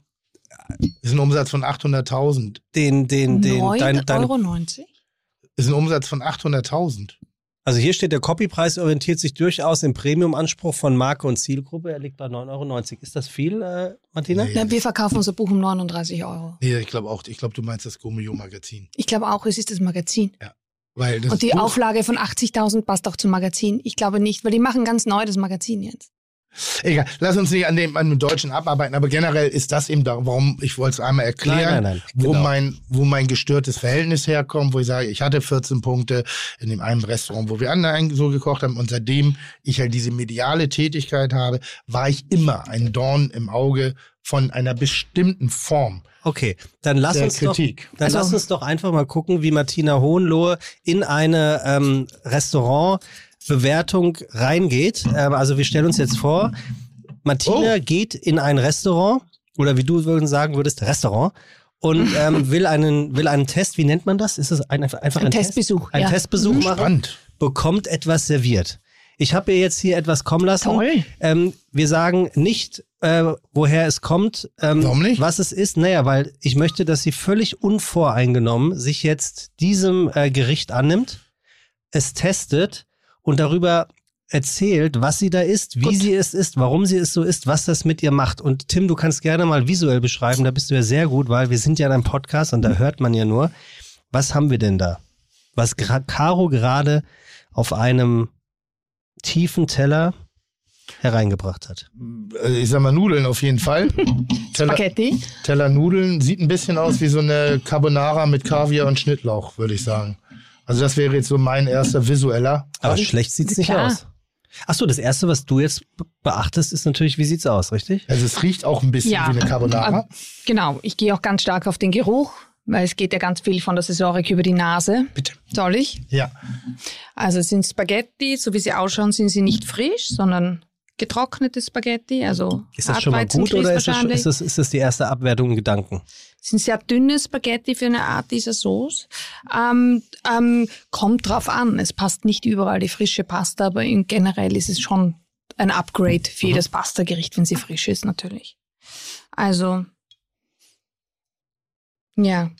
Ist ein Umsatz von 800.000. den, den, den, 9,90 dein, dein, Euro? Ist ein Umsatz von 800.000. also hier steht, der Copypreis orientiert sich durchaus im Premium-Anspruch von Marke und Zielgruppe. Er liegt bei 9,90 Euro. Ist das viel, äh, Martina? Nee. Na, wir verkaufen unser Buch um 39 Euro. Nee, ich glaube auch. Ich glaube, du meinst das Gomeo-Magazin. Ich glaube auch, es ist das Magazin. Weil das Und die Buch- Auflage von 80.000 passt auch zum Magazin. Ich glaube nicht, weil die machen ganz neu das Magazin jetzt. Egal, lass uns nicht an dem, an dem Deutschen abarbeiten, aber generell ist das eben da, warum, ich wollte es einmal erklären, Nein, nein, nein, wo, genau. mein, wo mein gestörtes Verhältnis herkommt, wo ich sage, ich hatte 14 Punkte in dem einen Restaurant, wo wir anderen so gekocht haben und seitdem ich halt diese mediale Tätigkeit habe, war ich immer ein Dorn im Auge von einer bestimmten Form Okay, dann lass der uns doch, Kritik. dann Also- lass uns doch einfach mal gucken, wie Martina Hohenlohe in eine ähm, Restaurantbewertung reingeht. Ähm, also wir stellen uns jetzt vor, Martina Oh. geht in ein Restaurant oder wie du würden sagen würdest, Restaurant und [laughs] ähm, will einen will einen Test. Wie nennt man das? Ist es ein, einfach ein, Ein Test? Testbesuch, Ein ja. Testbesuch Mhm. machen? Spannend. bekommt etwas serviert. Ich habe ihr jetzt hier etwas kommen lassen. Toll. Ähm, wir sagen nicht, äh, woher es kommt, ähm, Warum nicht? was es ist. Naja, weil ich möchte, dass sie völlig unvoreingenommen sich jetzt diesem äh, Gericht annimmt, es testet und darüber erzählt, was sie da isst, wie Gut. sie es isst, warum sie es so isst, was das mit ihr macht. Und Tim, du kannst gerne mal visuell beschreiben, da bist du ja sehr gut, weil wir sind ja in einem Podcast und da hört man ja nur, was haben wir denn da? Was gra- Caro gerade auf einem tiefen Teller hereingebracht hat. Äh, Ich sag mal Nudeln auf jeden Fall. [laughs] Teller, Spaghetti. Teller Nudeln sieht ein bisschen aus wie so eine Carbonara mit Kaviar und Schnittlauch, würde ich sagen. Also das wäre jetzt so mein erster visueller. Aber Punkt. schlecht sieht's nicht Klar. aus. Ach so, das erste, was du jetzt be- beachtest, ist natürlich, wie sieht's aus, richtig? Also es riecht auch ein bisschen Ja. wie eine Carbonara. Äh, Genau, ich gehe auch ganz stark auf den Geruch, weil es geht ja ganz viel von der Sensorik über die Nase. Bitte. Soll ich? Ja. Also es sind Spaghetti, so wie sie ausschauen, sind sie nicht frisch, sondern getrocknete Spaghetti, also Ist das schon mal gut oder ist das, schon- ist, das, ist das die erste Abwertung in Gedanken? sind sehr dünne Spaghetti für eine Art dieser Sauce. Ähm, ähm, kommt drauf an. Es passt nicht überall die frische Pasta, aber generell ist es schon ein Upgrade für jedes Pasta-Gericht, wenn sie frisch ist, natürlich. Also, ja.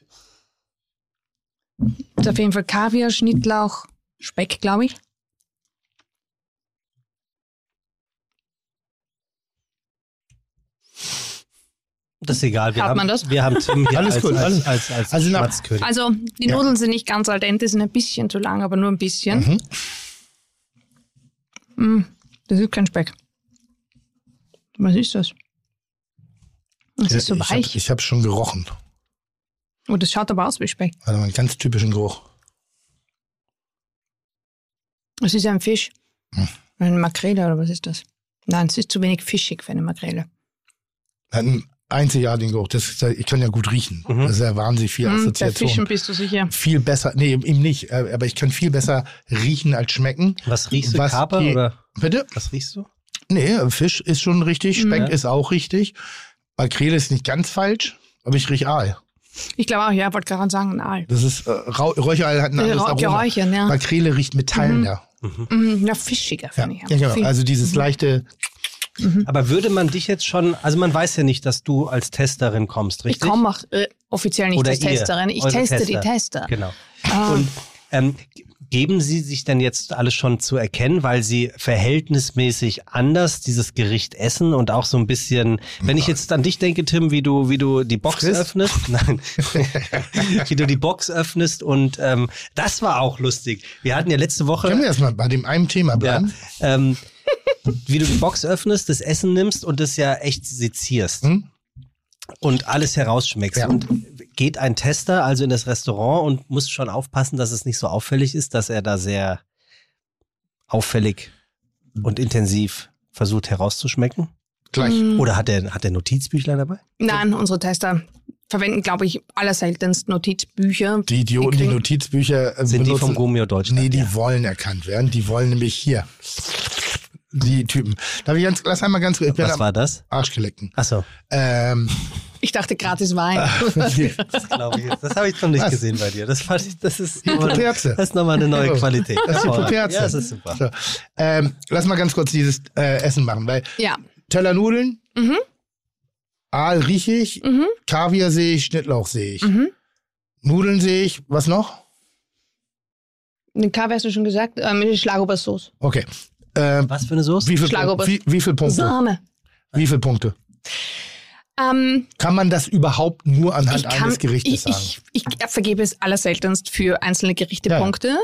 Ist auf jeden Fall Kaviar, Schnittlauch, Speck, glaube ich. Das ist egal. Wir Hat haben, man das? Wir haben Tim hier [laughs] Alles als, gut, als, alles- als, als, also nach- Schmatzkönig. Also, die Ja. Nudeln sind nicht ganz al dente, sind ein bisschen zu lang, aber nur ein bisschen. Mhm. Mm, das ist kein Speck. Was ist das? Das ist so ich hab, weich. ich habe schon gerochen. Oh, das schaut aber aus wie Speck. Also einen ganz typischen Geruch. Es ist ja ein Fisch. Hm. Eine Makrele oder was ist das? Nein, es ist zu wenig fischig für eine Makrele. Einen einzigartigen Geruch. Das ist, ja- ich kann ja gut riechen. Mhm. Das ist ja wahnsinnig viel Hm, bei Assoziation. Fischen bist du sicher. viel besser, nee, eben nicht, äh, aber ich kann viel besser riechen als schmecken. Was riechst du? Was Kaper die- oder Bitte? was riechst du? Nee, Fisch ist schon richtig, Speck Mhm. ist auch richtig. Makrele ist nicht ganz falsch, aber ich riech Aal. Ich glaube auch, ja, wollte gerade sagen, ein Aal. Das ist, äh, Räucheraal hat ein Äh, anderes Aroma. Geräuchern, ja. Makrele riecht metallender. Mhm, ja, fischiger, Ja, finde ich. ja, genau. Also dieses leichte, Aber würde man dich jetzt schon, also man weiß ja nicht, dass du als Testerin kommst, ich richtig? komme auch äh, offiziell nicht Oder als ihr, Testerin. Ich teste Tester. die Tester. Genau. Ah. Und ähm, geben Sie sich denn jetzt alles schon zu erkennen, weil Sie verhältnismäßig anders dieses Gericht essen und auch so ein bisschen, wenn ich jetzt an dich denke, Tim, wie du, wie du die Box Frisst? öffnest, [laughs] nein, [laughs] wie du die Box öffnest und ähm, das war auch lustig. Wir hatten ja letzte Woche können wir erstmal bei dem einen Thema ja, bleiben? ähm, wie du die Box öffnest, das Essen nimmst und das ja echt sezierst Hm? und alles herausschmeckst. Ja. Und geht ein Tester also in das Restaurant und muss schon aufpassen, dass es nicht so auffällig ist, dass er da sehr auffällig und intensiv versucht herauszuschmecken? Gleich. Mhm. Oder hat er hat er Notizbüchlein dabei? Nein, unsere Tester verwenden, glaube ich, allerseltenst Notizbücher. Die Idioten, die kriegen- Notizbücher äh, Sind die benutzen, vom Gumio Deutschland? Nee, die ja. wollen erkannt werden. Die wollen nämlich hier. Die Typen. Darf ich ganz, lass einmal ganz kurz, Was war das? Arschgeleckten. Achso, Ähm, Ich dachte gratis Wein. [laughs] das glaube ich. jetzt. Das habe ich noch nicht Was? gesehen bei dir. Das, fand ich, das ist das ist nochmal eine neue Oh, Qualität. Das ist. Puperze. Ja, das ist super. So. Ähm, lass mal ganz kurz dieses äh, Essen machen, weil ja. Teller Nudeln, Mhm. Aal rieche ich, Mhm. Kaviar sehe ich, Schnittlauch sehe ich. Mhm. Nudeln sehe ich, was noch? Den Kaffee hast du schon gesagt. Ähm, Schlagobersauce. Okay. Ähm, Was für eine Soße? wie, viel, Schlagobers. wie, wie viele Punkte? Sahne. Wie viele Punkte? Ähm, Kann man das überhaupt nur anhand kann, eines Gerichtes ich, sagen? ich, ich vergebe es allerseltenst für einzelne Gerichte Ja. Punkte.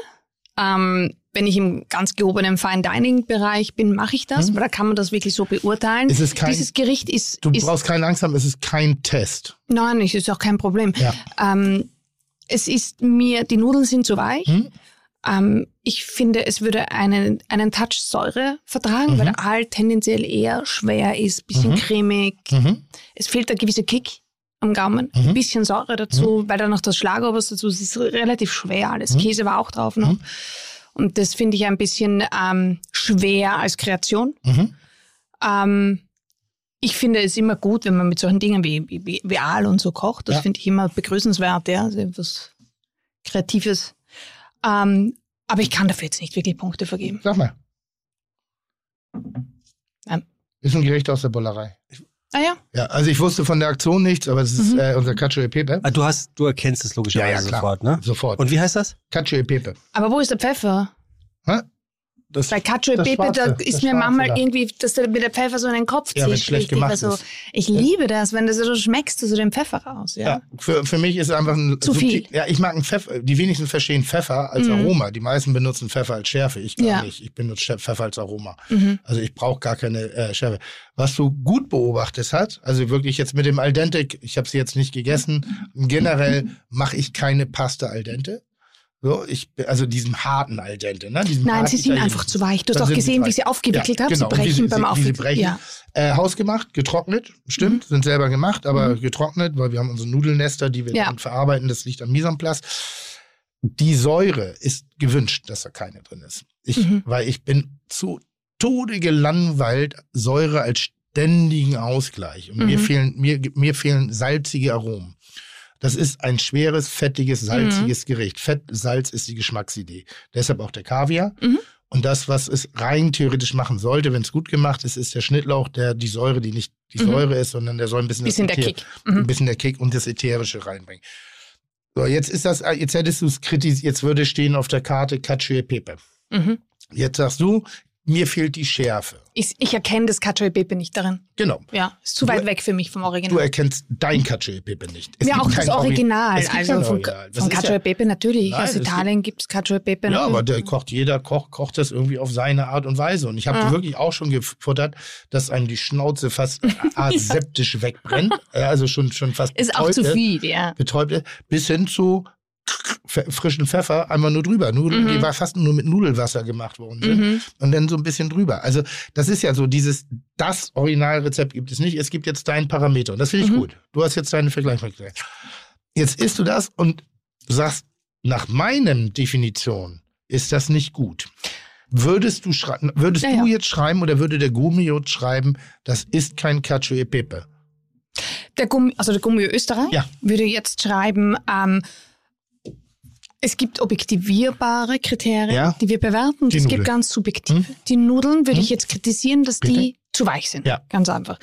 Ähm, wenn ich im ganz gehobenen Fine Dining Bereich bin, mache ich das, weil da kann man das wirklich so beurteilen. Ist es kein- Dieses Gericht ist, Du ist brauchst keine Angst haben, es ist kein Test. nein, es ist auch kein Problem. Ja. Ähm, es ist mir, die Nudeln sind zu weich. Hm? Ähm, ich finde, es würde einen, einen Touch Säure vertragen, Mhm. weil der Aal tendenziell eher schwer ist, bisschen cremig. Mhm. Es fehlt der gewisse Kick am Gaumen, ein bisschen Säure dazu, weil da noch das Schlagobers dazu ist. Es ist relativ schwer alles. Käse war auch drauf noch. Und das finde ich ein bisschen ähm, schwer als Kreation. Mhm. Ähm, ich finde es immer gut, wenn man mit solchen Dingen wie, wie, wie, Aal und so kocht. Das Ja. finde ich immer begrüßenswert, ja. Also etwas Kreatives. Ähm, aber ich kann dafür jetzt nicht wirklich Punkte vergeben. Sag mal. Ähm. Ist ein Gericht aus der Bollerei. Ah ja, Ja, also ich wusste von der Aktion nichts, aber es ist Mhm. äh, unser Cacio e Pepe. Ah, du hast, du erkennst es logischerweise sofort, ne? Sofort. Und wie heißt das? Cacio e Pepe. aber wo ist der Pfeffer? Hä? Das, Bei Cacio e Pepe, da ist mir manchmal da. irgendwie, dass der, mit der Pfeffer so in den Kopf Ja, wenn's zischt. schlecht gemacht also, ist. Ich liebe das, wenn du so schmeckst, du so den Pfeffer raus. Ja. ja, für, für mich ist einfach ein Zu viel. Ja, ich mag einen Pfeffer. Die wenigsten verstehen Pfeffer als Mhm. Aroma. Die meisten benutzen Pfeffer als Schärfe. Ich gar Ja. nicht. Ich benutze Pfeffer als Aroma. Mhm. Also ich brauche gar keine äh, Schärfe. Was du gut beobachtet hast, also wirklich jetzt mit dem Al dente, ich habe sie jetzt nicht gegessen. Generell mache ich keine Pasta Al dente. So, ich, also diesem harten Al dente. Ne? Diesem Nein, sie sind einfach zu weich. Du hast auch gesehen, wie sie aufgewickelt Ja, haben. genau. Sie brechen beim wie sie Aufwickeln. brechen. Ja. Äh, hausgemacht, getrocknet, stimmt, sind selber gemacht, aber getrocknet, weil wir haben unsere Nudelnester, die wir Ja. dann verarbeiten, das liegt am place. Die Säure ist gewünscht, dass da keine drin ist. Ich, Mhm. Weil ich bin zu Tode gelangweilt, Säure als ständigen Ausgleich. Und mir, Mhm. fehlen, mir, mir fehlen salzige Aromen. Das ist ein schweres, fettiges, Mhm. salziges Gericht. Fett, Salz ist die Geschmacksidee. Deshalb auch der Kaviar. Mhm. Und das, was es rein theoretisch machen sollte, wenn es gut gemacht ist, ist der Schnittlauch, der die Säure, die nicht die Mhm. Säure ist, sondern der soll ein bisschen, Bisschen das der Kick. Mhm. ein bisschen der Kick und das Ätherische reinbringen. So, jetzt ist das, jetzt hättest du es kritisiert, jetzt würde stehen auf der Karte Cacio e Pepe. Mhm. Jetzt sagst du, mir fehlt die Schärfe. Ich, ich erkenne das Cacio Pepe nicht darin. Genau. Ja, ist zu Du- weit weg für mich vom Du Original. erkennst dein Cacio e Pepe nicht. Es ja, auch das Original. Es gibt Also von, Original. Von Cacio ja- Pepe natürlich. Nein, Aus Italien gibt es Cacio Pepe. Ja, aber der kocht, jeder Koch kocht das irgendwie auf seine Art und Weise. Und ich habe Ja. wirklich auch schon gefuttert, dass einem die Schnauze fast [laughs] aseptisch wegbrennt. Also schon, schon fast ist auch betäubt zu ist. viel, ja. betäubt bis hin zu frischen Pfeffer einfach nur drüber. Nudeln, die war fast nur mit Nudelwasser gemacht worden sind. Und dann so ein bisschen drüber. Also das ist ja so, dieses, das Originalrezept gibt es nicht. Es gibt jetzt deinen Parameter. Und das finde ich gut. Du hast jetzt deine Vergleichbarkeit. Jetzt isst du das und sagst, nach meinem Definition ist das nicht gut. Würdest du schreiben, würdest Ja, du ja. jetzt schreiben oder würde der Gummio schreiben, das ist kein Cacio e Pepe? Der Gummi, also der Gummi Österreich Ja. würde jetzt schreiben, ähm, es gibt objektivierbare Kriterien, Ja. die wir bewerten. Die es Nudeln. gibt ganz subjektive. Die Nudeln würde ich jetzt kritisieren, dass Bitte? die zu weich sind. Ja. Ganz einfach.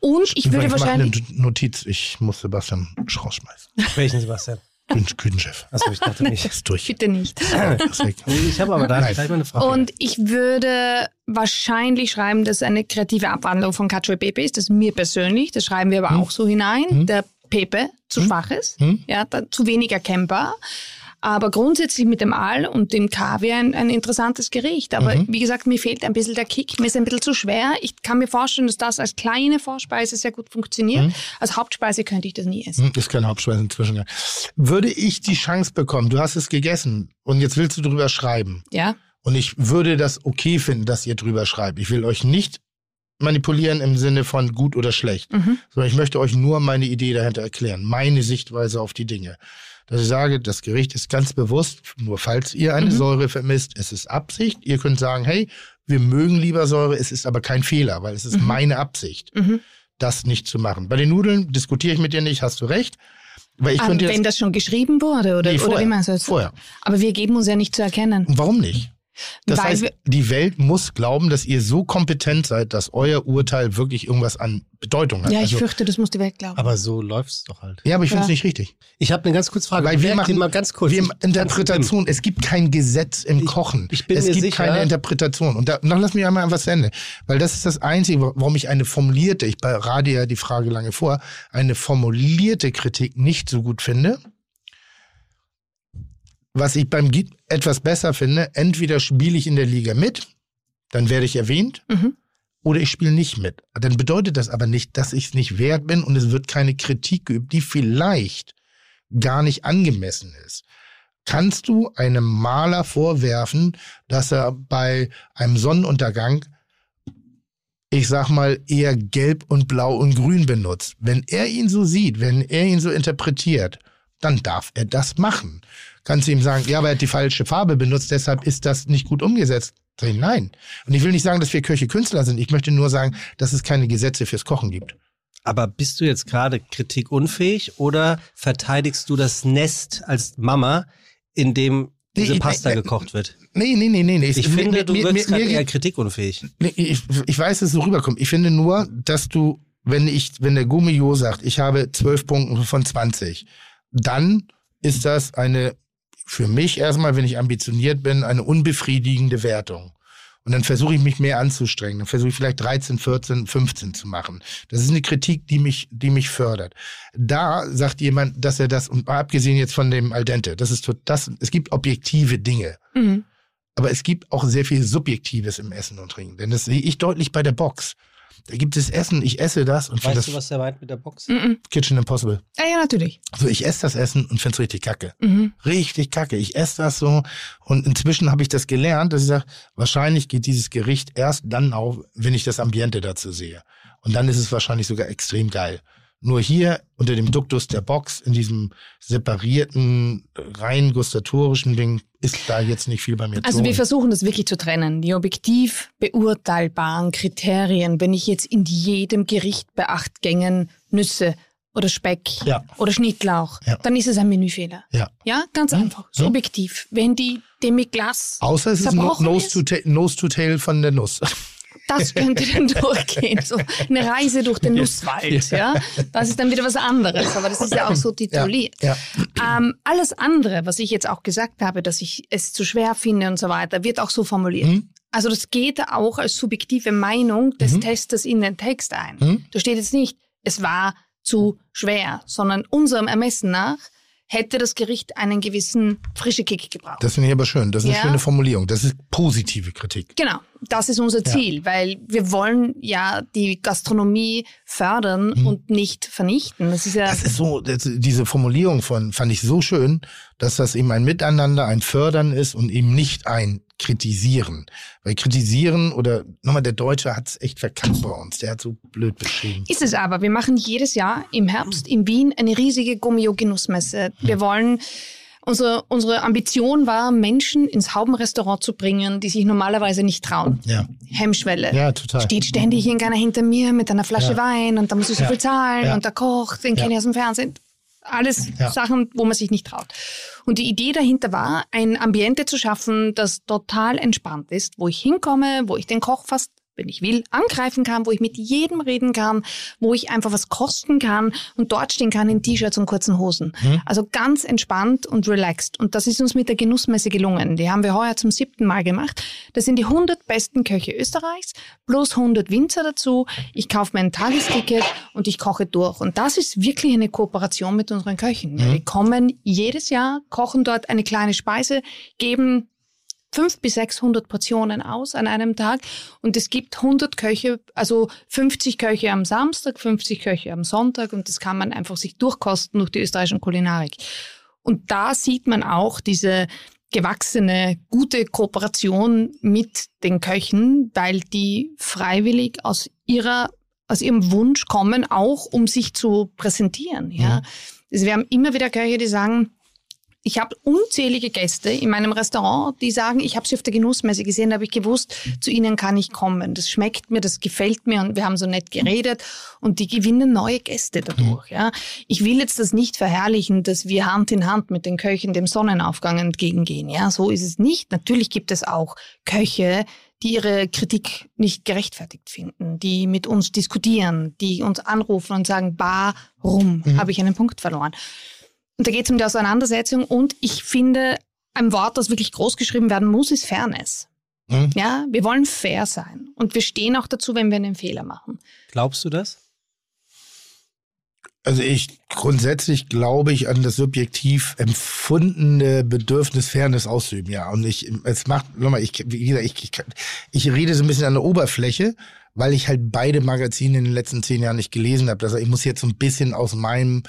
Und ich würde ich mache wahrscheinlich. eine Notiz, ich muss Sebastian rausschmeißen. Welchen Sebastian? Küchen- Küchenchef. Achso, ich dachte nicht. Ist durch. Bitte nicht. [laughs] Ich habe aber da gleich mal eine Frage. Und ich würde wahrscheinlich schreiben, dass eine kreative Abwandlung von Cacio e Pepe ist. Das ist mir persönlich. Das schreiben wir aber Hm. auch so hinein. Der Pepe zu schwach ist. Hm. Ja, da, zu wenig erkennbar. Aber grundsätzlich mit dem Aal und dem Kaviar ein, ein interessantes Gericht. Aber Mhm. wie gesagt, mir fehlt ein bisschen der Kick. Mir ist ein bisschen zu schwer. Ich kann mir vorstellen, dass das als kleine Vorspeise sehr gut funktioniert. Mhm. Als Hauptspeise könnte ich das nie essen. Hm, Ist kein Hauptspeise inzwischen. Würde ich die Chance bekommen, du hast es gegessen und jetzt willst du drüber schreiben. Ja? Und ich würde das okay finden, dass ihr drüber schreibt. Ich will euch nicht manipulieren im Sinne von gut oder schlecht, Mhm. sondern ich möchte euch nur meine Idee dahinter erklären, meine Sichtweise auf die Dinge. Dass ich sage, das Gericht ist ganz bewusst, nur falls ihr eine Mhm. Säure vermisst, es ist Absicht. Ihr könnt sagen, hey, wir mögen lieber Säure, es ist aber kein Fehler, weil es ist meine Absicht, Mhm. das nicht zu machen. Bei den Nudeln diskutiere ich mit dir nicht, hast du recht. Weil ich Aber könnte wenn das schon geschrieben wurde oder, Nee, oder vorher. meinst du das? Vorher. Aber wir geben uns ja nicht zu erkennen. Warum nicht? Das Weil heißt, die Welt muss glauben, dass ihr so kompetent seid, dass euer Urteil wirklich irgendwas an Bedeutung hat. Ja, ich also, fürchte, das muss die Welt glauben. aber so läuft's doch halt. ja, aber ich finde es nicht richtig. Ich habe eine ganz kurze Frage. Weil wir machen mal ganz kurz. wir Interpretation. Es gibt kein Gesetz im Ich- Kochen. ich bin es mir gibt sicher- keine Interpretation. Und da, noch lass mich einmal was zu Ende. Weil das ist das Einzige, warum ich eine formulierte, ich berate ja die Frage lange vor, eine formulierte Kritik nicht so gut finde. Was ich beim Git etwas besser finde, entweder spiele ich in der Liga mit, dann werde ich erwähnt, Mhm. oder ich spiele nicht mit. Dann bedeutet das aber nicht, dass ich es nicht wert bin und es wird keine Kritik geübt, die vielleicht gar nicht angemessen ist. Kannst du einem Maler vorwerfen, dass er bei einem Sonnenuntergang, ich sag mal, eher gelb und blau und grün benutzt? Wenn er ihn so sieht, wenn er ihn so interpretiert, dann darf er das machen. Kannst du ihm sagen, ja, aber er hat die falsche Farbe benutzt, deshalb ist das nicht gut umgesetzt. Ich, nein. Und ich will nicht sagen, dass wir Köche Künstler sind. Ich möchte nur sagen, dass es keine Gesetze fürs Kochen gibt. Aber bist du jetzt gerade kritikunfähig oder verteidigst du das Nest als Mama, in dem diese Nee, Pasta nee, gekocht wird? Nee, nee, nee, nee. nee. Ich Mir- finde, mir- du mir- wirkst mir- gerade eher kritikunfähig. Nee, ich, ich weiß, dass es so rüberkommt. Ich finde nur, dass du, wenn ich, wenn der Gummio sagt, ich habe zwölf Punkte von 20, dann ist das eine, für mich erstmal, wenn ich ambitioniert bin, eine unbefriedigende Wertung. Und dann versuche ich mich mehr anzustrengen. Dann versuche ich vielleicht 13, 14, 15 zu machen. Das ist eine Kritik, die mich, die mich fördert. Da sagt jemand, dass er das, und abgesehen jetzt von dem Al dente, das ist, das, es gibt objektive Dinge. Mhm. Aber es gibt auch sehr viel Subjektives im Essen und Trinken. Denn das sehe ich deutlich bei der Box. Da gibt es Essen, ich esse das und finde Weißt das du, was der meint mit der Box? Mhm. Kitchen Impossible. Ja, ja, natürlich. So, ich esse das Essen und finde es richtig kacke. Mhm. Richtig kacke. Ich esse das so und inzwischen habe ich das gelernt, dass ich sage, wahrscheinlich geht dieses Gericht erst dann auf, wenn ich das Ambiente dazu sehe. Und dann ist es wahrscheinlich sogar extrem geil. Nur hier unter dem Duktus der Box, in diesem separierten, rein gustatorischen Ding, ist da jetzt nicht viel bei mir Also zu wir versuchen das wirklich zu trennen. Die objektiv beurteilbaren Kriterien, wenn ich jetzt in jedem Gericht bei acht Gängen Nüsse oder Speck Ja. oder Schnittlauch, Ja. dann ist es ein Menüfehler. Ja. Ja, ganz Mhm. einfach. Subjektiv. Wenn die Demi-Glace Außer es ist nose, to nose to Tail von der Nuss. Das könnte dann durchgehen. So eine Reise durch den Nusswald. Ja. Das ist dann wieder was anderes. Aber das ist ja auch so tituliert. Ja. Ähm, alles andere, was ich jetzt auch gesagt habe, dass ich es zu schwer finde und so weiter, wird auch so formuliert. Mhm. Also das geht auch als subjektive Meinung des Testers in den Text ein. Mhm. Da steht jetzt nicht, es war zu schwer, sondern unserem Ermessen nach hätte das Gericht einen gewissen frische Kick gebraucht. Das finde ich aber schön. Das ist Ja. eine schöne Formulierung. Das ist positive Kritik. Genau, das ist unser Ziel, weil wir wollen ja die Gastronomie fördern und nicht vernichten. Das ist ja Mhm. Das ist so, das, diese Formulierung von fand ich so schön, dass das eben ein Miteinander, ein Fördern ist und eben nicht ein Kritisieren. Weil kritisieren oder nochmal der Deutsche hat es echt verkackt bei uns. Der hat so blöd beschrieben. Ist es aber. Wir machen jedes Jahr im Herbst in Wien eine riesige Gummio-Genussmesse. Wir wollen, unsere, unsere Ambition war, Menschen ins Haubenrestaurant zu bringen, die sich normalerweise nicht trauen. Ja, Hemmschwelle. ja, total. Steht ständig irgendeiner hinter mir mit einer Flasche Ja. Wein und da muss ich so Ja. viel zahlen und der Koch, den Ja. kenne ich aus dem Fernsehen. Alles Ja. Sachen, wo man sich nicht traut. Und die Idee dahinter war, ein Ambiente zu schaffen, das total entspannt ist, wo ich hinkomme, wo ich den Koch fast, wenn ich will, angreifen kann, wo ich mit jedem reden kann, wo ich einfach was kosten kann und dort stehen kann in T-Shirts und kurzen Hosen. Also ganz entspannt und relaxed. Und das ist uns mit der Genussmesse gelungen. Die haben wir heuer zum siebten Mal gemacht. Das sind die 100 besten Köche Österreichs plus 100 Winzer dazu. Ich kaufe mir ein Tagesticket und ich koche durch. Und das ist wirklich eine Kooperation mit unseren Köchen. Die kommen jedes Jahr, kochen dort eine kleine Speise, geben fünf bis 600 Portionen aus an einem Tag und es gibt 100 Köche, also 50 Köche am Samstag, 50 Köche am Sonntag und das kann man einfach sich durchkosten durch die österreichische Kulinarik. Und da sieht man auch diese gewachsene, gute Kooperation mit den Köchen, weil die freiwillig aus ihrer, aus ihrem Wunsch kommen, auch um sich zu präsentieren, ja. Also wir haben immer wieder Köche, die sagen, ich habe unzählige Gäste in meinem Restaurant, die sagen, ich habe sie auf der Genussmesse gesehen, da habe ich gewusst, zu ihnen kann ich kommen. Das schmeckt mir, das gefällt mir und wir haben so nett geredet und die gewinnen neue Gäste dadurch. Ja. Ich will jetzt das nicht verherrlichen, dass wir Hand in Hand mit den Köchen dem Sonnenaufgang entgegengehen. Ja, so ist es nicht. Natürlich gibt es auch Köche, die ihre Kritik nicht gerechtfertigt finden, die mit uns diskutieren, die uns anrufen und sagen, warum habe ich einen Punkt verloren? Und da geht es um die Auseinandersetzung und ich finde, ein Wort, das wirklich groß geschrieben werden muss, ist Fairness. Mhm. Ja, wir wollen fair sein und wir stehen auch dazu, wenn wir einen Fehler machen. Glaubst du das? Also ich grundsätzlich glaube ich an das subjektiv empfundene Bedürfnis Fairness auszuüben, ja. Und ich, es macht, nochmal, ich, wie gesagt, ich, ich, ich rede so ein bisschen an der Oberfläche, weil ich halt beide Magazine in den letzten zehn Jahren nicht gelesen habe. Also ich muss jetzt so ein bisschen aus meinem,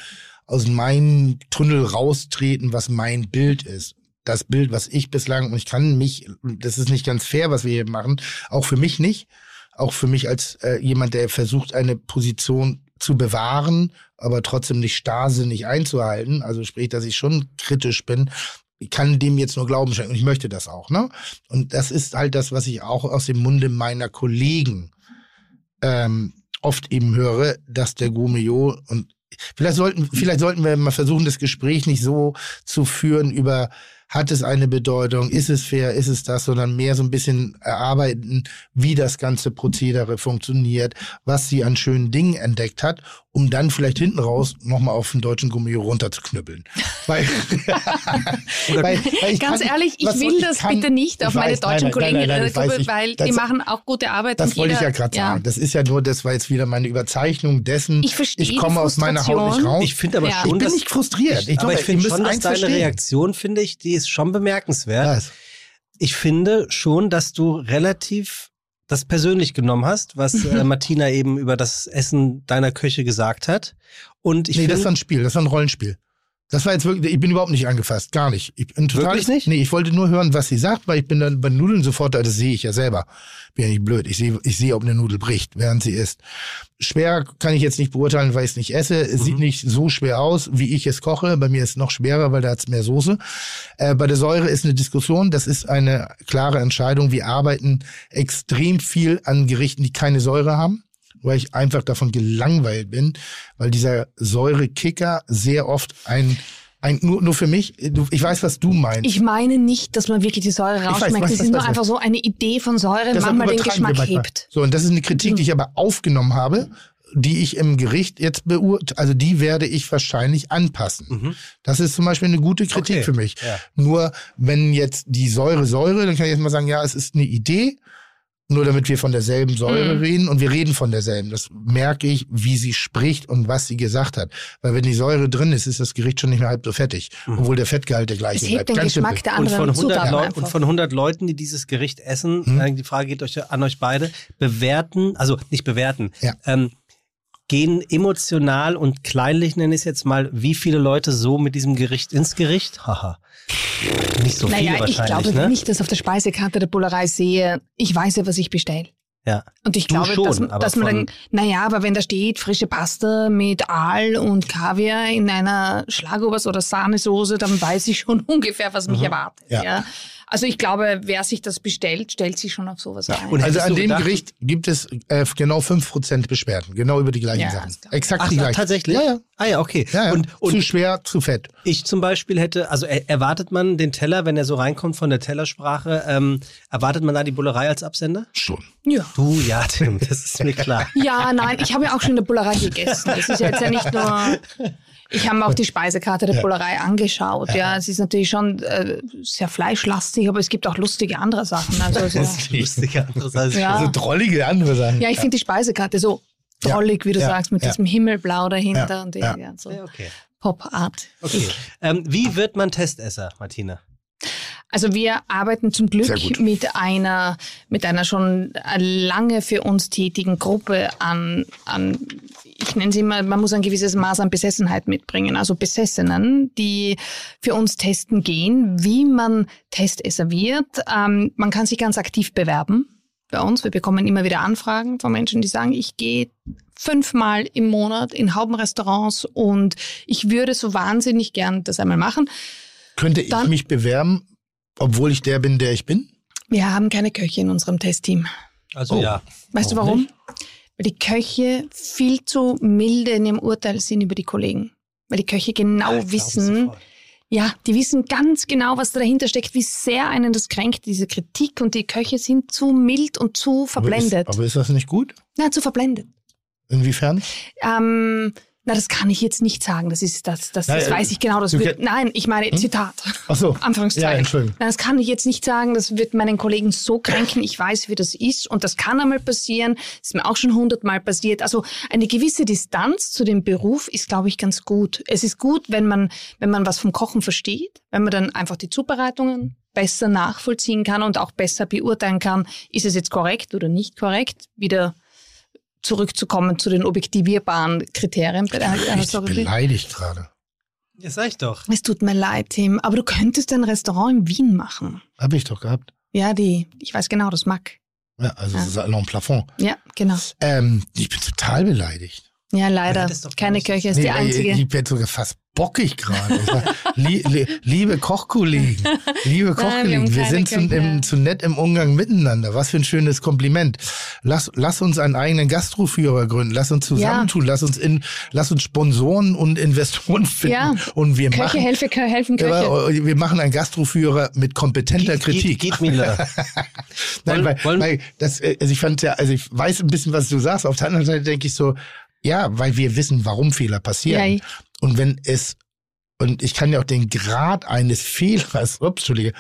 aus meinem Tunnel raustreten, was mein Bild ist. Das Bild, was ich bislang, und ich kann mich, das ist nicht ganz fair, was wir hier machen, auch für mich nicht, auch für mich als äh, jemand, der versucht, eine Position zu bewahren, aber trotzdem nicht starrsinnig einzuhalten. Also sprich, dass ich schon kritisch bin. Ich kann dem jetzt nur Glauben schenken und ich möchte das auch. Ne? Und das ist halt das, was ich auch aus dem Munde meiner Kollegen ähm, oft eben höre, dass der Gomeo und vielleicht sollten, vielleicht sollten wir mal versuchen, das Gespräch nicht so zu führen über hat es eine Bedeutung, ist es fair, ist es das, sondern mehr so ein bisschen erarbeiten, wie das ganze Prozedere funktioniert, was sie an schönen Dingen entdeckt hat, um dann vielleicht hinten raus nochmal auf den deutschen Gummi runterzuknüppeln. [laughs] Weil, weil, weil ich Ganz kann- ehrlich, ich will das kann- bitte nicht ich auf meine weiß, nein, deutschen nein, Kollegen nein, nein, ich ich- weil das- die machen auch gute Arbeit. Das wollte ich jeder- ja gerade sagen. Das ist ja nur, das war jetzt wieder meine Überzeichnung dessen. Ich verstehe Ich komme aus meiner Haut nicht raus. Ich finde aber Ja. ich schon, bin dass, nicht frustriert. Ich, aber ich finde schon, dass deine verstehen. Reaktion, finde ich, die ist schon bemerkenswert. Was? Ich finde schon, dass du relativ das persönlich genommen hast, was äh, Martina eben über das Essen deiner Köche gesagt hat. Und ich nee, das finde, war ein Spiel, das war ein Rollenspiel. Das war jetzt wirklich, ich bin überhaupt nicht angefasst, gar nicht. Ich bin total, Wirklich nicht? Nee, ich wollte nur hören, was sie sagt, weil ich bin dann bei Nudeln sofort, da, das sehe ich ja selber. Bin ja nicht blöd. Ich sehe, ich sehe, ob eine Nudel bricht, während sie isst. Schwer kann ich jetzt nicht beurteilen, weil ich es nicht esse. Es Mhm. sieht nicht so schwer aus, wie ich es koche. Bei mir ist es noch schwerer, weil da hat es mehr Soße. Äh, bei der Säure ist eine Diskussion. Das ist eine klare Entscheidung. Wir arbeiten extrem viel an Gerichten, die keine Säure haben weil ich einfach davon gelangweilt bin, weil dieser Säurekicker sehr oft ein, ein nur, nur für mich, ich weiß, was du meinst. Ich meine nicht, dass man wirklich die Säure rausschmeckt. Es ist nur einfach so eine Idee von Säure, Deshalb manchmal den Geschmack manchmal. hebt. So, und das ist eine Kritik, die ich aber aufgenommen habe, die ich im Gericht jetzt beurteile, also die werde ich wahrscheinlich anpassen. Das ist zum Beispiel eine gute Kritik Okay, für mich. ja. Nur wenn jetzt die Säure Säure, dann kann ich jetzt mal sagen, ja, es ist eine Idee. Nur damit wir von derselben Säure reden und wir reden von derselben. Das merke ich, wie sie spricht und was sie gesagt hat. Weil wenn die Säure drin ist, ist das Gericht schon nicht mehr halb so fettig, obwohl der Fettgehalt der gleiche bleibt. den Ganz Geschmack der Und von, anderen 100 Zutaten Leu- einfach. und von 100 Leuten, die dieses Gericht essen, Hm? äh, die Frage geht euch an euch beide, bewerten, also nicht bewerten, Ja. ähm, gehen emotional und kleinlich, nenne ich es jetzt mal, wie viele Leute so mit diesem Gericht ins Gericht? Haha. Nicht so naja, ich wahrscheinlich, glaube, ne? wenn ich das auf der Speisekarte der Bullerei sehe, ich weiß ja, was ich bestelle. Ja. Und ich Du glaube, schon, dass, dass man dann, naja, aber wenn da steht frische Pasta mit Aal und Kaviar in einer Schlagobers- oder Sahnesoße, dann weiß ich schon [laughs] ungefähr, was mich erwartet. Ja. Ja. Also ich glaube, wer sich das bestellt, stellt sich schon auf sowas ein. Und Also an dem gedacht- Gericht gibt es äh, genau 5% Beschwerden, genau über die gleichen Ja, Sachen. Exakt Ach, die gleichen. tatsächlich? Ja, ja. Ah ja, okay. ja, ja. Und, und zu schwer, zu fett. Ich zum Beispiel hätte, also er, erwartet man den Teller, wenn er so reinkommt von der Tellersprache, ähm, erwartet man da die Bullerei als Absender? Schon. ja. Du, ja, Tim, das ist mir klar. Ja, nein, ich habe ja auch schon in der Bullerei gegessen. Das ist jetzt ja nicht nur. Ich habe mir auch die Speisekarte der Bullerei angeschaut. Ja, es ist natürlich schon äh, sehr fleischlastig, aber es gibt auch lustige andere Sachen. Also, [laughs] es ist, Lustige anderes als Ja. Also drollige andere Sachen. ja, ich finde die Speisekarte so Ja. drollig, wie du Ja. sagst, mit Ja. diesem Himmelblau dahinter Ja. und die, Ja. ja, so Ja, okay. Pop-Art. okay. Ähm, wie wird man Testesser, Martina? Also wir arbeiten zum Glück mit einer, mit einer schon lange für uns tätigen Gruppe an, an ich nenne sie immer, man muss ein gewisses Maß an Besessenheit mitbringen, also Besessenen, die für uns testen gehen, wie man Testesser wird. Ähm, man kann sich ganz aktiv bewerben bei uns. Wir bekommen immer wieder Anfragen von Menschen, die sagen, ich gehe fünfmal im Monat in Haubenrestaurants und ich würde so wahnsinnig gern das einmal machen. Könnte ich Dann- mich bewerben, obwohl ich der bin, der ich bin? Wir haben keine Köche in unserem Testteam. Also Oh. ja. Weißt du warum? Weil die Köche viel zu milde in ihrem Urteil sind über die Kollegen. Weil die Köche genau Ja, ich wissen, ja, die wissen ganz genau, was da dahinter steckt, wie sehr einen das kränkt, diese Kritik. Und die Köche sind zu mild und zu verblendet. Aber ist, aber ist das nicht gut? Na, zu verblendet. Inwiefern? Ähm, na, das kann ich jetzt nicht sagen. Das ist, das, das, das Nein, weiß ich genau. Das wird, nein, ich meine, Zitat. Ach so. [laughs] Anführungszeichen. Ja, Entschuldigung. Nein, das kann ich jetzt nicht sagen. Das wird meinen Kollegen so kränken. Ich weiß, wie das ist. Und das kann einmal passieren. Das ist mir auch schon hundertmal passiert. Also eine gewisse Distanz zu dem Beruf ist, glaube ich, ganz gut. Es ist gut, wenn man, wenn man was vom Kochen versteht, wenn man dann einfach die Zubereitungen besser nachvollziehen kann und auch besser beurteilen kann, ist es jetzt korrekt oder nicht korrekt. Wieder zurückzukommen zu den objektivierbaren Kriterien bei einer, einer Ich Sorte. beleidigt gerade. Ja, sag ich doch. Es tut mir leid, Tim, aber du könntest ein Restaurant in Wien machen. Habe ich doch gehabt. Ja, die, ich weiß genau, das mag. Ja, also Ja. Salon Plafond. Ja, genau. Ähm, ich bin total beleidigt. Ja, leider. Keine. Köche ist die Nee, einzige. Ich, werde sogar fast bockig gerade. Liebe Kochkollegen, [laughs] liebe Kochkollegen, wir keine sind zu, im, zu nett im Umgang miteinander. Was für ein schönes Kompliment. Lass, lass uns einen eigenen Gastroführer gründen. Lass uns zusammentun. Lass uns in, lass uns Sponsoren und Investoren finden. Ja. Und wir Köche machen, helfen, Kö- helfen Köche. Ja, wir machen einen Gastroführer mit kompetenter Kritik. Geht, geht Miller. [laughs] Nein, Wollen- weil, wollen- weil das, äh, also ich fand ja, also ich weiß ein bisschen, was du sagst. Auf der anderen Seite denke ich so, ja, weil wir wissen, warum Fehler passieren. Ja. Und wenn es, und ich kann ja auch den Grad eines [laughs] Fehlers, ups, Entschuldige,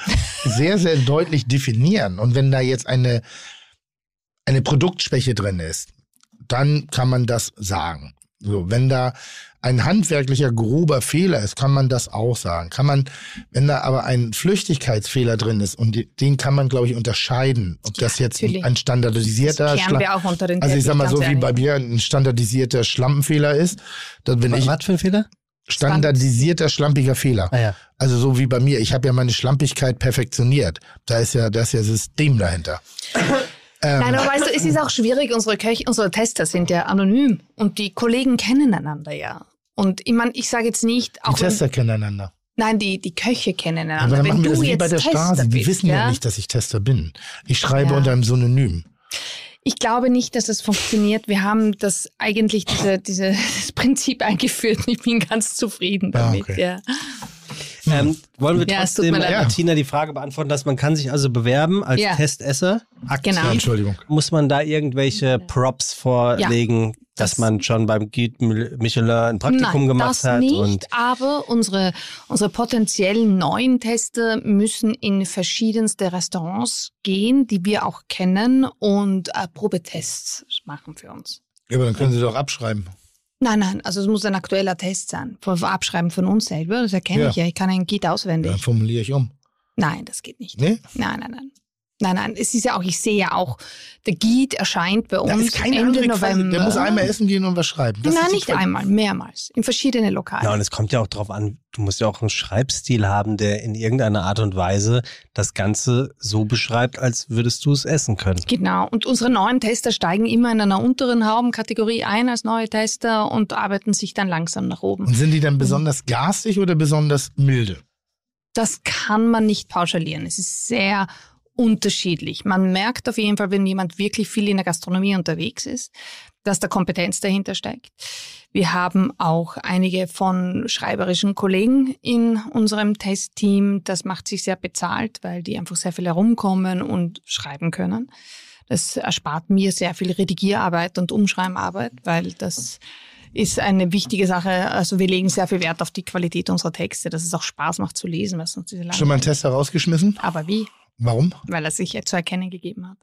sehr, sehr deutlich definieren. Und wenn da jetzt eine, eine Produktschwäche drin ist, dann kann man das sagen. So, wenn da ein handwerklicher grober Fehler ist, kann man das auch sagen. Kann man, wenn da aber ein Flüchtigkeitsfehler drin ist und die- den kann man, glaube ich, unterscheiden, ob das jetzt natürlich. ein standardisierter Das wir auch unter den also ich sag mal so wie bei mir ein standardisierter Schlampenfehler ist, dann wenn ich Was für ein Fehler? standardisierter schlampiger Fehler. Ah ja. Also so wie bei mir, ich habe ja meine Schlampigkeit perfektioniert. Da ist ja das ist ja System dahinter. [clears throat] Nein, aber weißt du, es ist auch schwierig. Unsere Köche, unsere Tester sind ja anonym und die Kollegen kennen einander ja. Und ich meine, ich sage jetzt nicht, Die Tester kennen einander. nein, die, die Köche kennen Aber einander. dann wenn machen wir du das wie bei der Tester Stasi. Die bist, wissen ja nicht, dass ich Tester bin. Ich schreibe Ja. unter einem Synonym. Ich glaube nicht, dass das funktioniert. Wir haben das eigentlich diese, diese, [laughs] das Prinzip eingeführt. Ich bin ganz zufrieden Ah, damit. okay. Ja. Ähm, wollen wir Ja, trotzdem, leid. Martina, die Frage beantworten, dass man kann sich also bewerben als Ja. Testesser? Aktiv. Genau. Entschuldigung. Muss man da irgendwelche Props vorlegen, dass Das- man schon beim Guide Michelin ein Praktikum Nein, gemacht das hat? nicht, und aber unsere, unsere potenziellen neuen Tester müssen in verschiedenste Restaurants gehen, die wir auch kennen und äh, Probetests machen für uns. Ja, aber dann können Sie doch abschreiben. Nein, nein, also es muss ein aktueller Test sein. Von Abschreiben von uns selber, das erkenne Ja. ich ja. Ich kann einen Guide auswendig. Dann formuliere ich um. Nein, das geht nicht. Nee? Nein, nein, nein. Nein, nein, es ist ja auch, ich sehe ja auch, der Guide erscheint bei uns Da ist keine Ende andere November. Der muss einmal essen gehen und was schreiben. Das Nein, nicht Quali- einmal, mehrmals. In verschiedene Lokale. ja, und es kommt ja auch drauf an, du musst ja auch einen Schreibstil haben, der in irgendeiner Art und Weise das Ganze so beschreibt, als würdest du es essen können. Genau. Und unsere neuen Tester steigen immer in einer unteren Haubenkategorie ein als neue Tester und arbeiten sich dann langsam nach Und oben. sind die dann besonders garstig oder besonders milde? Das kann man nicht pauschalieren. Es ist sehr unterschiedlich. Man merkt auf jeden Fall, wenn jemand wirklich viel in der Gastronomie unterwegs ist, dass da Kompetenz dahinter steckt. Wir haben auch einige von schreiberischen Kollegen in unserem Testteam. Das macht sich sehr bezahlt, weil die einfach sehr viel herumkommen und schreiben können. Das erspart mir sehr viel Redigierarbeit und Umschreibarbeit, weil das ist eine wichtige Sache. Also wir legen sehr viel Wert auf die Qualität unserer Texte, dass es auch Spaß macht zu lesen, was sonst diese Schon mal einen Tester rausgeschmissen? Aber wie? Warum? Weil er sich zu erkennen gegeben hat.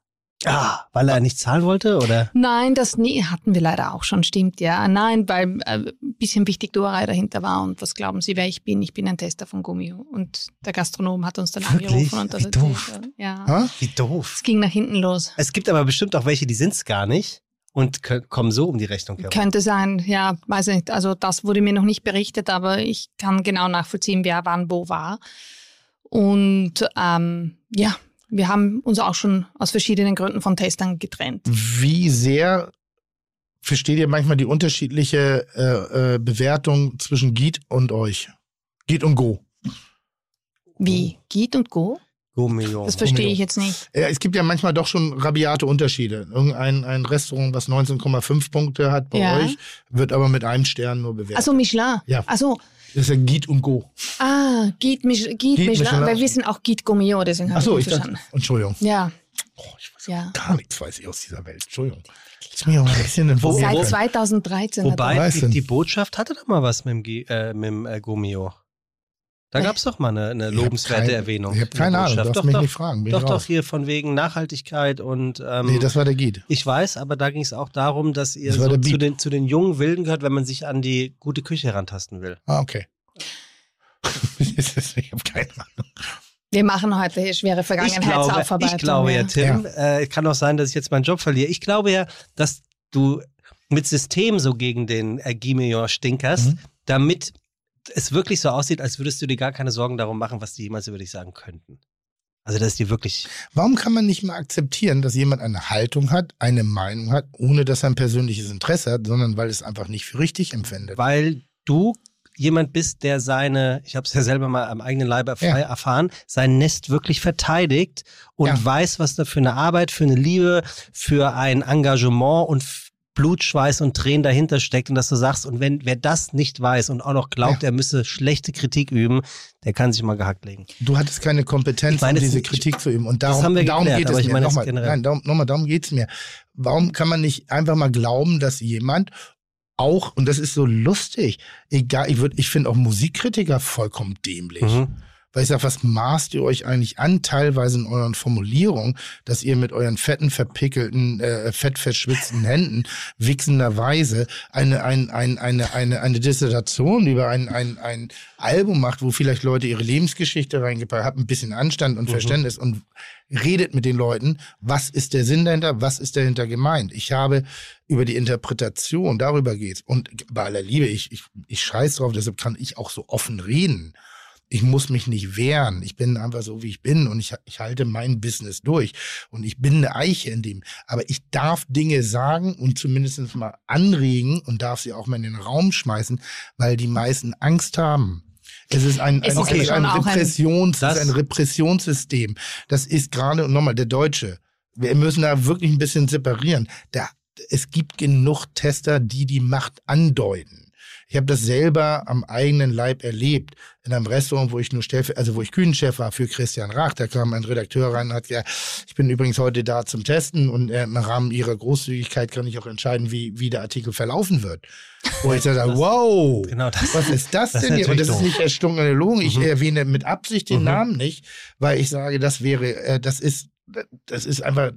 Ah, weil er nicht zahlen wollte, oder? Nein, das nie hatten wir leider auch schon, stimmt, ja. Nein, weil äh, ein bisschen Wichtigtuerei dahinter war und was glauben Sie, wer ich bin? Ich bin ein Tester von Gummio. Und der Gastronom hat uns dann Wirklich? angerufen und das Wie erzählt. doof. Ja. Ha? Wie doof. Es ging nach hinten los. Es gibt aber bestimmt auch welche, die sind es gar nicht und kommen so um die Rechnung herum. Könnte sein, ja, weiß nicht. Also das wurde mir noch nicht berichtet, aber ich kann genau nachvollziehen, wer wann wo war. Und ähm, ja, wir haben uns auch schon aus verschiedenen Gründen von Testern getrennt. Wie sehr versteht ihr manchmal die unterschiedliche äh, äh, Bewertung zwischen Giet und euch? Giet und Go. Wie? Geht und Go? Gummio. Das verstehe ich jetzt nicht. Ja, es gibt ja manchmal doch schon rabiate Unterschiede. Irgendein ein Restaurant, was 19,5 Punkte hat bei Ja. euch, wird aber mit einem Stern nur bewertet. Also Michelin. Ja. Also, Das ist ja Giet und Go. ah, Guide, Mich Michelin, weil wir sind auch Guide Gourmillot, deswegen habe Achso, ich ich nicht dachte, verstanden. Entschuldigung. Ja, Oh, ich weiß ja. gar nichts weiß ich aus dieser Welt. Entschuldigung. Lass mich auch mal ein bisschen Seit können. 2013 hat Wobei, die, die Botschaft hatte doch mal was mit dem, G- äh, mit dem äh, Gummio. Da gab es doch mal eine, eine Ich lobenswerte kein- Erwähnung. Ich habe keine Ahnung, darfst doch, mich doch, nicht fragen. Bin Doch, ich doch, hier von wegen Nachhaltigkeit und ähm, Nee, das war der Giet. ich weiß, aber da ging es auch darum, dass ihr Das so zu den, zu den jungen Wilden gehört, wenn man sich an die gute Küche herantasten will. Ah, okay. [laughs] ich habe keine Ahnung. Wir machen heute schwere Ich glaube, Vergangenheitsaufarbeitung. ich glaube ja, ja. Tim, äh, kann auch sein, dass ich jetzt meinen Job verliere. Ich glaube ja, dass du mit System so gegen den äh, Guimillon stinkerst, Mhm. damit es wirklich so aussieht, als würdest du dir gar keine Sorgen darum machen, was die jemals über dich sagen könnten. Also, dass die wirklich. Warum kann man nicht mal akzeptieren, dass jemand eine Haltung hat, eine Meinung hat, ohne dass er ein persönliches Interesse hat, sondern weil es einfach nicht für richtig empfindet? Weil du jemand bist, der seine, ich habe es ja selber mal am eigenen Leibe erf- Ja. erfahren, sein Nest wirklich verteidigt und Ja. weiß, was da für eine Arbeit, für eine Liebe, für ein Engagement und Blut, Schweiß und Tränen dahinter steckt und dass du sagst, und wenn wer das nicht weiß und auch noch glaubt, er müsse schlechte Kritik üben, der kann sich mal gehackt legen. Du hattest keine Kompetenz, meine, um diese ist- Kritik zu üben. Und darum, haben wir darum geklärt, geht es mir. meine Nochmal, nein, darum, nochmal, darum geht es mir. Warum kann man nicht einfach mal glauben, dass jemand auch, und das ist so lustig, egal, ich, würd- ich finde auch Musikkritiker vollkommen dämlich. Mhm. Weil ich sage, was maßt ihr euch eigentlich an, teilweise in euren Formulierungen, dass ihr mit euren fetten, verpickelten, äh, fettverschwitzten Händen wichsenderweise eine, ein, ein, eine, eine, eine Dissertation über ein, ein, ein Album macht, wo vielleicht Leute ihre Lebensgeschichte reingepackt haben, ein bisschen Anstand und Verständnis und redet mit den Leuten, was ist der Sinn dahinter, was ist dahinter gemeint. Ich habe über die Interpretation, darüber geht's. Und bei aller Liebe, ich, ich, ich scheiß drauf, deshalb kann ich auch so offen reden ich muss mich nicht wehren. Ich bin einfach so, wie ich bin und ich, ich halte mein Business durch. Und ich bin eine Eiche in dem. Aber ich darf Dinge sagen und zumindest mal anregen und darf sie auch mal in den Raum schmeißen, weil die meisten Angst haben. Es ist ein, Es ein, ist ein, ein, ein- Repressions, ist ein Repressionssystem. Das ist gerade, und nochmal, der Deutsche. Wir müssen da wirklich ein bisschen separieren. Da, es gibt genug Tester, die die Macht andeuten. Ich habe das selber am eigenen Leib erlebt. In einem Restaurant, wo ich nur Stellver also wo ich Küchenchef war für Christian Rach, da kam ein Redakteur rein und hat gesagt, ich bin übrigens heute da zum Testen und äh, im Rahmen ihrer Großzügigkeit kann ich auch entscheiden, wie, wie der Artikel verlaufen wird. Wo ich sage, [laughs] wow, Genau das. was ist das, Das denn hier? Und das ist nicht erstungene Logen. Ich Mhm. erwähne mit Absicht den Mhm. Namen nicht, weil ich sage, das wäre, äh, das ist, das ist einfach,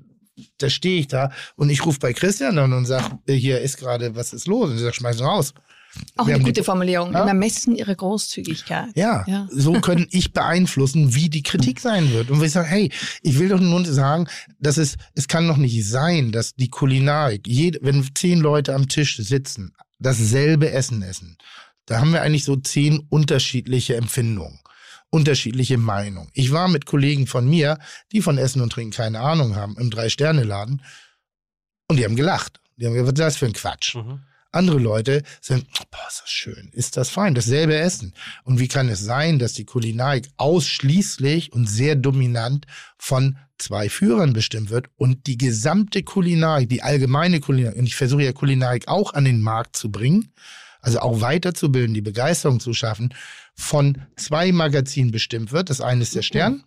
da stehe ich da und ich rufe bei Christian an und sage, hier ist gerade, was ist los? Und sie sagt, schmeiß ihn raus. Auch Wir eine gute die- Formulierung. Ja? Im Ermessen ihrer Großzügigkeit. Ja, Ja. so können ich beeinflussen, wie die Kritik [laughs] sein wird. Und wenn ich sage, hey, ich will doch nur sagen, dass es, es kann doch nicht sein, dass die Kulinarik, jede, wenn zehn Leute am Tisch sitzen, dasselbe Essen essen, da haben wir eigentlich so zehn unterschiedliche Empfindungen, unterschiedliche Meinungen. Ich war mit Kollegen von mir, die von Essen und Trinken keine Ahnung haben, im Drei-Sterne-Laden und die haben gelacht. Die haben gesagt, was ist das für ein Quatsch? Mhm. Andere Leute sagen, boah, ist das schön, ist das fein, dasselbe Essen. Und wie kann es sein, dass die Kulinarik ausschließlich und sehr dominant von zwei Führern bestimmt wird und die gesamte Kulinarik, die allgemeine Kulinarik, und ich versuche ja Kulinarik auch an den Markt zu bringen, also auch weiterzubilden, die Begeisterung zu schaffen, von zwei Magazinen bestimmt wird. Das eine ist der Stern.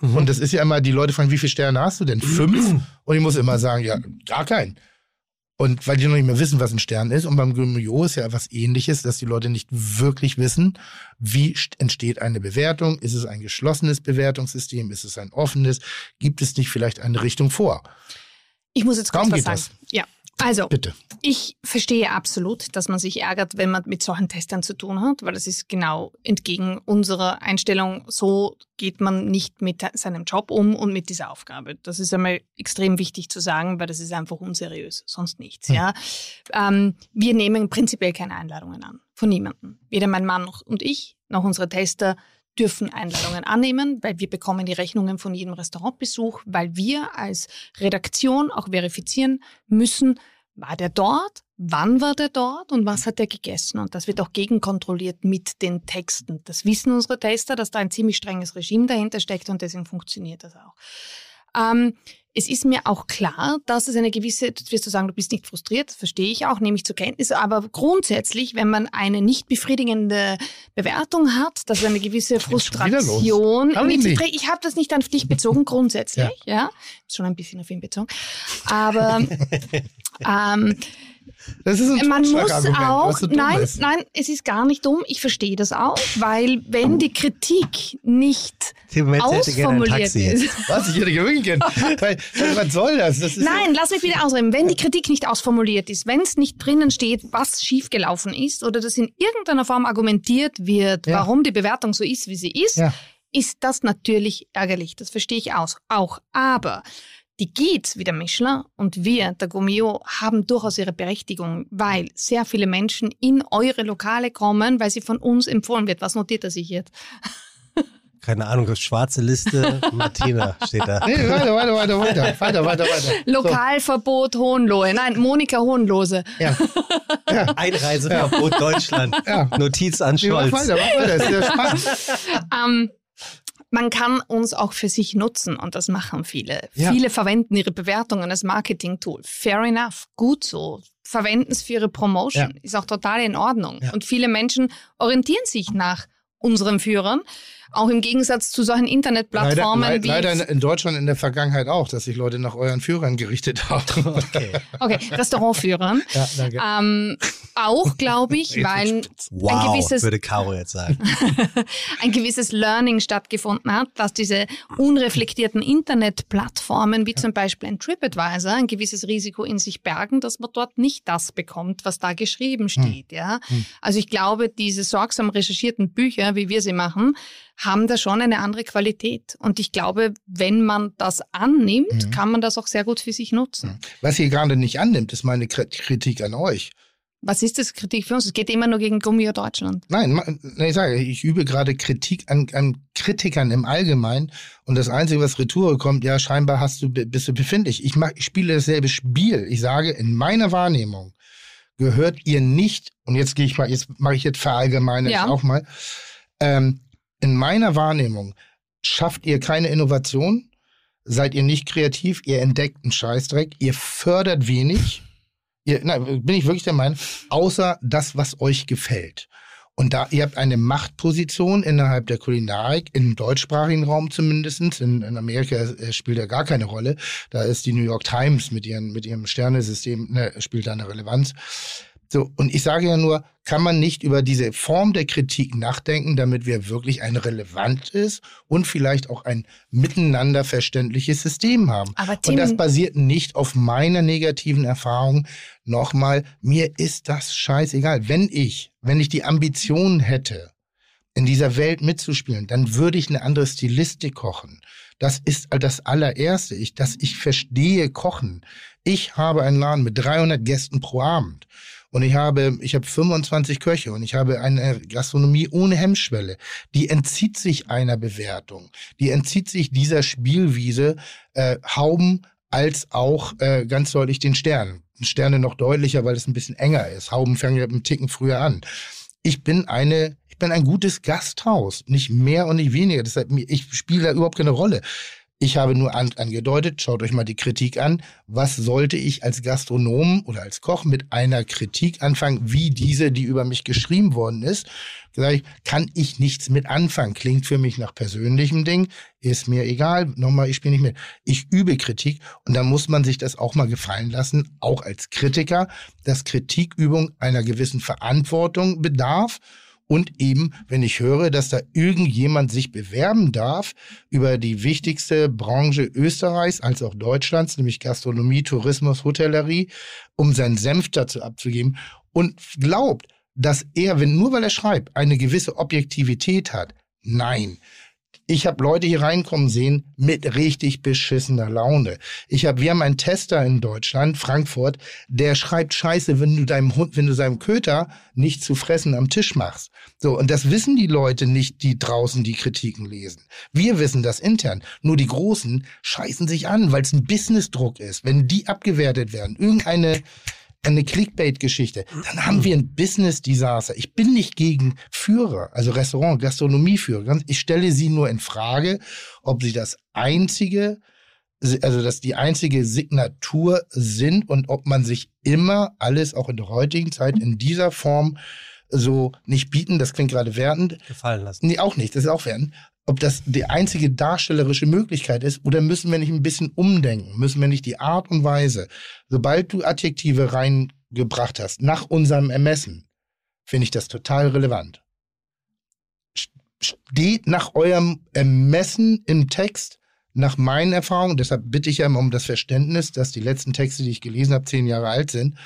Und das ist ja immer, die Leute fragen, wie viele Sterne hast du denn? Fünf? [clears throat] Und ich muss immer sagen, ja, gar keinen. Und weil die noch nicht mehr wissen, was ein Stern ist. Und beim Gomio ist ja etwas ähnliches, dass die Leute nicht wirklich wissen, wie st- entsteht eine Bewertung. Ist es ein geschlossenes Bewertungssystem? Ist es ein offenes? Gibt es nicht vielleicht eine Richtung vor? Ich muss jetzt kurz Kaum was sagen. das. Ja. Also, Bitte. ich verstehe absolut, dass man sich ärgert, wenn man mit solchen Testern zu tun hat, weil das ist genau entgegen unserer Einstellung. So geht man nicht mit seinem Job um und mit dieser Aufgabe. Das ist einmal extrem wichtig zu sagen, weil das ist einfach unseriös, sonst nichts. Hm. Ja, ähm, wir nehmen prinzipiell keine Einladungen an von niemandem. Weder mein Mann noch und ich noch unsere Tester dürfen Einladungen annehmen, weil wir bekommen die Rechnungen von jedem Restaurantbesuch, weil wir als Redaktion auch verifizieren müssen, war der dort, wann war der dort und was hat er gegessen. Und das wird auch gegenkontrolliert mit den Texten. Das wissen unsere Tester, dass da ein ziemlich strenges Regime dahinter steckt und deswegen funktioniert das auch. Ähm, es ist mir auch klar, dass es eine gewisse, jetzt wirst du sagen, du bist nicht frustriert, verstehe ich auch, nehme ich zur Kenntnis, aber grundsätzlich, wenn man eine nicht befriedigende Bewertung hat, dass eine gewisse. Frustration, Hab ich nicht. ich habe das nicht auf dich bezogen, grundsätzlich, ja, Ist schon ein bisschen auf ihn bezogen, aber [laughs] ähm, Das ist ein man muss auch, nein, ist. nein, es ist gar nicht dumm, ich verstehe das auch, weil wenn die Kritik nicht ausformuliert ist. Was? Ich hätte gewinken können. [laughs] Was soll das? das Nein, lass mich wieder ausreden. Wenn die Kritik nicht ausformuliert ist, wenn es nicht drinnen steht, was schiefgelaufen ist oder das in irgendeiner Form argumentiert wird, Ja. warum die Bewertung so ist, wie sie ist, Ja. ist das natürlich ärgerlich. Das verstehe ich aus, auch. Aber die Gids wie der Michelin und wir, der Gomeo, haben durchaus ihre Berechtigung, weil sehr viele Menschen in eure Lokale kommen, weil sie von uns empfohlen wird. Was notiert er sich jetzt? Keine Ahnung, schwarze Liste, [laughs] Martina steht da. Nee, weiter, weiter, weiter, weiter, weiter, weiter, weiter. Lokalverbot Hohenlohe. Nein, Monika Hohenlose. Ja. ja. Einreiseverbot Deutschland. Ja. Notiz an Nee, mach Scholz. weiter, mach weiter, ist ja spannend. Ähm, man kann uns auch für sich nutzen und das machen viele. Ja. Viele verwenden ihre Bewertungen als Marketing-Tool. Fair enough, gut so. Verwenden es für ihre Promotion. Ja. Ist auch total in Ordnung. Ja. Und viele Menschen orientieren sich nach unseren Führern. Auch im Gegensatz zu solchen Leider, Internetplattformen leid- wie. leider in- in Deutschland in der Vergangenheit auch, dass sich Leute nach euren Führern gerichtet haben. [laughs] Okay. Okay, Restaurantführern. Ja, danke. Ähm, auch, glaube ich, weil ein Wow, gewisses würde Caro jetzt sagen. [laughs] ein gewisses Learning stattgefunden hat, dass diese unreflektierten Internetplattformen wie zum Beispiel ein TripAdvisor ein gewisses Risiko in sich bergen, dass man dort nicht das bekommt, was da geschrieben steht. Ja? Also ich glaube, diese sorgsam recherchierten Bücher, wie wir sie machen, haben da schon eine andere Qualität. Und ich glaube, wenn man das annimmt, kann man das auch sehr gut für sich nutzen. Was ihr gerade nicht annimmt, ist meine Kri- Kritik an euch. Was ist das Kritik für uns? Es geht immer nur gegen Gummio Deutschland. Nein, ich sage, ich übe gerade Kritik an, an Kritikern im Allgemeinen und das Einzige, was Retour kommt, ja, scheinbar hast du, bist du befindlich. Ich, mach, ich spiele dasselbe Spiel. Ich sage, in meiner Wahrnehmung gehört ihr nicht, und jetzt gehe ich mal, jetzt mache ich jetzt verallgemeine Ja. auch mal, ähm, in meiner Wahrnehmung schafft ihr keine Innovation, seid ihr nicht kreativ, ihr entdeckt einen Scheißdreck, ihr fördert wenig, ihr, na, bin ich wirklich der Meinung, außer das, was euch gefällt. Und da, ihr habt eine Machtposition innerhalb der Kulinarik, im deutschsprachigen Raum zumindestens. In, in Amerika äh, spielt er gar keine Rolle. Da ist die New York Times mit, ihren, mit ihrem Sternesystem, ne, spielt da eine Relevanz. So, und ich sage ja nur, kann man nicht über diese Form der Kritik nachdenken, damit wir wirklich ein relevantes und vielleicht auch ein miteinander verständliches System haben. Aber Tim, und das basiert nicht auf meiner negativen Erfahrung. Nochmal, mir ist das scheißegal. Wenn ich, wenn ich die Ambition hätte, in dieser Welt mitzuspielen, dann würde ich eine andere Stilistik kochen. Das ist das allererste, ich, dass ich verstehe Kochen. Ich habe einen Laden mit 300 Gästen pro Abend. Und ich habe, ich habe 25 Köche und ich habe eine Gastronomie ohne Hemmschwelle. Die entzieht sich einer Bewertung. Die entzieht sich dieser Spielwiese äh, Hauben als auch äh, ganz deutlich den Sternen. Sterne noch deutlicher, weil es ein bisschen enger ist. Hauben fangen ja einen Ticken früher an. Ich bin eine, ich bin ein gutes Gasthaus, nicht mehr und nicht weniger. Deshalb, ich spiele da überhaupt keine Rolle. Ich habe nur an, angedeutet, schaut euch mal die Kritik an. Was sollte ich als Gastronom oder als Koch mit einer Kritik anfangen, wie diese, die über mich geschrieben worden ist? Kann ich nichts mit anfangen. Klingt für mich nach persönlichem Ding, ist mir egal. Nochmal, ich spiele nicht mit. Ich übe Kritik und dann muss man sich das auch mal gefallen lassen, auch als Kritiker, dass Kritikübung einer gewissen Verantwortung bedarf und eben, wenn ich höre, dass da irgendjemand sich bewerben darf über die wichtigste Branche Österreichs als auch Deutschlands, nämlich Gastronomie, Tourismus, Hotellerie, um seinen Senf dazu abzugeben und glaubt, dass er, wenn nur weil er schreibt, eine gewisse Objektivität hat. Nein, ich habe Leute hier reinkommen sehen mit richtig beschissener Laune. Ich habe, wir haben einen Tester in Deutschland, Frankfurt, der schreibt Scheiße, wenn du deinem Hund, wenn du seinem Köter nicht zu fressen am Tisch machst. So und das wissen die Leute nicht, die draußen die Kritiken lesen. Wir wissen das intern. Nur die Großen scheißen sich an, weil es ein Businessdruck ist. Wenn die abgewertet werden, irgendeine eine Clickbait-Geschichte, dann haben wir ein Business-Desaster. Ich bin nicht gegen Führer, also Restaurant, Gastronomieführer. Ich stelle sie nur in Frage, ob sie das einzige, also dass die einzige Signatur sind und ob man sich immer alles auch in der heutigen Zeit in dieser Form so nicht bieten, das klingt gerade wertend. Gefallen lassen. Nee, auch nicht, das ist auch wertend ob das die einzige darstellerische Möglichkeit ist oder müssen wir nicht ein bisschen umdenken? Müssen wir nicht die Art und Weise, sobald du Adjektive reingebracht hast, nach unserem Ermessen, finde ich das total relevant. Steht nach eurem Ermessen im Text, nach meinen Erfahrungen, deshalb bitte ich ja immer um das Verständnis, dass die letzten Texte, die ich gelesen habe, zehn Jahre alt sind,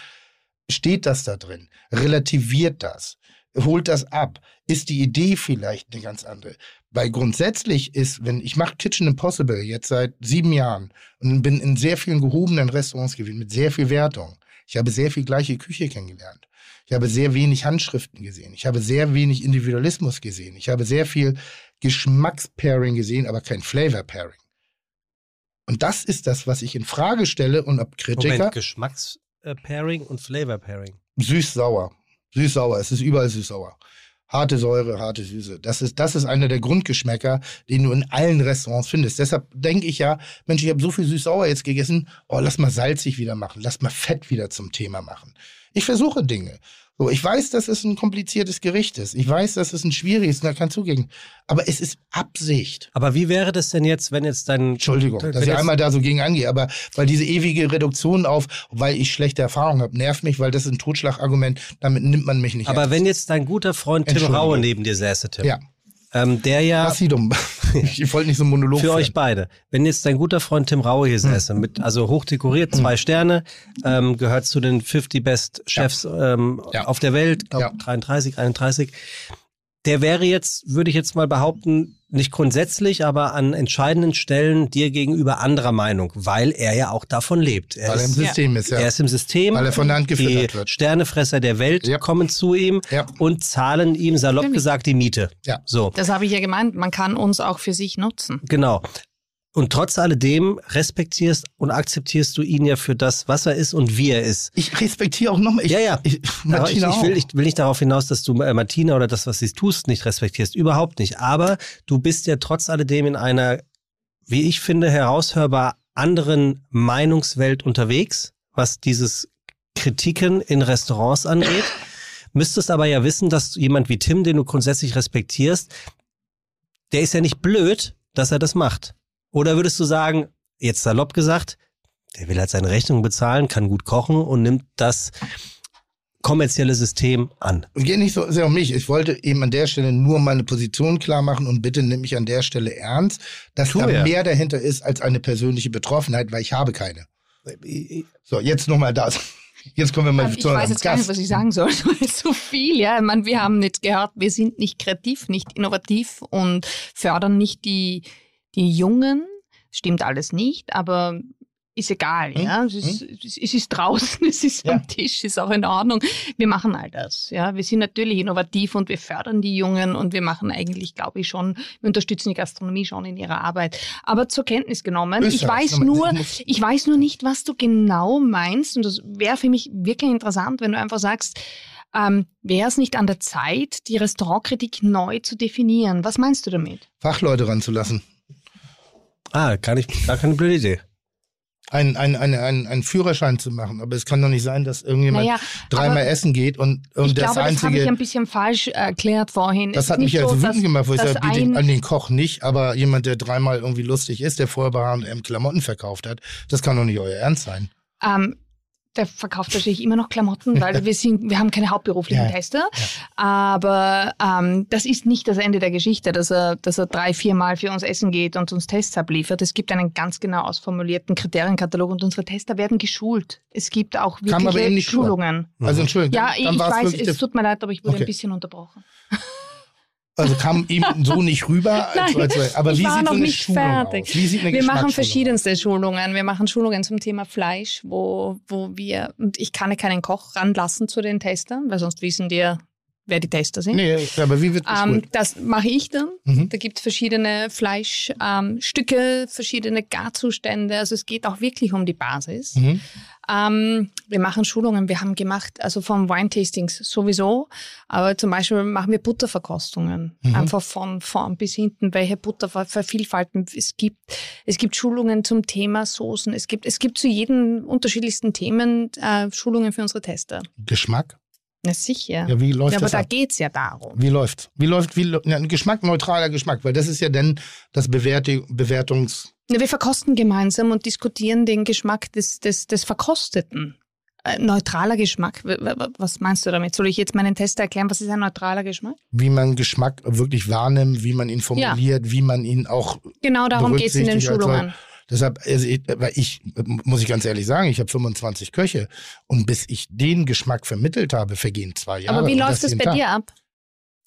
steht das da drin, relativiert das, holt das ab, ist die Idee vielleicht eine ganz andere. Weil grundsätzlich ist, wenn ich mache Kitchen Impossible jetzt seit sieben Jahren und bin in sehr vielen gehobenen Restaurants gewesen mit sehr viel Wertung. Ich habe sehr viel gleiche Küche kennengelernt. Ich habe sehr wenig Handschriften gesehen. Ich habe sehr wenig Individualismus gesehen. Ich habe sehr viel Geschmackspairing gesehen, aber kein Flavor-Pairing. Und das ist das, was ich in Frage stelle und ob Kritiker. Moment, Geschmackspairing und Flavor-Pairing. Süß-sauer. Süß-sauer. Es ist überall süß-sauer. Harte Säure, harte Süße. Das ist, das ist einer der Grundgeschmäcker, den du in allen Restaurants findest. Deshalb denke ich ja, Mensch, ich habe so viel süß-sauer jetzt gegessen. Oh, lass mal salzig wieder machen. Lass mal Fett wieder zum Thema machen. Ich versuche Dinge. So, ich weiß, dass es ein kompliziertes Gericht ist. Ich weiß, dass es ein schwieriges, da kann zugehen. Aber es ist Absicht. Aber wie wäre das denn jetzt, wenn jetzt dein. Entschuldigung, dass ich einmal da so gegen angehe, aber weil diese ewige Reduktion auf, weil ich schlechte Erfahrungen habe, nervt mich, weil das ist ein Totschlagargument, damit nimmt man mich nicht Aber ernst. wenn jetzt dein guter Freund Tim Raue neben dir säße, Tim. Ja. Ähm, der ja. Sie dumm. [laughs] Ich wollte nicht so einen Monolog Für führen. euch beide. Wenn jetzt dein guter Freund Tim Raue hier säße, mit, also hochdekoriert, zwei Sterne, ähm, gehört zu den 50 Best Chefs ähm, Ja. auf der Welt, glaub, Ja. 33, 31. Der wäre jetzt, würde ich jetzt mal behaupten, nicht grundsätzlich, aber an entscheidenden Stellen dir gegenüber anderer Meinung, weil er ja auch davon lebt. Er weil er im ist, System ist, ja. er ist im System. Weil er von der Hand gefüttert die wird. Sternefresser der Welt Ja. kommen zu ihm Ja. und zahlen ihm salopp gesagt die Miete. Ja. So. Das habe ich ja gemeint, man kann uns auch für sich nutzen. Genau. Und trotz alledem respektierst und akzeptierst du ihn ja für das, was er ist und wie er ist. Ich respektiere auch nochmal. Ja, ja. Ich, ich, ich, will, ich will nicht darauf hinaus, dass du äh, Martina oder das, was sie tust, nicht respektierst. Überhaupt nicht. Aber du bist ja trotz alledem in einer, wie ich finde, heraushörbar anderen Meinungswelt unterwegs, was dieses Kritiken in Restaurants angeht. Müsstest aber ja wissen, dass jemand wie Tim, den du grundsätzlich respektierst, der ist ja nicht blöd, dass er das macht. Oder würdest du sagen, jetzt salopp gesagt, der will halt seine Rechnung bezahlen, kann gut kochen und nimmt das kommerzielle System an. Es geht nicht so sehr um mich. Ich wollte eben an der Stelle nur meine Position klar machen und bitte nimm mich an der Stelle ernst, dass Tu da ja. mehr dahinter ist als eine persönliche Betroffenheit, weil ich habe keine. So, jetzt nochmal das. Jetzt kommen wir mal Ähm, Ich zu weiß unserem jetzt gar nicht, Gast. was ich sagen soll. [laughs] so viel, ja. Ich meine, wir haben jetzt gehört, wir sind nicht kreativ, nicht innovativ und fördern nicht die, die Jungen. Stimmt alles nicht, aber ist egal, Hm? ja. Es ist, es es ist draußen, [laughs] es ist Ja. am Tisch, ist auch in Ordnung. Wir machen all das, ja. Wir sind natürlich innovativ und wir fördern die Jungen und wir machen eigentlich, glaube ich, schon, wir unterstützen die Gastronomie schon in ihrer Arbeit. Aber zur Kenntnis genommen, ich weiß nur, ich weiß nur nicht, was du genau meinst. Und das wäre für mich wirklich interessant, wenn du einfach sagst, ähm, wäre es nicht an der Zeit, die Restaurantkritik neu zu definieren? Was meinst du damit? Fachleute ranzulassen. Ah, gar nicht, gar keine blöde Idee. Einen, einen, einen, einen, einen Führerschein zu machen. Aber es kann doch nicht sein, dass irgendjemand Naja, dreimal essen geht und, und ich das glaube, das habe ich einzige. ein bisschen falsch erklärt vorhin. Das Es hat mich also so, wütend gemacht, wo ich sage, den, ein- an den Koch nicht, aber jemand, der dreimal irgendwie lustig ist, der vorher bei H&M Klamotten verkauft hat, das kann doch nicht euer Ernst sein. Ähm, der verkauft wahrscheinlich immer noch Klamotten, weil wir sind, wir haben keine hauptberuflichen Ja, Tester. Aber ähm, das ist nicht das Ende der Geschichte, dass er, dass er drei, viermal für uns essen geht und uns Tests abliefert. Es gibt einen ganz genau ausformulierten Kriterienkatalog und unsere Tester werden geschult. Es gibt auch wirkliche rüber. Schulungen. Also Entschuldigung, Ja, ich, ich weiß, wirklich es tut mir leid, aber ich wurde Okay. ein bisschen unterbrochen. Also kam ihm so nicht rüber. [laughs] Als, Nein, als, aber wie sieht noch so eine nicht Schulung fertig. aus? Wie sieht eine Wir machen verschiedenste Schulungen. Wir machen Schulungen zum Thema Fleisch, wo, wo wir, und ich kann ja keinen Koch ranlassen zu den Testern, weil sonst wissen die ja, wer die Tester sind. Nee, aber wie wird Ähm, geschult? das mache ich dann. Mhm. Da gibt es verschiedene Fleischstücke, ähm, verschiedene Garzustände. Also es geht auch wirklich um die Basis. Mhm. Ähm, wir machen Schulungen. Wir haben gemacht, also vom Wine-Tastings sowieso, aber zum Beispiel machen wir Butterverkostungen. Mhm. Einfach von vorn bis hinten, welche Butter ver vervielfalten. Es gibt, es gibt Schulungen zum Thema Soßen. Es gibt, es gibt zu jedem unterschiedlichsten Themen äh, Schulungen für unsere Tester. Geschmack? Na sicher. Ja, wie läuft Ja, aber das da ab? geht's ja darum. Wie läuft? Wie läuft, wie, ja, ein Geschmack, neutraler Geschmack, weil das ist ja dann das Bewerte, Bewertungs, Na, Wir verkosten gemeinsam und diskutieren den Geschmack des, des, des Verkosteten. Äh, neutraler Geschmack. Was meinst du damit? Soll ich jetzt meinen Tester erklären, was ist ein neutraler Geschmack? wie man Geschmack wirklich wahrnimmt, wie man ihn formuliert, wie man ihn auch Genau darum geht's in den berücksichtigt als Schulungen. Deshalb, also ich, weil ich, muss ich ganz ehrlich sagen, ich habe 25 Köche und bis ich den Geschmack vermittelt habe, vergehen zwei Jahre. Aber wie läuft das bei Tag. dir ab?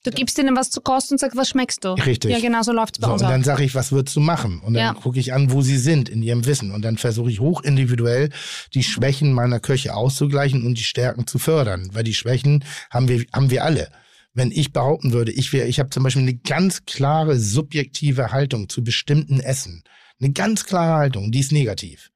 Du gibst ihnen was zu kosten und sagst, was schmeckst du? Richtig. Ja, genau so läuft's bei So, uns und dann sage ich, was würdest du machen? Und dann Ja. gucke ich an, wo sie sind in ihrem Wissen. Und dann versuche ich hochindividuell die Schwächen meiner Köche auszugleichen und die Stärken zu fördern. Weil die Schwächen haben wir, haben wir alle. Wenn ich behaupten würde, ich ich habe zum Beispiel eine ganz klare subjektive Haltung zu bestimmten Essen. Eine ganz klare Haltung, die ist negativ.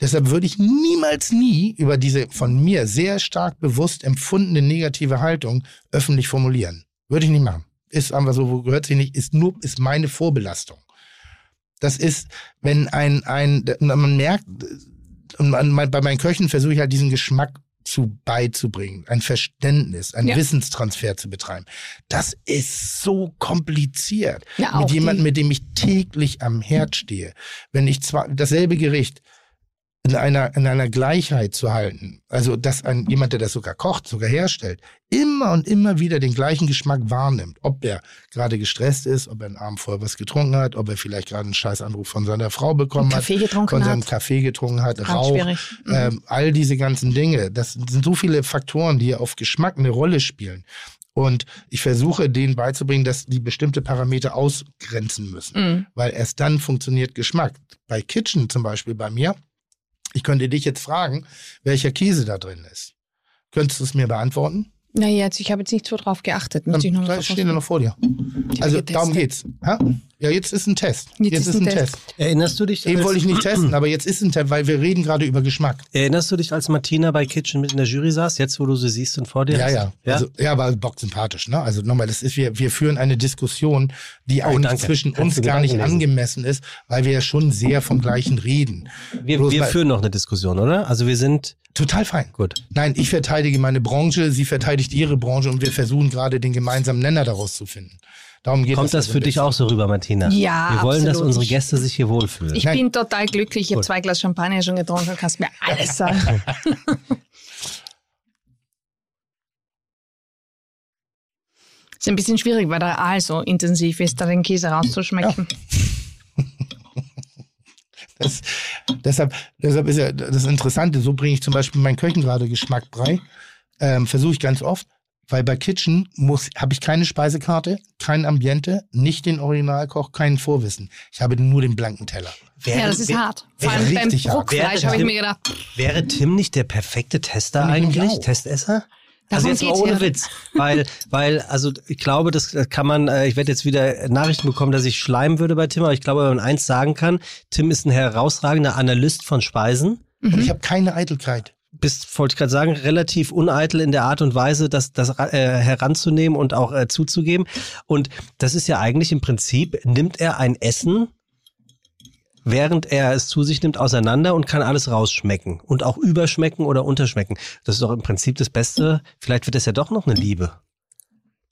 Deshalb würde ich niemals nie über diese von mir sehr stark bewusst empfundene negative Haltung öffentlich formulieren. Würde ich nicht machen. Ist einfach so, gehört sie nicht, ist nur, ist meine Vorbelastung. Das ist, wenn ein, ein, man merkt, und bei meinen Köchen versuche ich halt diesen Geschmack zu beizubringen, ein Verständnis, ein Ja. Wissenstransfer zu betreiben. Das ist so kompliziert. Ja, mit jemandem, mit dem ich täglich am Herd stehe. Wenn ich zwar dasselbe Gericht in einer, in einer Gleichheit zu halten, also dass ein, jemand, der das sogar kocht, sogar herstellt, immer und immer wieder den gleichen Geschmack wahrnimmt, ob er gerade gestresst ist, ob er einen Abend vorher was getrunken hat, ob er vielleicht gerade einen scheiß Anruf von seiner Frau bekommen hat, getrunken von seinem hat. Kaffee getrunken hat, Rauch. Mhm. ähm, all diese ganzen Dinge. Das sind so viele Faktoren, die auf Geschmack eine Rolle spielen. Und ich versuche denen beizubringen, dass die bestimmte Parameter ausgrenzen müssen Mhm. weil erst dann funktioniert Geschmack. Bei Kitchen zum Beispiel bei mir, ich könnte dich jetzt fragen, welcher Käse da drin ist. Könntest du es mir beantworten? Naja, jetzt, ich habe jetzt nicht so drauf geachtet. Dann ich noch da stehen wir noch vor dir. Die Also darum geht's. Ha? Ja, jetzt ist ein Test. Jetzt ist ein Test. Erinnerst du dich? Eben wollte ich nicht [clears throat] testen, aber jetzt ist ein Test, weil wir reden gerade über Geschmack. Erinnerst du dich, als Martina bei Kitchen mit in der Jury saß, jetzt wo du sie siehst und vor dir Ja, hast? ja. ja? Also, ja, aber Bock sympathisch, ne? Also nochmal, das ist, wir, wir führen eine Diskussion, die Oh, eigentlich danke. zwischen Kannst uns gar nicht lesen. angemessen ist, weil wir ja schon sehr vom Gleichen reden. wir Bloß wir mal- führen noch eine Diskussion, oder? Also wir sind Total fein. gut. Nein, ich verteidige meine Branche, sie verteidigt ihre Branche und wir versuchen gerade den gemeinsamen Nenner daraus zu finden. Darum geht Kommt es das also für dich auch so rüber, Martina? Ja, Wir wollen, dass unsere Gäste sich hier wohlfühlen. Ich Nein. bin total glücklich. Ich habe zwei Glas Champagner schon getrunken. Kannst mir alles sagen. [laughs] ist ein bisschen schwierig, weil der Aal so intensiv ist, da den Käse rauszuschmecken. [laughs] Das, deshalb, deshalb ist ja das Interessante, so bringe ich zum Beispiel meinen Köchen gerade Geschmackbrei. Ähm, Versuche ich ganz oft, weil bei Kitchen muss habe ich keine Speisekarte, kein Ambiente, nicht den Originalkoch, kein Vorwissen. Ich habe nur den blanken Teller. Ja, das ist wär- hart. Vor wäre allem beim. Bruckfleisch Wäre- habe ich mir gedacht, Wäre Tim nicht der perfekte Tester eigentlich? Testesser? Darum also jetzt mal ohne ja. Witz, weil, weil, also ich glaube, das kann man, äh, ich werde jetzt wieder Nachrichten bekommen, dass ich schleimen würde bei Tim, aber ich glaube, wenn man eins sagen kann, Tim ist ein herausragender Analyst von Speisen. Und ich habe keine Eitelkeit. Bist, wollte ich gerade sagen, relativ uneitel in der Art und Weise, das, das äh, heranzunehmen und auch äh, zuzugeben. Und das ist ja eigentlich im Prinzip, nimmt er ein Essen, während er es zu sich nimmt, auseinander und kann alles rausschmecken und auch überschmecken oder unterschmecken. Das ist doch im Prinzip das Beste. Vielleicht wird es ja doch noch eine Liebe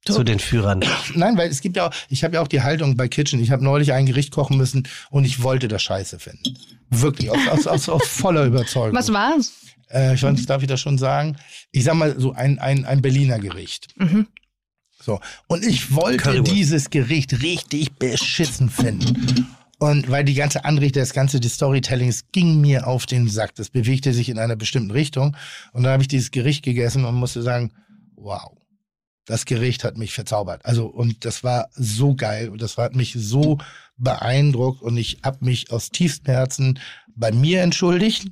zu den Führern. Nein, weil es gibt ja auch, ich habe ja auch die Haltung bei Kitchen. Ich habe neulich ein Gericht kochen müssen und ich wollte das scheiße finden. Wirklich, aus, aus, aus, aus voller [laughs] Überzeugung. was war's? Äh, ich weiß nicht, darf ich das schon sagen? Ich sag mal so ein, ein, ein Berliner Gericht. Mhm. So. Und ich wollte Currywurst. dieses Gericht richtig beschissen finden. Und weil die ganze Anrichte, das ganze des Storytellings ging mir auf den Sack. Das bewegte sich in einer bestimmten Richtung. Und dann habe ich dieses Gericht gegessen und musste sagen, wow, das Gericht hat mich verzaubert. Also, und das war so geil und das hat mich so beeindruckt und ich habe mich aus tiefstem Herzen bei mir entschuldigt.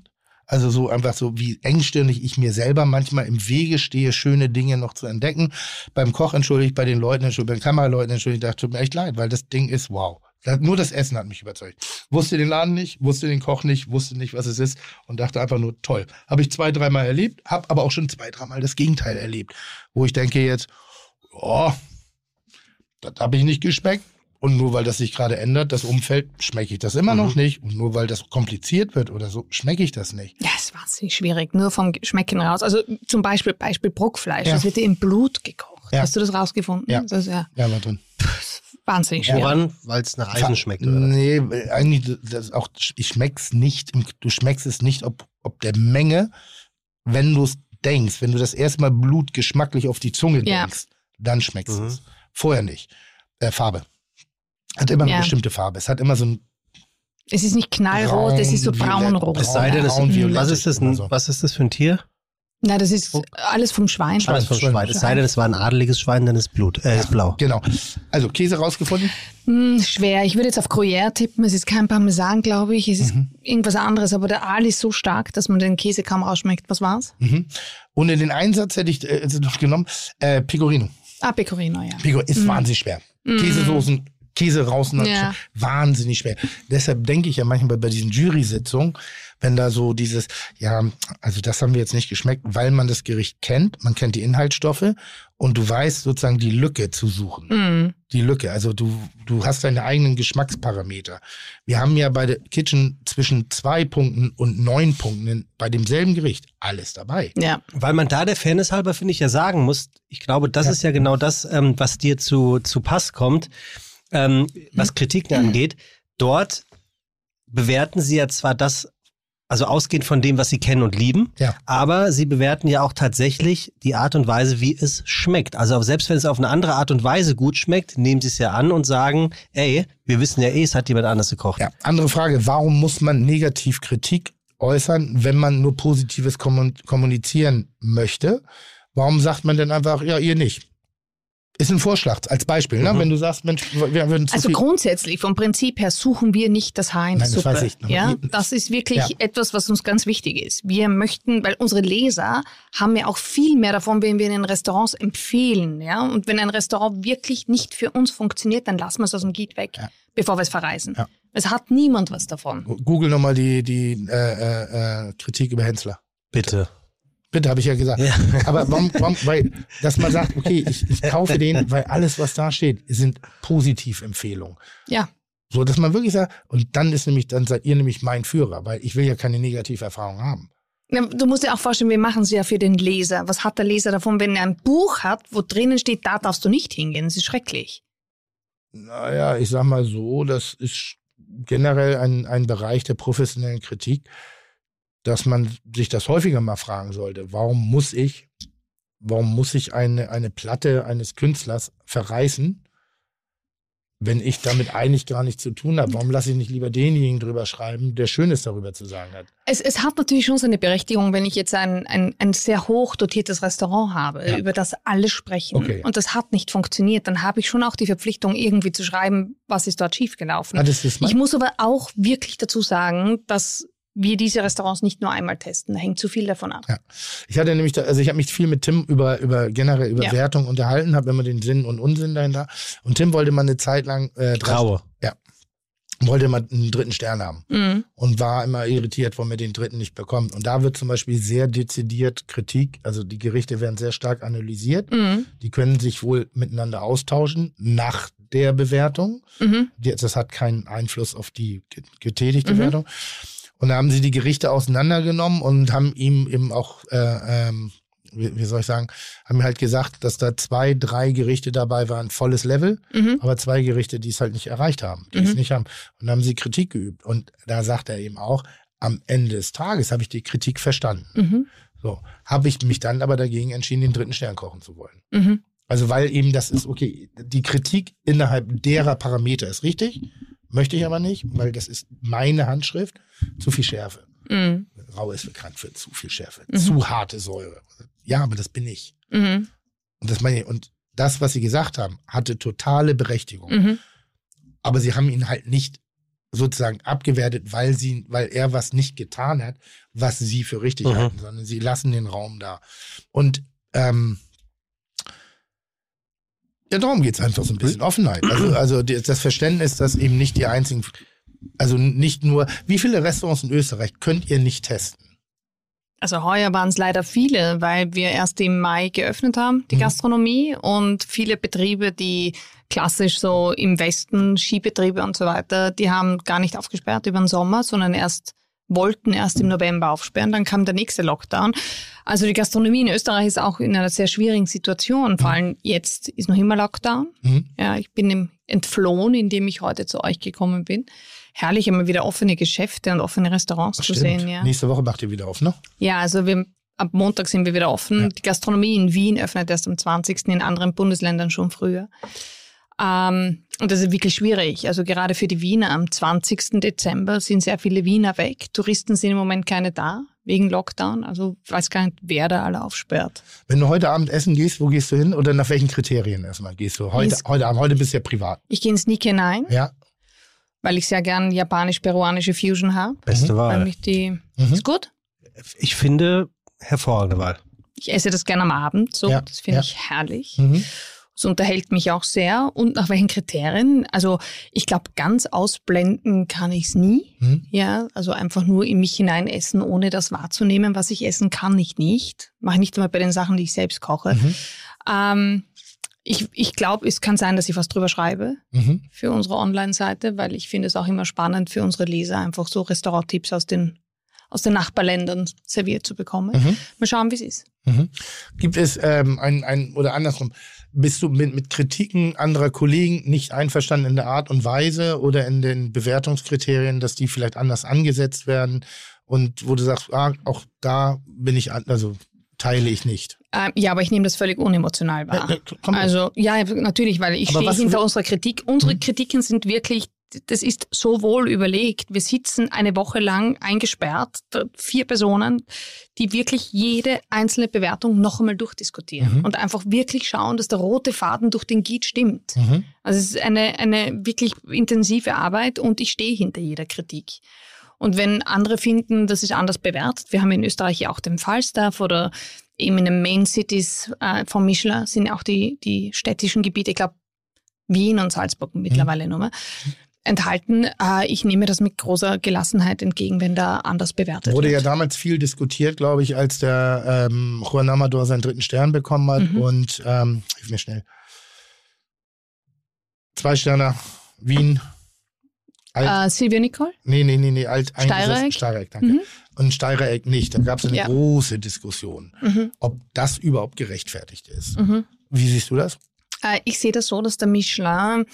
Also so einfach so, wie engstirnig ich mir selber manchmal im Wege stehe, schöne Dinge noch zu entdecken. Beim Koch entschuldigt, bei den Leuten entschuldigt, bei den Kameraleuten entschuldigt, dachte tut mir echt leid, weil das Ding ist wow. Das- Nur das Essen hat mich überzeugt. Wusste den Laden nicht, wusste den Koch nicht, wusste nicht, was es ist und dachte einfach nur toll. Habe ich zwei, dreimal erlebt, habe aber auch schon zwei, dreimal das Gegenteil erlebt, wo ich denke jetzt, oh, das habe ich nicht geschmeckt. Und nur weil das sich gerade ändert, das Umfeld, schmecke ich das immer noch nicht. Und nur weil das kompliziert wird oder so, schmecke ich das nicht. Ja, ist wahnsinnig schwierig. Nur vom Schmecken raus. Also zum Beispiel, Beispiel Bruckfleisch. Ja. Das wird ja im Blut gekocht. Ja. Hast du das rausgefunden? Ja. Das ist ja Ja, war drin. wahnsinnig schwierig. Woran? Weil es nach Eisen schmeckt, oder? Nee, eigentlich, das auch, ich schmeck's nicht, du schmeckst es nicht, ob, ob der Menge, wenn du es denkst, wenn du das erstmal Blut geschmacklich auf die Zunge Ja. denkst, dann schmeckst du Mhm. es. Vorher nicht. Äh, Farbe. Hat immer eine Ja. bestimmte Farbe. Es hat immer so ein Es ist nicht knallrot, es ist so Braun, braunrot. Es sei denn, es Braun, violett, was ist das, ein, so. was ist das für ein Tier? Na, das ist alles vom Schwein. Schwein. Alles vom Schwein. Schwein. Es sei denn, es war ein adeliges Schwein, dann ist Blut, äh, ist blau. Genau. Also Käse rausgefunden. Hm, schwer. Ich würde jetzt auf Gruyère tippen. Es ist kein Parmesan, glaube ich. Es ist Mhm. irgendwas anderes. Aber der Aal ist so stark, dass man den Käse kaum rausschmeckt. Was war's? Mhm. Und in den Einsatz hätte ich äh, noch genommen, äh, Pecorino. Ah, Pecorino, ja. Pico ist wahnsinnig schwer. Käsesoßen, Käse raus, Ja. wahnsinnig schwer. Deshalb denke ich ja manchmal bei diesen Jury-Sitzungen, wenn da so dieses, ja, also das haben wir jetzt nicht geschmeckt, weil man das Gericht kennt, man kennt die Inhaltsstoffe und du weißt sozusagen die Lücke zu suchen. Mhm. Die Lücke, also du, du hast deine eigenen Geschmacksparameter. Wir haben ja bei der Kitchen zwischen zwei Punkten und neun Punkten bei demselben Gericht alles dabei. Ja. Weil man da der Fairness halber, finde ich, ja sagen muss, ich glaube, das Ja. ist ja genau das, ähm, was dir zu, zu Pass kommt, ähm, was Kritiken angeht. Dort bewerten sie ja zwar das, also ausgehend von dem, was sie kennen und lieben, Ja. aber sie bewerten ja auch tatsächlich die Art und Weise, wie es schmeckt. Also selbst wenn es auf eine andere Art und Weise gut schmeckt, nehmen sie es ja an und sagen, ey, wir wissen ja eh, es hat jemand anders gekocht. Ja, andere Frage, warum muss man negativ Kritik äußern, wenn man nur Positives kommun- kommunizieren möchte? Warum sagt man denn einfach, ja, ihr nicht? Ist ein Vorschlag als Beispiel, ne? Wenn du sagst, Mensch, wir würden zu Also viel. grundsätzlich, vom Prinzip her suchen wir nicht das Haar in der Nein, das Suppe. weiß ich. Ja, das ist wirklich Ja. etwas, was uns ganz wichtig ist. Wir möchten, weil unsere Leser haben ja auch viel mehr davon, wenn wir ihnen Restaurants empfehlen. Ja, und wenn ein Restaurant wirklich nicht für uns funktioniert, dann lassen wir es aus dem Guide weg, Ja. bevor wir es verreisen. Ja. Es hat niemand was davon. Google nochmal die, die äh, äh, äh, Kritik über Hensler. Bitte. Bitte, habe ich ja gesagt. Ja. [laughs] Aber warum, warum, weil, dass man sagt, okay, ich, ich [laughs] kaufe den, weil alles, was da steht, sind Positivempfehlungen. Ja, So, dass man wirklich sagt, und dann ist nämlich, dann seid ihr nämlich mein Führer, weil ich will ja keine Negativerfahrung haben. Ja, Du musst dir auch vorstellen, wir machen es ja für den Leser. Was hat der Leser davon, wenn er ein Buch hat, wo drinnen steht, da darfst du nicht hingehen? Das ist schrecklich. Naja, ich sag mal so, das ist generell ein, ein Bereich der professionellen Kritik, dass man sich das häufiger mal fragen sollte. Warum muss ich, warum muss ich eine, eine Platte eines Künstlers verreißen, wenn ich damit eigentlich gar nichts zu tun habe? Warum lasse ich nicht lieber denjenigen drüber schreiben, der Schönes darüber zu sagen hat? Es, es hat natürlich schon seine Berechtigung, wenn ich jetzt ein, ein, ein sehr hoch dotiertes Restaurant habe, Ja. über das alle sprechen Okay. und das hat nicht funktioniert, dann habe ich schon auch die Verpflichtung, irgendwie zu schreiben, was ist dort schiefgelaufen. Mal? Ich muss aber auch wirklich dazu sagen, dass wir diese Restaurants nicht nur einmal testen. Da hängt zu viel davon ab. Ja. Ich hatte nämlich, da, also ich habe mich viel mit Tim über, über generell über Ja. Wertung unterhalten, habe immer den Sinn und Unsinn dahinter. Und Tim wollte mal eine Zeit lang äh, Graue. wollte mal einen dritten Stern haben Mhm. und war immer irritiert, warum er den dritten nicht bekommt. Und da wird zum Beispiel sehr dezidiert Kritik, also die Gerichte werden sehr stark analysiert. Mhm. Die können sich wohl miteinander austauschen nach der Bewertung. Mhm. Das hat keinen Einfluss auf die ge- getätigte Mhm. Wertung. Und da haben sie die Gerichte auseinandergenommen und haben ihm eben auch, äh, ähm, wie, wie soll ich sagen, haben mir halt gesagt, dass da zwei, drei Gerichte dabei waren, volles Level, Mhm. aber zwei Gerichte, die es halt nicht erreicht haben, die es Mhm. nicht haben. Und da haben sie Kritik geübt. Und da sagt er eben auch, am Ende des Tages habe ich die Kritik verstanden. Mhm. So, habe ich mich dann aber dagegen entschieden, den dritten Stern kochen zu wollen. Mhm. Also weil eben das ist, okay, die Kritik innerhalb derer Parameter ist richtig, möchte ich aber nicht, weil das ist meine Handschrift, zu viel Schärfe. Mhm. Rau ist bekannt für zu viel Schärfe, Mhm. zu harte Säure. Ja, aber das bin ich. Mhm. Und das meine ich. Und das, was sie gesagt haben, hatte totale Berechtigung. Mhm. Aber sie haben ihn halt nicht sozusagen abgewertet, weil sie, weil er was nicht getan hat, was sie für richtig Mhm. halten, sondern sie lassen den Raum da. Und ähm, ja, darum geht's einfach so ein bisschen Offenheit. Also, [clears throat] also das Verständnis, dass eben nicht die einzigen, also nicht nur, wie viele Restaurants in Österreich könnt ihr nicht testen? Also heuer waren es leider viele, weil wir erst im Mai geöffnet haben, die Mhm. Gastronomie und viele Betriebe, die klassisch so im Westen, Skibetriebe und so weiter, die haben gar nicht aufgesperrt über den Sommer, sondern erst wollten erst im November aufsperren, dann kam der nächste Lockdown. Also die Gastronomie in Österreich ist auch in einer sehr schwierigen Situation. Vor allem jetzt ist noch immer Lockdown. Mhm. Ja, ich bin entflohen, indem ich heute zu euch gekommen bin. Herrlich, immer wieder offene Geschäfte und offene Restaurants zu Stimmt. sehen. Ja. Nächste Woche macht ihr wieder auf, ne? Ja, also wir, ab Montag sind wir wieder offen. Ja. Die Gastronomie in Wien öffnet erst am 20. in anderen Bundesländern schon früher. Ähm, und das ist wirklich schwierig. Also gerade für die Wiener am 20. Dezember sind sehr viele Wiener weg. Touristen sind im Moment keine da, wegen Lockdown. Also ich weiß gar nicht, wer da alle aufsperrt. Wenn du heute Abend essen gehst, wo gehst du hin oder nach welchen Kriterien erstmal gehst du? Heute, Ins- heute Abend, heute bist du ja privat. Ich gehe ins Sneak hinein, Ja. weil ich sehr gern japanisch-peruanische Fusion habe. Beste Weil Wahl. mich die, Mhm. ist gut. Ich finde, hervorragende Wahl. Ich esse das gerne am Abend, so. Ja, Das finde ja. ich herrlich. Mhm. Es unterhält mich auch sehr. Und nach welchen Kriterien? Also ich glaube, ganz ausblenden kann ich es nie. Mhm. Ja, also einfach nur in mich hinein essen, ohne das wahrzunehmen, was ich essen kann, ich nicht. Mache ich nicht einmal bei den Sachen, die ich selbst koche. Mhm. Ähm, ich ich glaube, es kann sein, dass ich was drüber schreibe Mhm. für unsere Online-Seite, weil ich finde es auch immer spannend für unsere Leser, einfach so Restauranttipps aus den, aus den Nachbarländern serviert zu bekommen. Mhm. Mal schauen, wie es ist. Mhm. Gibt es ähm, ein, ein, oder andersrum, bist du mit, mit Kritiken anderer Kollegen nicht einverstanden in der Art und Weise oder in den Bewertungskriterien, dass die vielleicht anders angesetzt werden und wo du sagst, ah, auch da bin ich, also teile ich nicht. Ähm, ja, aber ich nehme das völlig unemotional wahr. Ja, ja, komm, Also ja, natürlich, weil ich Aber stehe hinter unserer Kritik. Unsere Mhm. Kritiken sind wirklich das ist so wohl überlegt. Wir sitzen eine Woche lang eingesperrt, vier Personen, die wirklich jede einzelne Bewertung noch einmal durchdiskutieren Mhm. und einfach wirklich schauen, dass der rote Faden durch den Guide stimmt. Mhm. Also es ist eine, eine wirklich intensive Arbeit und ich stehe hinter jeder Kritik. Und wenn andere finden, das ist anders bewertet, wir haben in Österreich ja auch den Falstaff oder eben in den Main Cities äh, von Michelin sind auch die, die städtischen Gebiete, ich glaube Wien und Salzburg mittlerweile nur mehr, enthalten. Äh, ich nehme das mit großer Gelassenheit entgegen, wenn da anders bewertet Wurde ja wird. damals viel diskutiert, glaube ich, als der ähm, Juan Amador seinen dritten Stern bekommen hat. Mhm. Und, ähm, hilf mir schnell. Zwei Sterne, Wien. Alt, Äh, Silvia Nicole? nee, nee, nee, nee, alt, Steirereck? eingesetzt- Steirereck, danke. Mhm. Und Steirereck nicht. Da gab es eine Ja. große Diskussion, Mhm. ob das überhaupt gerechtfertigt ist. Mhm. Wie siehst du das? Äh, ich sehe das so, dass der Michelin,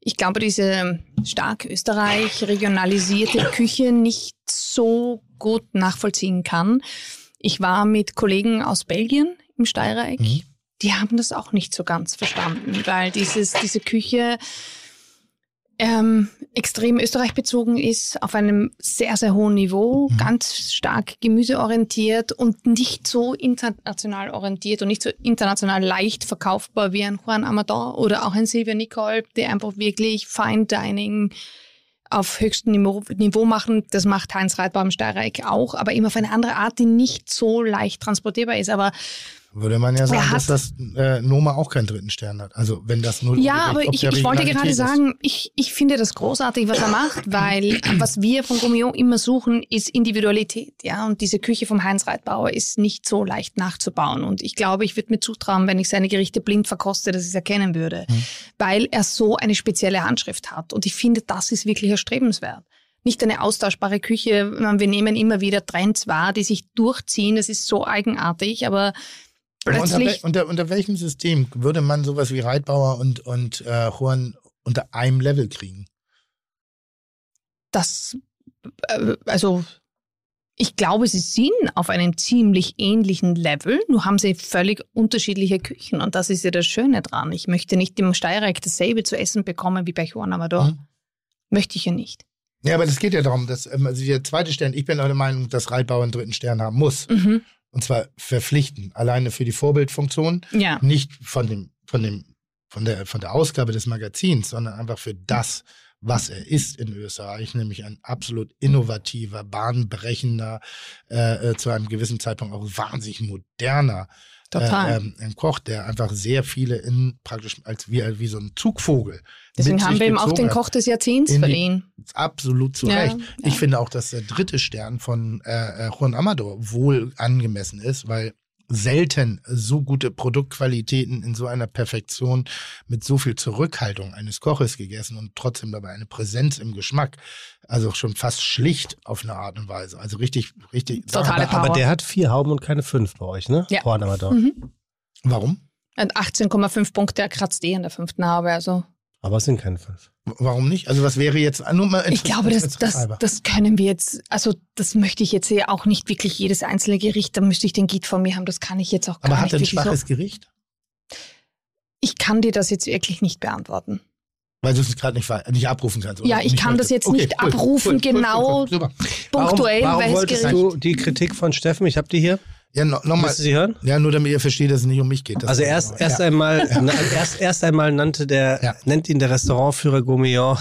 ich glaube, diese stark Österreich regionalisierte Küche nicht so gut nachvollziehen kann. Ich war mit Kollegen aus Belgien im Steirereck. Mhm. Die haben das auch nicht so ganz verstanden, weil dieses, diese Küche ähm, extrem Österreich bezogen ist, auf einem sehr, sehr hohen Niveau, Mhm. ganz stark gemüseorientiert und nicht so international orientiert und nicht so international leicht verkaufbar wie ein Juan Amador oder auch ein Silvia Nicole, die einfach wirklich Fine Dining auf höchstem Niveau, Niveau machen. Das macht Heinz Reitbau im Steirereck auch, aber immer auf eine andere Art, die nicht so leicht transportierbar ist. Aber Würde man ja sagen, dass das äh, Noma auch keinen dritten Stern hat. Also wenn das nur Ja, aber ich, ich wollte gerade ist. sagen, ich, ich finde das großartig, was er macht, weil was wir von Gourmillon immer suchen, ist Individualität. Ja, und diese Küche vom Heinz Reitbauer ist nicht so leicht nachzubauen. Und ich glaube, ich würde mir zutrauen, wenn ich seine Gerichte blind verkoste, dass ich es erkennen würde, Mhm. weil er so eine spezielle Handschrift hat. Und ich finde, das ist wirklich erstrebenswert. Nicht eine austauschbare Küche. Wir nehmen immer wieder Trends wahr, die sich durchziehen. Das ist so eigenartig, aber Unter, plötzlich wel- unter, unter welchem System würde man sowas wie Reitbauer und, und äh, Juan unter einem Level kriegen? das, äh, also ich glaube, sie sind auf einem ziemlich ähnlichen Level, nur haben sie völlig unterschiedliche Küchen und das ist ja das Schöne dran. Ich möchte nicht im Steierreich dasselbe zu essen bekommen wie bei Juan Amador. Mhm. Möchte ich ja nicht. Ja, aber das geht ja darum, dass ähm, also der zweite Stern, ich bin auch der Meinung, dass Reitbauer einen dritten Stern haben muss. Mhm. Und zwar verpflichten, alleine für die Vorbildfunktion, Ja. nicht von dem, von dem, von der, von der Ausgabe des Magazins, sondern einfach für das, was er ist in Österreich, nämlich ein absolut innovativer, bahnbrechender, äh, äh, zu einem gewissen Zeitpunkt auch wahnsinnig moderner Total. Äh, ähm, ein Koch, der einfach sehr viele in praktisch als wie, wie so ein Zugvogel. Deswegen haben wir ihm auch den. Koch des Jahrzehnts verliehen. Absolut zu Ja, Recht. ja. Ich finde auch, dass der dritte Stern von äh, äh, Juan Amador wohl angemessen ist, weil selten so gute Produktqualitäten in so einer Perfektion mit so viel Zurückhaltung eines Koches gegessen und trotzdem dabei eine Präsenz im Geschmack. Also schon fast schlicht auf eine Art und Weise. Also richtig, richtig. Totale aber, Aber Power. der hat vier Hauben und keine fünf bei euch, ne? Ja. Amador. Mhm. Warum? Und 18,5 Punkte, er kratzt eh in der fünften Haube. Also Aber es sind keine fünf. Warum nicht? Also was wäre jetzt nur mal Ich glaube, das, das, das können wir jetzt, also das möchte ich jetzt ja auch nicht wirklich jedes einzelne Gericht, da müsste ich den Guide vor mir haben, das kann ich jetzt auch gar Aber hat nicht er ein wirklich so. schwaches Gericht? Ich kann dir das jetzt wirklich nicht beantworten. Weil du es gerade nicht, nicht abrufen kannst. Ja, ich kann das möchtest. jetzt nicht abrufen, genau. super. Punktuell, warum, warum wolltest Gericht. du die Kritik von Steffen, ich habe die hier, Ja, no, willst du sie hören? Ja, nur damit ihr versteht, dass es nicht um mich geht. Das Also erst, erst ja. einmal, na, erst, erst einmal nannte der, Ja. nennt ihn der Restaurantführer Gourmillon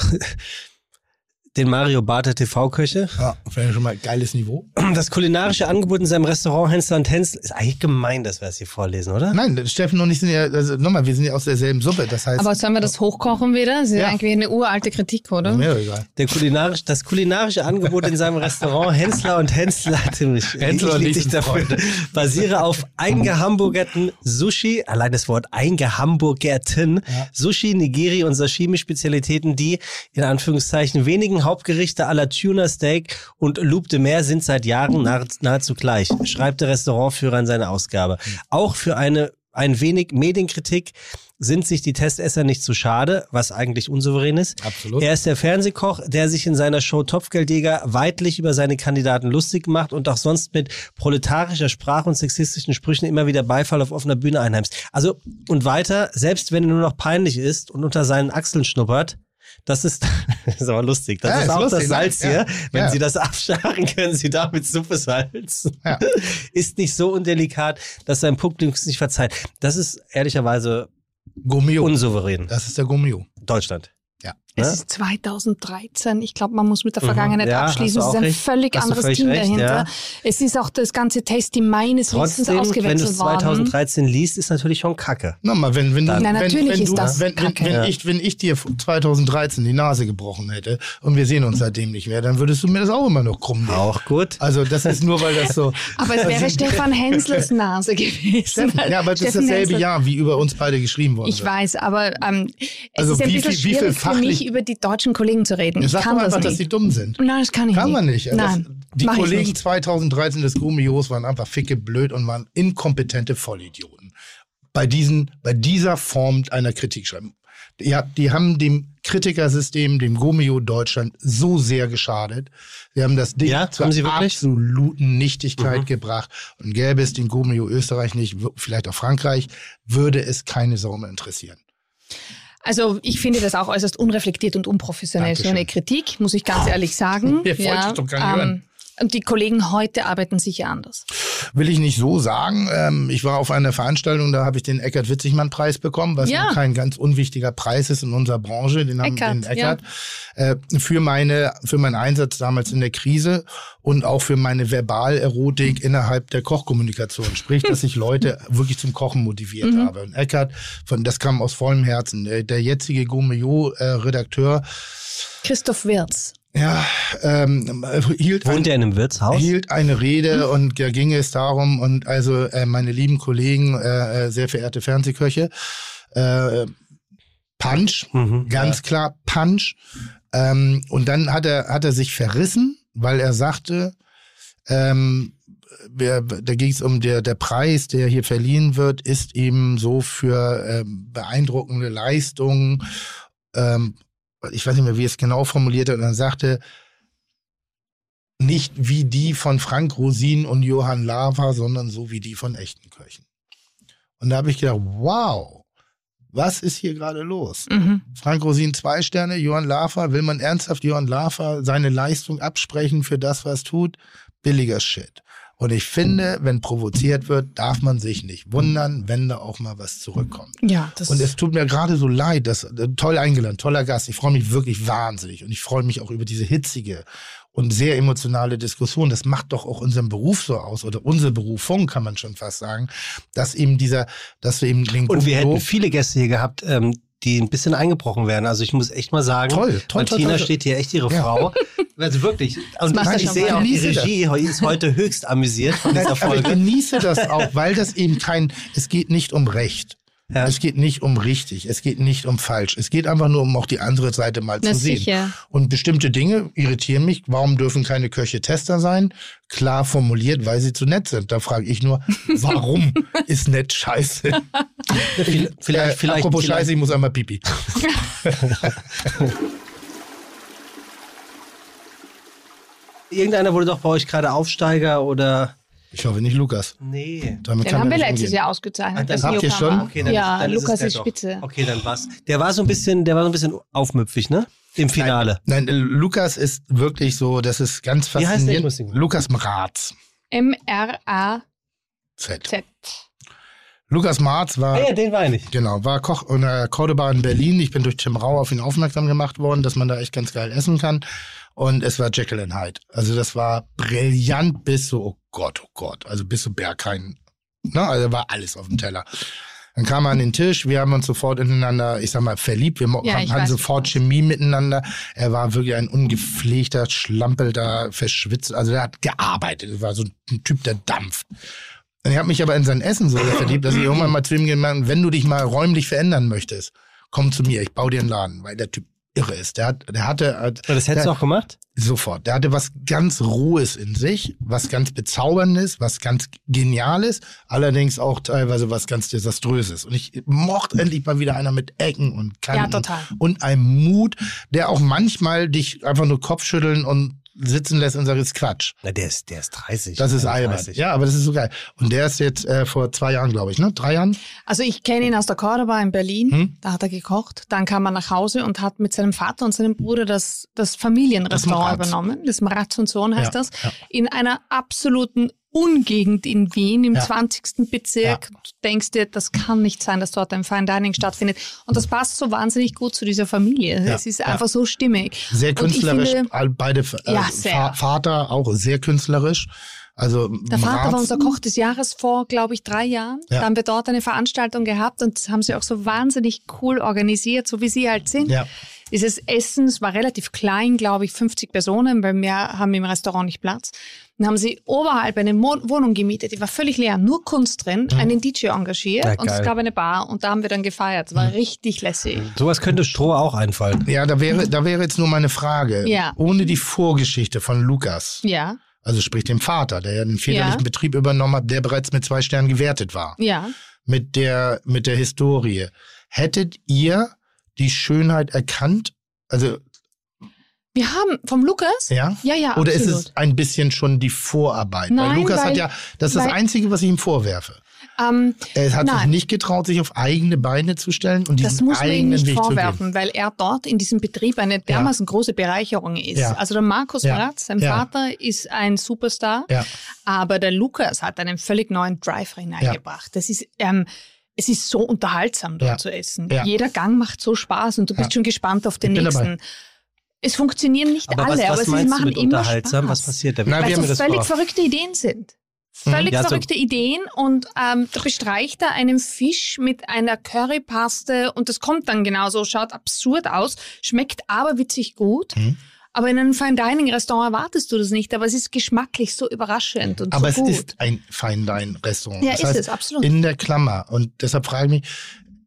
den Mario Barter TV-Köche. Ja, vielleicht schon mal ein geiles Niveau. Das kulinarische Angebot in seinem Restaurant Hensler und Hensel ist eigentlich gemein, dass wir es hier vorlesen, oder? Nein, Steffen und ich sind ja, also nochmal, wir sind ja aus derselben Suppe. Das heißt, Aber sollen wir das hochkochen wieder? Das ist ja Ja. eigentlich eine uralte Kritik, oder? mir egal. Der kulinarisch, das kulinarische Angebot in seinem Restaurant Hensler und Hensler, Hensler und ich dafür, basiere auf eingehamburgerten Sushi, allein das Wort eingehamburgerten, Sushi, Nigiri und Sashimi-Spezialitäten, die in Anführungszeichen wenigen Hauptgerichte aller Tuna Steak und Loup de Mer sind seit Jahren nah, nahezu gleich, schreibt der Restaurantführer in seiner Ausgabe. Auch für eine ein wenig Medienkritik sind sich die Testesser nicht zu schade, was eigentlich unsouverän ist. Absolut. Er ist der Fernsehkoch, der sich in seiner Show Topfgeldjäger weitlich über seine Kandidaten lustig macht und auch sonst mit proletarischer Sprache und sexistischen Sprüchen immer wieder Beifall auf offener Bühne einheimst. Also, und weiter, selbst wenn er nur noch peinlich ist und unter seinen Achseln schnuppert, Das ist, [laughs] das ist aber lustig. Das Ja, ist ist auch lustig, das Salz ne? hier. Ja. Wenn Ja. Sie das abscharen, [laughs] können Sie damit Suppe salzen. Ja. [laughs] Ist nicht so undelikat, dass sein Publikum es nicht verzeiht. Das ist ehrlicherweise Gomio. unsouverän. Das ist der Gomio. Deutschland. Es Ne? ist 2013. Ich glaube, man muss mit der Vergangenheit Mhm. Ja, abschließen. Es du ist ein recht. völlig Hast du anderes völlig Team recht, dahinter. ja. Es ist auch das ganze Testing meines Wissens Trotzdem, wenn du ausgewechselt es worden. 2013 liest, ist natürlich schon kacke. Nochmal, wenn, wenn, du- Na, wenn, natürlich wenn ist du, das wenn, wenn, Kacke. wenn, Ja. ich, wenn ich dir 2013 die Nase gebrochen hätte und wir sehen uns seitdem nicht mehr, dann würdest du mir das auch immer noch krumm nehmen. Auch gut. Also das ist nur, weil das so... [laughs] Aber es wäre Stefan Hensels [laughs] Nase gewesen. Steffen, ja, aber das ist dasselbe Hensel- Jahr, wie über uns beide geschrieben worden Ich wird. weiß, aber ähm, es Also ist ein wie bisschen viel- wie viel schwierig für mich, fachlich- über die deutschen Kollegen zu reden. Ich Sag kann doch das einfach, dass nicht. sie dumm sind. Nein, das kann ich Kann nicht. man nicht. Also Nein, das, die mach ich Kollegen nicht. 2013 des Gumios waren einfach ficke blöd und waren inkompetente Vollidioten. Bei, diesen, bei dieser Form einer Kritik schreiben. Ja, die haben dem Kritikersystem, dem Gomio Deutschland so sehr geschadet. Sie haben das Ding Ja, zur haben sie wirklich? absoluten Nichtigkeit Mhm. gebracht. Und gäbe es den Gomio Österreich nicht, vielleicht auch Frankreich, würde es keine Sau mehr interessieren. Also ich finde das auch äußerst unreflektiert und unprofessionell. So Dankeschön. eine Kritik, muss ich ganz ehrlich sagen. Mir wollte ich doch gar nicht hören. Und die Kollegen heute arbeiten sicher anders. Will ich nicht so sagen. Ähm, ich war auf einer Veranstaltung, da habe ich den Eckert-Witzigmann-Preis bekommen, was Ja. kein ganz unwichtiger Preis ist in unserer Branche. Den haben Eckart, den Eckert. Äh, für meine, für meinen Einsatz damals in der Krise und auch für meine Verbalerotik innerhalb der Kochkommunikation. Sprich, dass ich Leute [laughs] wirklich zum Kochen motiviert Mhm. habe. Und Eckert, von, das kam aus vollem Herzen. Der, jetzige Gomeo-Redakteur, Christoph Wirz. Ja, ähm, hielt ein- Wohnt er in einem Wirtshaus? hielt eine Rede und da ging es darum und also äh, meine lieben Kollegen, äh, äh, sehr verehrte Fernsehköche, äh, Punch, Mhm, ganz klar Punch. Ähm, und dann hat er hat er sich verrissen, weil er sagte, ähm, wer, da ging es um der der Preis, der hier verliehen wird, ist eben so für ähm, beeindruckende Leistungen. Ähm, ich weiß nicht mehr, wie er es genau formuliert hat, und dann sagte, nicht wie die von Frank Rosin und Johann Lava, sondern so wie die von echten Köchen. Und da habe ich gedacht, wow, was ist hier gerade los? Mhm. Frank Rosin zwei Sterne, Johann Lava, will man ernsthaft Johann Lava seine Leistung absprechen für das, was tut? Billiger Shit. Und ich finde, wenn provoziert wird, darf man sich nicht wundern, wenn da auch mal was zurückkommt. Ja, das Und es tut mir gerade so leid, dass äh, toll eingeladen, toller Gast. Ich freue mich wirklich wahnsinnig und ich freue mich auch über diese hitzige und sehr emotionale Diskussion. Das macht doch auch unseren Beruf so aus oder unsere Berufung, kann man schon fast sagen, dass eben dieser, dass wir eben den Und wir hätten viele Gäste hier gehabt, ähm, die ein bisschen eingebrochen werden. Also ich muss echt mal sagen, Toll, toll, toll, Martina toll. steht hier echt ihre Ja. Frau. Also wirklich. Und macht ich, ich sehe auch, die das. Regie ist heute höchst amüsiert von [laughs] dieser aber ich Folge. genieße das auch, weil das eben kein, es geht nicht um Recht. Ja. Es geht nicht um richtig, es geht nicht um falsch. Es geht einfach nur um auch die andere Seite mal Na zu sehen. sicher. Und bestimmte Dinge irritieren mich. Warum dürfen keine Köche Tester sein? Klar formuliert, weil sie zu nett sind. Da frage ich nur, [laughs] warum ist nett scheiße? Vielleicht, vielleicht, äh, vielleicht, apropos vielleicht Scheiße, ich muss einmal pipi. [laughs] irgendeiner wurde doch bei euch gerade Aufsteiger oder. Ich hoffe nicht Lukas. Nee. Damit Den kann haben wir letztes. Jahr ausgezeichnet. Ah, dann das habt ihr schon? Okay, dann, ja, dann Lukas ist doch. spitze. Okay, dann war's. Der war so ein bisschen, der war so ein bisschen aufmüpfig, ne? Im Finale. Nein, äh, Lukas ist wirklich so, das ist ganz Wie heißt der? Faszinierend. Lukas Mraz. M-R-A-Z. Z. Lukas Marz war, Ah ja, den war ich nicht. genau, war Koch in der Cordoba in Berlin. Ich bin durch Tim Rau auf ihn aufmerksam gemacht worden, dass man da echt ganz geil essen kann. Und es war Jekyll and Hyde. Also das war brillant bis so, oh Gott, oh Gott, also bis so Berghain. Ne? Also war alles auf dem Teller. Dann kam er an den Tisch, wir haben uns sofort ineinander, ich sag mal, verliebt. Wir Ja, hatten sofort Chemie miteinander. Er war wirklich ein ungepflegter, schlampelter, verschwitzt. Also der hat gearbeitet. Er war so ein Typ, der dampft. Und ich habe mich aber in sein Essen so verliebt, dass ich irgendwann mal zu ihm gemeint habe, wenn du dich mal räumlich verändern möchtest, komm zu mir, ich baue dir einen Laden, weil der Typ irre ist. Der hat, der hatte, hat, Das hättest du der, auch gemacht? Sofort. Der hatte was ganz Rohes in sich, was ganz Bezauberndes, was ganz Geniales, allerdings auch teilweise was ganz Desaströses. Und ich mochte endlich mal wieder einer mit Ecken und Kanten. Ja, total. Und einem Mut, der auch manchmal dich einfach nur Kopfschütteln und sitzen lässt und sagt, ist Quatsch. Na, der ist, der ist 30. Das ist 31. albern. Ja, aber das ist so geil. Und der ist jetzt äh, vor zwei Jahren, glaube ich, ne? Drei Jahren? Also ich kenne ihn aus der Cordoba in Berlin, Hm? da hat er gekocht. Dann kam er nach Hause und hat mit seinem Vater und seinem Bruder das, das Familienrestaurant Das übernommen. Das Maratz und Sohn heißt Ja, das. ja. In einer absoluten Ungegend in Wien, im Ja. 20. Bezirk. Du denkst dir, das kann nicht sein, dass dort ein Fine Dining stattfindet. Und das passt so wahnsinnig gut zu dieser Familie. Ja, Es ist ja. einfach so stimmig. Sehr künstlerisch. finde, beide äh, Ja, Vater auch sehr künstlerisch. Also Der Vater war unser Koch des Jahres vor, glaube ich, drei Jahren. Ja. Da haben wir dort eine Veranstaltung gehabt und das haben sie auch so wahnsinnig cool organisiert, so wie sie halt sind. Ja. Dieses Essen, es war relativ klein, glaube ich, 50 Personen, weil mehr haben im Restaurant nicht Platz. Dann haben sie oberhalb eine Mo Wohnung gemietet, die war völlig leer, nur Kunst drin, Mhm. einen DJ engagiert Ja, und es gab eine Bar und da haben wir dann gefeiert. Es Mhm. war richtig lässig. Sowas könnte Stroh auch einfallen. Ja, da wäre, da wäre jetzt nur meine Frage. Ja. Ohne die Vorgeschichte von Lukas, Ja, also sprich dem Vater, der ja den väterlichen Ja. Betrieb übernommen hat, der bereits mit zwei Sternen gewertet war, ja. mit der, mit der Historie. Hättet ihr die Schönheit erkannt? Also, Wir haben vom Lukas? ja? Ja, ja, Oder ist absolut. es ein bisschen schon die Vorarbeit? weil Nein, Lukas hat weil- ja, das ist das weil- Einzige, was ich ihm vorwerfe. Ähm, Er hat sich Nein. nicht getraut, sich auf eigene Beine zu stellen und Das diesen muss man ihm nicht Weg vorwerfen, weil er dort in diesem Betrieb eine dermaßen große Bereicherung ist. Ja. Also der Markus Ja. Maratz, sein Ja. Vater, ist ein Superstar, Ja. aber der Lukas hat einen völlig neuen Drive hineingebracht. Das ist, ähm, es ist so unterhaltsam dort Ja. zu essen. Ja. Jeder Gang macht so Spaß und du bist Ja. schon gespannt auf den nächsten. dabei. Es funktionieren nicht Aber alle, was, aber was sie meinst du machen mit immer unterhaltsam? Spaß. Was passiert da? Nein, Weil so das völlig vor? verrückte Ideen sind. Völlig Ja, so- verrückte Ideen und ähm, da bestreicht er einen Fisch mit einer Currypaste und das kommt dann genauso, schaut absurd aus, schmeckt aber witzig gut. Mhm. Aber in einem Fine Dining Restaurant erwartest du das nicht, aber es ist geschmacklich so überraschend und Aber so es gut. ist ein Fine Dine Restaurant. Ja, das ist heißt, es, absolut. In der Klammer. Und deshalb frage ich mich,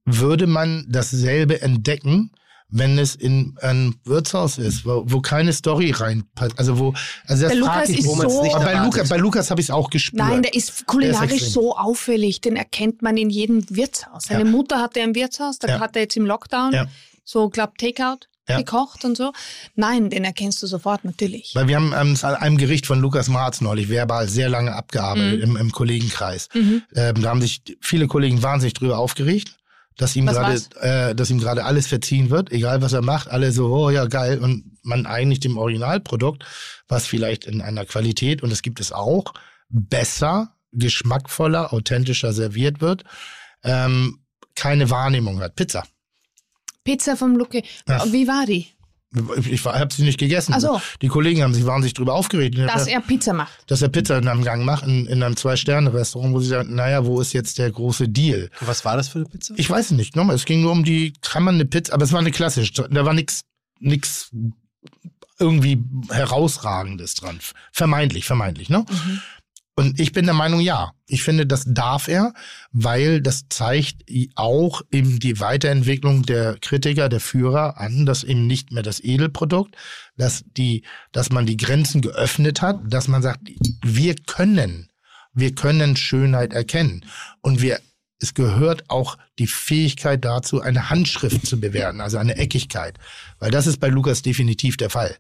würde man dasselbe entdecken, wenn es in ein Wirtshaus ist, wo, wo keine Story reinpasst? Also wo, also das Der frage ich ist wo man's so- nicht bei. Lukas, bei Lukas habe ich es auch gespürt. Nein, der ist kulinarisch extrem. so auffällig, den erkennt man in jedem Wirtshaus. Seine Ja. Mutter hatte ein Wirtshaus, da Ja. hat er jetzt im Lockdown Ja. so, glaub, Takeout Ja. gekocht und so. Nein, den erkennst du sofort, natürlich. Weil wir haben ähm, es an einem Gericht von Lukas Marz neulich verbal sehr lange abgearbeitet Mhm. im, im Kollegenkreis. Ähm, da haben sich viele Kollegen wahnsinnig drüber aufgeregt, dass ihm gerade, äh, dass ihm gerade alles verziehen wird, egal was er macht, alle so, oh ja geil, und man eigentlich dem Originalprodukt, was vielleicht in einer Qualität und es gibt es auch besser, geschmackvoller, authentischer serviert wird, ähm, keine Wahrnehmung hat. Pizza. Pizza vom Luke. Ja. Wie war die? Ich, ich habe sie nicht gegessen. Ach so. Die Kollegen haben sich wahnsinnig drüber aufgeregt. Dass er Pizza macht. dass er Pizza in einem Gang macht, in, in einem Zwei-Sterne-Restaurant, wo sie sagen, naja, wo ist jetzt der große Deal? Was war das für eine Pizza? Ich weiß es nicht, nochmal, es ging nur um die, kann man eine Pizza, aber es war eine klassische, da war nix, nix irgendwie herausragendes dran. Vermeintlich, vermeintlich, ne? Und ich bin der Meinung, ja. Ich finde, das darf er, weil das zeigt auch eben die Weiterentwicklung der Kritiker, der Führer an, dass eben nicht mehr das Edelprodukt, dass die, dass man die Grenzen geöffnet hat, dass man sagt, wir können, wir können Schönheit erkennen. Und wir, es gehört auch die Fähigkeit dazu, eine Handschrift zu bewerten, also eine Eckigkeit. Weil das ist bei Lukas definitiv der Fall.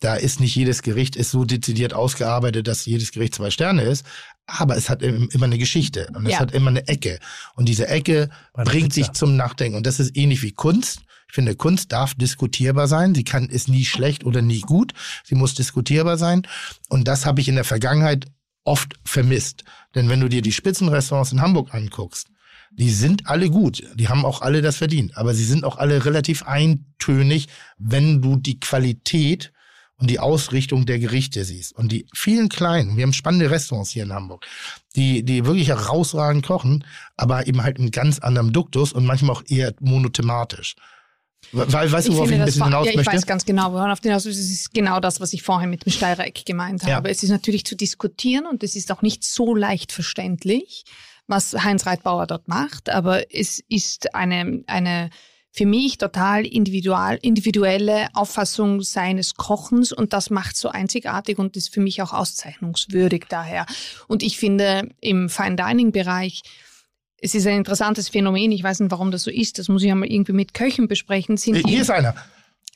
Da ist nicht jedes Gericht ist so dezidiert ausgearbeitet, dass jedes Gericht zwei Sterne ist, aber es hat im- immer eine Geschichte und es Ja. hat immer eine Ecke. Und diese Ecke Bei der bringt Pizza. sich zum Nachdenken. Und das ist ähnlich wie Kunst. Ich finde, Kunst darf diskutierbar sein. Sie kann, ist nie schlecht oder nie gut. Sie muss diskutierbar sein. Und das habe ich in der Vergangenheit oft vermisst. Denn wenn du dir die Spitzenrestaurants in Hamburg anguckst, die sind alle gut. Die haben auch alle das verdient. Aber sie sind auch alle relativ eintönig, wenn du die Qualität und die Ausrichtung der Gerichte siehst. Und die vielen kleinen, wir haben spannende Restaurants hier in Hamburg, die, die wirklich herausragend kochen, aber eben halt in ganz anderem Duktus und manchmal auch eher monothematisch. Weil, weißt du, worauf ich ein bisschen hinaus ja, ich möchte? weiß ganz genau, worauf auf den hinaus. Es ist genau das, was ich vorhin mit dem Steireck gemeint Ja. habe. Es ist natürlich zu diskutieren und es ist auch nicht so leicht verständlich, was Heinz Reitbauer dort macht, aber es ist eine, eine für mich total individual, individuelle Auffassung seines Kochens und das macht so einzigartig und ist für mich auch auszeichnungswürdig daher. Und ich finde im Fine Dining Bereich es ist ein interessantes Phänomen. Ich weiß nicht, warum das so ist. Das muss ich einmal irgendwie mit Köchen besprechen. Sind Äh, die Hier ist einer.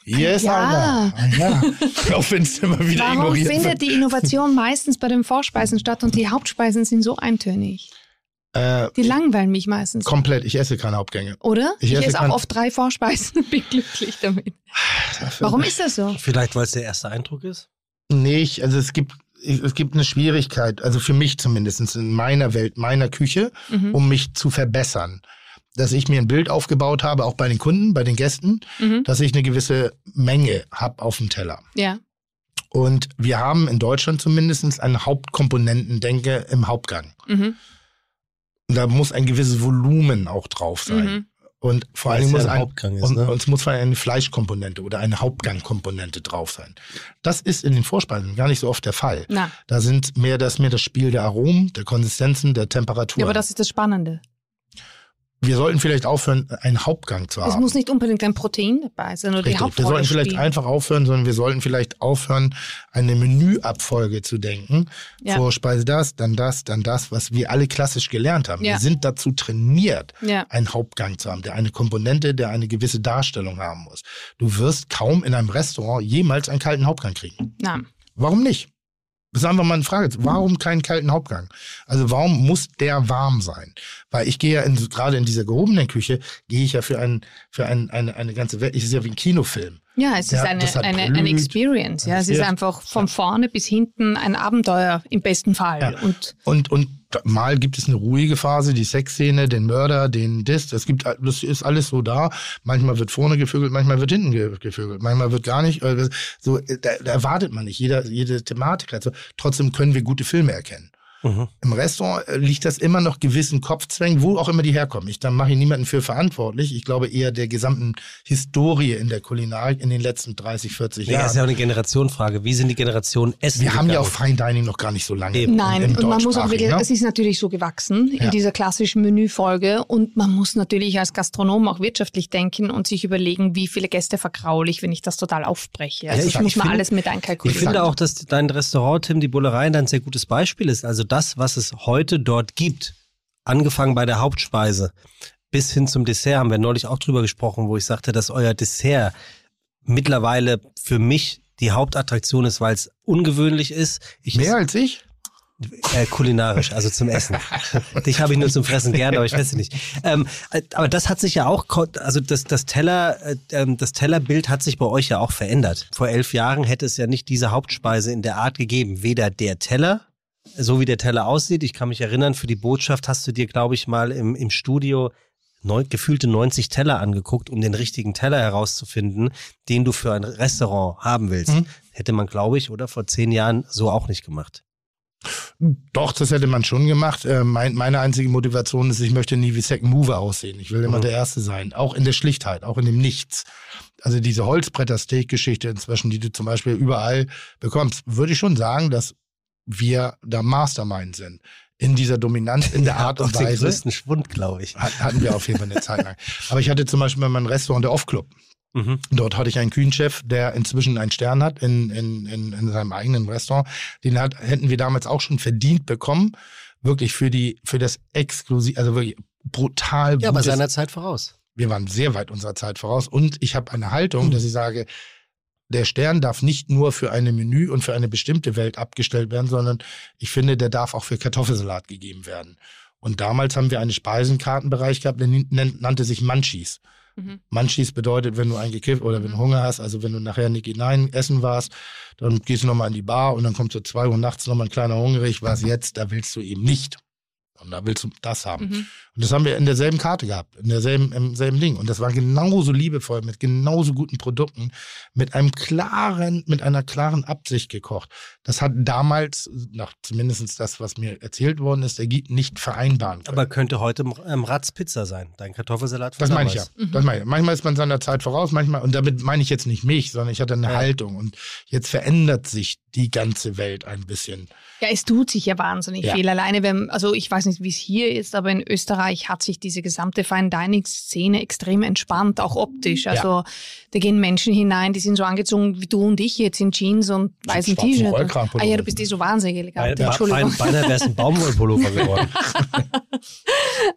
Hier ist Ja. einer. Ah, ja. [laughs] Auch wenn es immer wieder Warum ignoriert findet wird. die Innovation meistens bei den Vorspeisen statt und die Hauptspeisen sind so eintönig? Äh, Die langweilen mich meistens. komplett, ich esse keine Hauptgänge. Oder? Ich Ich, esse esse auch oft drei Vorspeisen und bin glücklich damit. Warum ist das so? Vielleicht, weil es der erste Eindruck ist? Nicht, also es gibt, es gibt eine Schwierigkeit, also für mich zumindest in meiner Welt, meiner Küche, Mhm. um mich zu verbessern. Dass ich mir ein Bild aufgebaut habe, auch bei den Kunden, bei den Gästen, Mhm. dass ich eine gewisse Menge habe auf dem Teller. Ja. Und wir haben in Deutschland zumindest einen Hauptkomponentendenke im Hauptgang. Mhm. Und da muss ein gewisses Volumen auch drauf sein. Mhm. Und vor allem ja muss ein ein, Hauptgang ist, und, ne? und es muss vor allem eine Fleischkomponente oder eine Hauptgangkomponente drauf sein. Das ist in den Vorspeisen gar nicht so oft der Fall. Na, Da sind mehr das, mehr das Spiel der Aromen, der Konsistenzen, der Temperatur. ja, aber das ist das Spannende. Wir sollten vielleicht aufhören, einen Hauptgang zu Es haben. muss nicht unbedingt ein Protein dabei sein oder die Richtig. Wir Hauptrolle sollten vielleicht spielen. einfach aufhören, sondern wir sollten vielleicht aufhören, eine Menüabfolge zu denken. Ja. Vorspeise das, dann das, dann das, was wir alle klassisch gelernt haben. Ja. Wir sind dazu trainiert, Ja. einen Hauptgang zu haben, der eine Komponente, der eine gewisse Darstellung haben muss. Du wirst kaum in einem Restaurant jemals einen kalten Hauptgang kriegen. Na, Warum nicht? Das ist einfach mal eine Frage. Warum keinen kalten Hauptgang? Also warum muss der warm sein? Weil ich gehe ja in, gerade in dieser gehobenen Küche, gehe ich ja für, ein, für ein, eine, eine ganze Welt. Es ist ja wie ein Kinofilm. Ja, es Ja, ist eine, hat eine, eine Blut. Experience. Ja, es ist ist- einfach von vorne bis hinten ein Abenteuer im besten Fall. Ja. Und Und, und mal gibt es eine ruhige Phase, die Sexszene, den Mörder, den Dis. Es gibt, das ist alles so da. Manchmal wird vorne gevögelt, manchmal wird hinten ge- gevögelt, manchmal wird gar nicht. äh, So, äh, da, da erwartet man nicht. Jeder, jede Thematik hat so. Trotzdem können wir gute Filme erkennen. Mhm. Im Restaurant äh, liegt das immer noch gewissen Kopfzwängen, wo auch immer die herkommen. Ich, da mache ich niemanden für verantwortlich. Ich glaube eher der gesamten Historie in der Kulinarik in den letzten 30, 40 Ja, Jahren. ist ja auch eine Generationsfrage. Wie sind die Generationen essen? wir haben ja auch? Fine Dining noch gar nicht so lange. Eben. Nein, im und man muss auch wirklich, ne? es ist natürlich so gewachsen Ja. in dieser klassischen Menüfolge und man muss natürlich als Gastronom auch wirtschaftlich denken und sich überlegen, wie viele Gäste verkraule ich, wenn ich das total aufbreche. Also ich- ich muss ich mal finde- alles mit Ich einkalkulieren. finde auch, dass dein Restaurant, Tim, die Bullerei, ein sehr gutes Beispiel ist. Also das, was es heute dort gibt, angefangen bei der Hauptspeise bis hin zum Dessert, haben wir neulich auch drüber gesprochen, wo ich sagte, dass euer Dessert mittlerweile für mich die Hauptattraktion ist, weil es ungewöhnlich ist. Ich Mehr als ich? äh, kulinarisch, also zum Essen. [laughs] Dich habe ich nur zum Fressen gerne, aber ich esse nicht. Ähm, äh, aber das hat sich ja auch, also das, das Teller, äh, ähm, das Tellerbild hat sich bei euch ja auch verändert. Vor elf Jahren hätte es ja nicht diese Hauptspeise in der Art gegeben. Weder der Teller, so wie der Teller aussieht. Ich kann mich erinnern, für die Botschaft hast du dir, glaube ich, mal im, im Studio neun, gefühlte 90 Teller angeguckt, um den richtigen Teller herauszufinden, den du für ein Restaurant haben willst. Mhm. Hätte man, glaube ich, oder vor zehn Jahren so auch nicht gemacht. Doch, das hätte man schon gemacht. Äh, mein, meine einzige Motivation ist, ich möchte nie wie Second Mover aussehen. Ich will immer Mhm. der Erste sein. Auch in der Schlichtheit, auch in dem Nichts. Also diese Holzbretter-Steak-Geschichte inzwischen, die du zum Beispiel überall bekommst, würde ich schon sagen, dass wir da Mastermind sind. In dieser Dominanz, in der [laughs] Art und den Weise. größten Schwund, glaube ich. Hat- Hatten wir auf jeden Fall eine Zeit lang. Aber ich hatte zum Beispiel mal mein Restaurant, der Off-Club. Mhm. Dort hatte ich einen Küchenchef, der inzwischen einen Stern hat in, in, in, in seinem eigenen Restaurant. Den hat, hätten wir damals auch schon verdient bekommen. Wirklich für die, für das exklusiv, also wirklich brutal Ja, bei gutes- seiner Zeit voraus. wir waren sehr weit unserer Zeit voraus. Und ich habe eine Haltung, dass ich sage, der Stern darf nicht nur für eine Menü und für eine bestimmte Welt abgestellt werden, sondern ich finde, der darf auch für Kartoffelsalat gegeben werden. Und damals haben wir einen Speisenkartenbereich gehabt, der nannte sich Munchies. Mhm. Munchies bedeutet, wenn du eingekifft oder wenn du Hunger hast, also wenn du nachher nicht hinein essen warst, dann gehst du nochmal in die Bar und dann kommt so zwei Uhr nachts nochmal ein kleiner Hungrig, was jetzt, da willst du eben nicht. Und da willst du das haben. Mhm. Und das haben wir in derselben Karte gehabt, in derselben, im selben Ding. Und das war genauso liebevoll, mit genauso guten Produkten, mit einem klaren, mit einer klaren Absicht gekocht. Das hat damals, nach zumindest das, was mir erzählt worden ist, der Giet nicht vereinbaren können. Aber könnte heute ähm, Ratz Pizza sein, dein Kartoffelsalat von Das meine ich ja. damals. Das meine ich. Manchmal ist man seiner Zeit voraus, manchmal, und damit meine ich jetzt nicht mich, sondern ich hatte eine Ja. Haltung. Und jetzt verändert sich die ganze Welt ein bisschen. Ja, es tut sich ja wahnsinnig Ja. viel. Alleine, wenn, also ich weiß nicht, wie es hier ist, aber in Österreich hat sich diese gesamte Fine Dining Szene extrem entspannt, auch optisch. Also da gehen Menschen hinein, die sind so angezogen wie du und ich jetzt in Jeans und weißen T-Shirt. Ah ja, du bist eh so wahnsinnig elegant. Bei- Entschuldigung. Bein- Beinahe wäre es ein Baumwollpullover [laughs] geworden.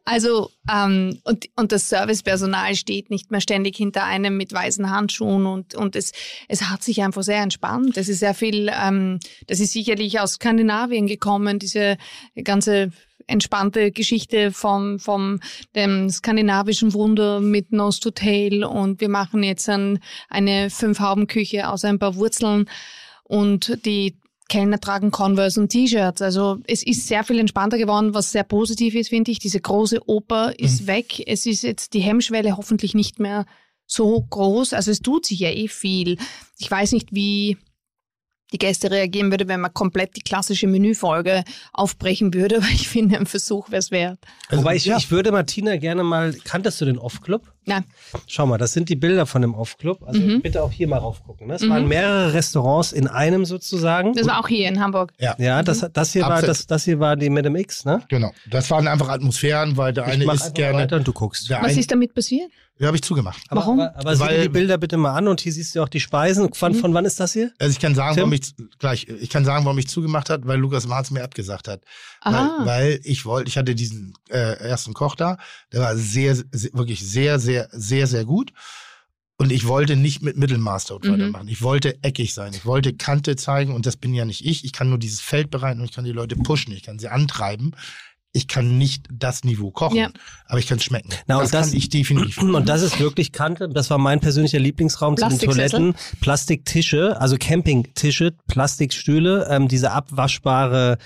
Also, ähm, und, und das Servicepersonal steht nicht mehr ständig hinter einem mit weißen Handschuhen und, und es, es hat sich einfach sehr entspannt. Es ist sehr viel, ähm, das ist sicherlich aus Skandinavien gekommen, diese ganze entspannte Geschichte vom, vom dem skandinavischen Wunder mit Nose to Tail und wir machen jetzt ein, eine Fünf-Hauben-Küche aus ein paar Wurzeln und die Kellner tragen Converse und T-Shirts. Also es ist sehr viel entspannter geworden, was sehr positiv ist, finde ich. Diese große Oper ist weg. Es ist jetzt die Hemmschwelle hoffentlich nicht mehr so groß. Also es tut sich ja eh viel. Ich weiß nicht, wie die Gäste reagieren würde, wenn man komplett die klassische Menüfolge aufbrechen würde, [laughs] aber ich finde, ein Versuch wäre es wert. Wobei ich, ja. ich würde Martina gerne mal, kanntest du den Off-Club? Nein. Schau mal, das sind die Bilder von dem Off-Club. Also Mhm. bitte auch hier mal raufgucken. Ne? Es waren mehrere Restaurants in einem sozusagen. Das war auch hier in Hamburg. Ja, ja, das, das, hier war, das, das hier war die Madame X, ne? genau. Das waren einfach Atmosphären, weil der Ich eine ist gerne. weiter und du guckst. Was eine, ist damit passiert? Ja, habe ich zugemacht. Aber, Warum? Aber, aber sieh dir Weil- die Bilder bitte mal an und hier siehst du auch die Speisen. Von, von wann ist das hier? Also ich kann sagen, Tim? warum ich gleich, ich kann sagen, warum ich zugemacht hat, weil Lukas Marz mir abgesagt hat. Aha. Weil, weil ich wollte, ich hatte diesen äh, ersten Koch da, der war sehr, sehr, wirklich sehr, sehr, sehr, sehr gut. Und ich wollte nicht mit Mittelmaß dort Mhm. weitermachen. Ich wollte eckig sein. Ich wollte Kante zeigen und das bin ja nicht ich. Ich kann nur dieses Feld bereiten und ich kann die Leute pushen. Ich kann sie antreiben. Ich kann nicht das Niveau kochen, Ja. aber ich kann es schmecken. Na, und das, das- kann ich definitiv. [clears throat] Und das ist wirklich Kante. Das war mein persönlicher Lieblingsraum zu den? Toiletten. Plastiktische, also Campingtische, Plastikstühle, ähm, diese abwaschbare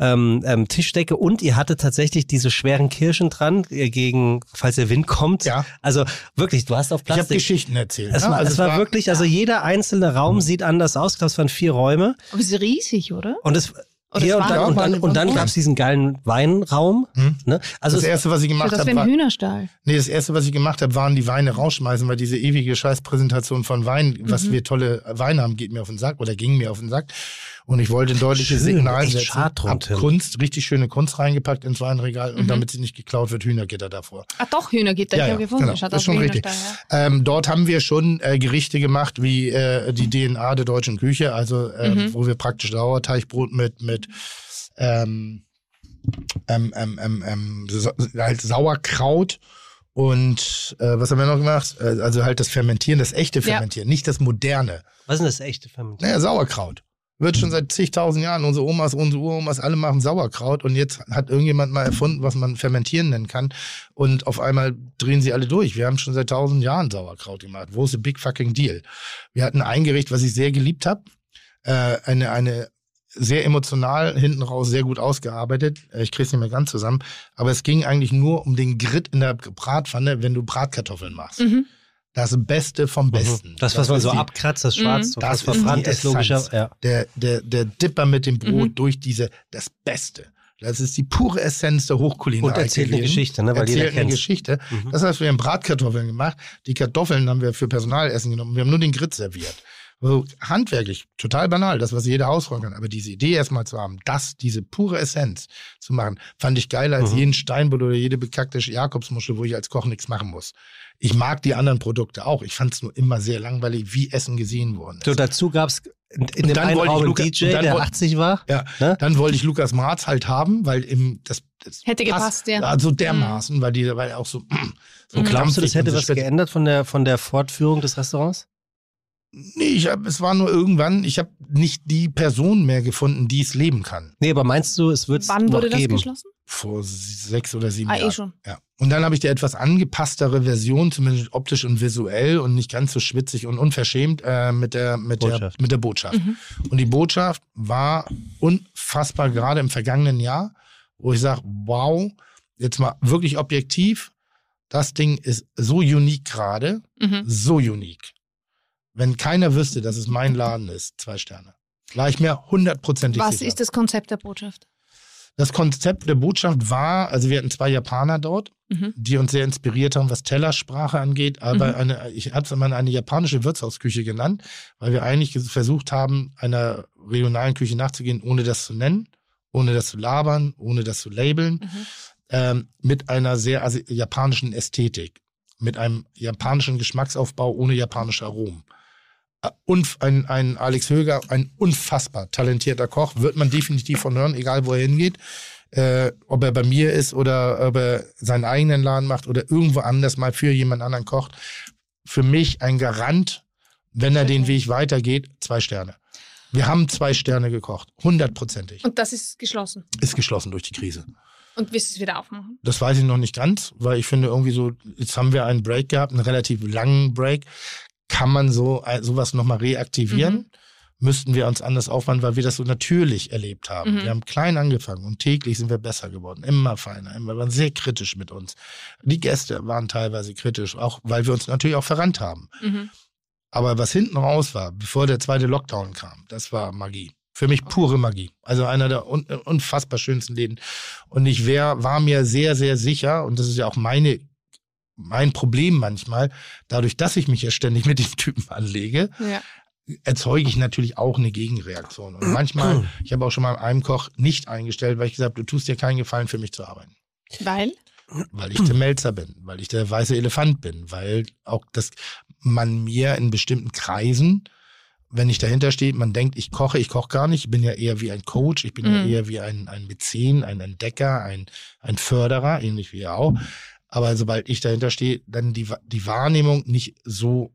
ähm, ähm, Tischdecke und ihr hattet tatsächlich diese schweren Kirschen dran äh, gegen, falls der Wind kommt. Ja. Also wirklich, du hast auf Ich habe Plastik. Geschichten erzählt. es ne? war, Also es war wirklich, also jeder einzelne Raum sieht anders aus. Ich glaube, es waren vier Räume. Aber es ist riesig, oder? Und es Oder hier es und dann, und dann, und dann Ja. gab es diesen geilen Weinraum. Hm. Ne? Also das erste, was ich gemacht habe, ein war, Hühnerstall. Nee, das erste, was ich gemacht habe, waren die Weine rausschmeißen, weil diese ewige Scheißpräsentation von Wein, was Mhm. wir tolle Weine haben, geht mir auf den Sack oder ging mir auf den Sack. Und ich wollte ein deutliches Schön, Signal setzen. Hab. Kunst, richtig schöne Kunst reingepackt ins Weinregal Mhm. und damit sie nicht geklaut wird, Hühnergitter davor. Ah, doch, Hühnergitter. Ja, ich ja, habe gefunden. genau. Schaut Das ist schon richtig. Ja. Ähm, dort haben wir schon äh, Gerichte gemacht wie äh, die DNA der deutschen Küche, also äh, Mhm. wo wir praktisch Sauerteigbrot mit mit ähm, ähm, ähm, ähm, ähm, halt Sauerkraut und äh, was haben wir noch gemacht? Äh, also halt das Fermentieren, das echte Ja. Fermentieren, nicht das moderne. was ist denn das echte Fermentieren? Naja, Sauerkraut. Wird schon seit zigtausend Jahren. Unsere Omas, unsere Uromas, alle machen Sauerkraut. Und jetzt hat irgendjemand mal erfunden, was man fermentieren nennen kann. Und auf einmal drehen sie alle durch. Wir haben schon seit tausend Jahren Sauerkraut gemacht. Wo ist the big fucking deal? Wir hatten ein Gericht, was ich sehr geliebt habe. Äh, eine, eine sehr emotional, hinten raus sehr gut ausgearbeitet. Äh, Ich krieg's nicht mehr ganz zusammen. Aber es ging eigentlich nur um den Grit in der Bratpfanne, wenn du Bratkartoffeln machst. Mhm. Das Beste vom Besten. Das, was man ist so die- abkratzt, das Schwarz, Mhm. das verbrannt ist, logischer. Ja. der, der, der Dipper mit dem Brot Mhm. durch diese, das Beste. Das ist die pure Essenz der Hochkulinarik. Und erzählt eine. Geschichte, ne, weil jeder erzählt eine. Geschichte. Mhm. Das heißt, wir haben Bratkartoffeln gemacht. Die Kartoffeln haben wir für Personalessen genommen. Wir haben nur den Grit serviert. Also handwerklich, total banal, das, was jeder Hausfrau kann. Aber diese Idee erstmal zu haben, das, diese pure Essenz zu machen, fand ich geiler als Mhm. jeden Steinbutt oder jede bekackte Jakobsmuschel, wo ich als Koch nichts machen muss. Ich mag die anderen Produkte auch. Ich fand es nur immer sehr langweilig, wie Essen gesehen worden ist. So, dazu gab es in, in dem dann einen wollte ich Raum Luca- DJ, der woll- 80 war. Ja, Ne? dann wollte ich Lukas Marz halt haben, weil im das, das Hätte gepasst, ja. Also dermaßen, weil die weil er auch so [clears throat] so Und glaubst du, das hätte was geändert von der, von der Fortführung des Restaurants? Nee, ich hab, es war nur irgendwann, ich habe nicht die Person mehr gefunden, die es leben kann. Nee, aber meinst du, es wird es Wann wurde das geben? geschlossen? Vor sechs oder sieben Ah, eh Jahren. schon. Ja. Und dann habe ich die etwas angepasstere Version, zumindest optisch und visuell und nicht ganz so schwitzig und unverschämt äh, mit der mit Botschaft. der mit der Botschaft. Mhm. Und die Botschaft war unfassbar gerade im vergangenen Jahr, wo ich sage, wow, jetzt mal wirklich objektiv, das Ding ist so unique gerade, Mhm. so unique. Wenn keiner wüsste, dass es mein Laden ist, zwei Sterne. War ich mir hundertprozentig Was sicher. ist das Konzept der Botschaft? Das Konzept der Botschaft war, also wir hatten zwei Japaner dort, Mhm. die uns sehr inspiriert haben, was Tellersprache angeht. Aber Mhm. eine, ich habe es mal eine japanische Wirtshausküche genannt, weil wir eigentlich versucht haben, einer regionalen Küche nachzugehen, ohne das zu nennen, ohne das zu labern, ohne das zu labeln, ähm, mit einer sehr japanischen Ästhetik, mit einem japanischen Geschmacksaufbau ohne japanische Aromen. Ein, ein Alex Höger, ein unfassbar talentierter Koch, wird man definitiv von hören, egal wo er hingeht. Äh, ob er bei mir ist oder ob er seinen eigenen Laden macht oder irgendwo anders mal für jemand anderen kocht. Für mich ein Garant, wenn er den Weg weitergeht, zwei Sterne. Wir haben zwei Sterne gekocht, hundertprozentig. Und das ist geschlossen. Ist geschlossen durch die Krise. Und wirst du es wieder aufmachen? Das weiß ich noch nicht ganz, weil ich finde irgendwie so, jetzt haben wir einen Break gehabt, einen relativ langen Break. Kann man so äh, sowas nochmal reaktivieren? Mhm. Müssten wir uns anders aufwand, weil wir das so natürlich erlebt haben. Mhm. Wir haben klein angefangen und täglich sind wir besser geworden, immer feiner, immer, wir waren sehr kritisch mit uns. Die Gäste waren teilweise kritisch, auch weil wir uns natürlich auch verrannt haben. Mhm. Aber was hinten raus war, bevor der zweite Lockdown kam, das war Magie. Für mich pure Magie. Also einer der un unfassbar schönsten Läden. Und ich wär, war mir sehr, sehr sicher, und das ist ja auch meine, mein Problem manchmal, dadurch, dass ich mich ja ständig mit dem Typen anlege, Ja. erzeuge ich natürlich auch eine Gegenreaktion. Und manchmal, [clears throat] ich habe auch schon mal einem Koch nicht eingestellt, weil ich gesagt habe, du tust dir keinen Gefallen für mich zu arbeiten Weil? weil ich der Melzer bin, weil ich der weiße Elefant bin, weil auch das man mir in bestimmten Kreisen, wenn ich dahinter stehe, man denkt, ich koche, ich koche gar nicht, ich bin ja eher wie ein Coach, ich bin ja Mhm. eher wie ein, ein Mäzen, ein Entdecker, ein, ein Förderer, ähnlich wie er auch. Aber sobald ich dahinter stehe, dann die, die Wahrnehmung nicht so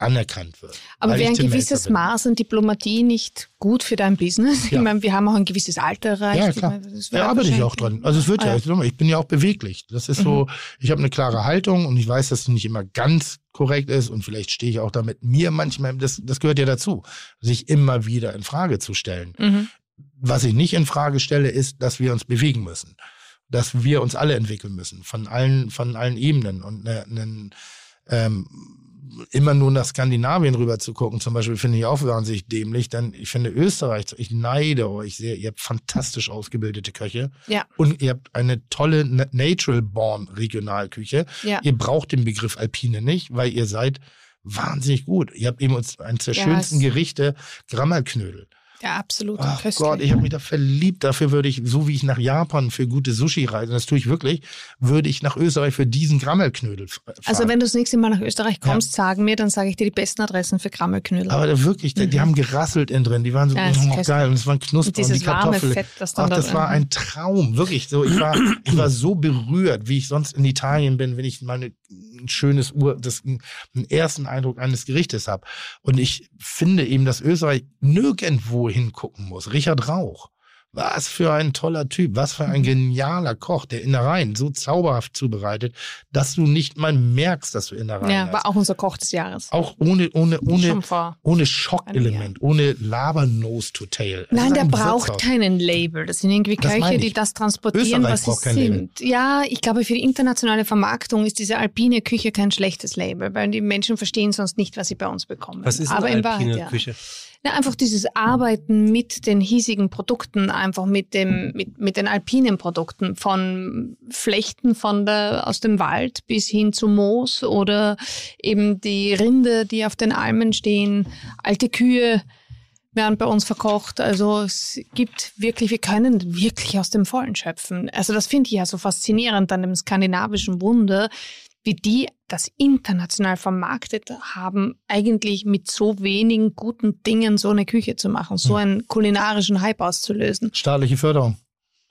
anerkannt wird. Aber wäre ich ein gewisses. Maß an Diplomatie nicht gut für dein Business? Ja. Ich meine, wir haben auch ein gewisses Alter erreicht. Ja, Ich klar. meine, das Da arbeite ich auch dran. Also es wird Ah, ja. Mhm. ich bin ja auch beweglich. Das ist so, ich habe eine klare Haltung und ich weiß, dass sie nicht immer ganz korrekt ist und vielleicht stehe ich auch damit mir manchmal, das, das gehört ja dazu, sich immer wieder in Frage zu stellen. Mhm. Was ich nicht in Frage stelle, ist, dass wir uns bewegen müssen. Dass wir uns alle entwickeln müssen, von allen, von allen Ebenen. Und ne, ne, ähm, immer nur nach Skandinavien rüber zu gucken, zum Beispiel, finde ich auch wahnsinnig dämlich. Denn ich finde Österreich, ich neide euch sehr. Ihr habt fantastisch ausgebildete Köche. Ja. Und ihr habt eine tolle Na- Natural Born Regionalküche. Ja. Ihr braucht den Begriff Alpine nicht, weil ihr seid wahnsinnig gut. Ihr habt eben uns eines der Ja, schönsten Gerichte, Grammerknödel. Ja, absolut. Ach köstlich. Gott, ich habe mich da verliebt. Dafür würde ich, so wie ich nach Japan für gute Sushi reise, das tue ich wirklich, würde ich nach Österreich für diesen Grammelknödel fahren. also wenn du das nächste Mal nach Österreich kommst, sag mir, dann sage ich dir die besten Adressen für Grammelknödel. aber da wirklich, die, die haben gerasselt innen drin, die waren so Mhm. Ja, oh, geil und es waren knusper Und dieses und die warme Kartoffeln. Fett, das dann Ach, da das war ein Traum, wirklich so. Ich war, ich war so berührt, wie ich sonst in Italien bin, wenn ich mal eine, ein schönes Ur, das, einen ersten Eindruck eines Gerichtes habe. Und ich finde eben, dass Österreich nirgendwo hingucken muss. Richard Rauch. Was für ein toller Typ, was für Mhm. ein genialer Koch, der Innereien so zauberhaft zubereitet, dass du nicht mal merkst, dass du Innereien ja, hast. war auch unser Koch des Jahres. Auch ohne, ohne, ohne, ohne Schockelement, ohne Labernose to tail. Es Nein, der braucht keinen Label. Das sind irgendwie Das Köche, die das transportieren, Österreich was sie kein Label. sind. Ja, ich glaube, für die internationale Vermarktung ist diese alpine Küche kein schlechtes Label, weil die Menschen verstehen sonst nicht, was sie bei uns bekommen. Was ist Aber eine in alpine Wahrheit, ja. Na, einfach dieses Arbeiten mit den hiesigen Produkten, einfach mit dem, mit, mit den alpinen Produkten, von Flechten von der, aus dem Wald bis hin zu Moos oder eben die Rinde, die auf den Almen stehen, alte Kühe werden bei uns verkocht. Also es gibt wirklich, wir können wirklich aus dem Vollen schöpfen. Also das finde ich ja so faszinierend an dem skandinavischen Wunder, wie die das international vermarktet haben, eigentlich mit so wenigen guten Dingen so eine Küche zu machen, so einen kulinarischen Hype auszulösen. Staatliche Förderung.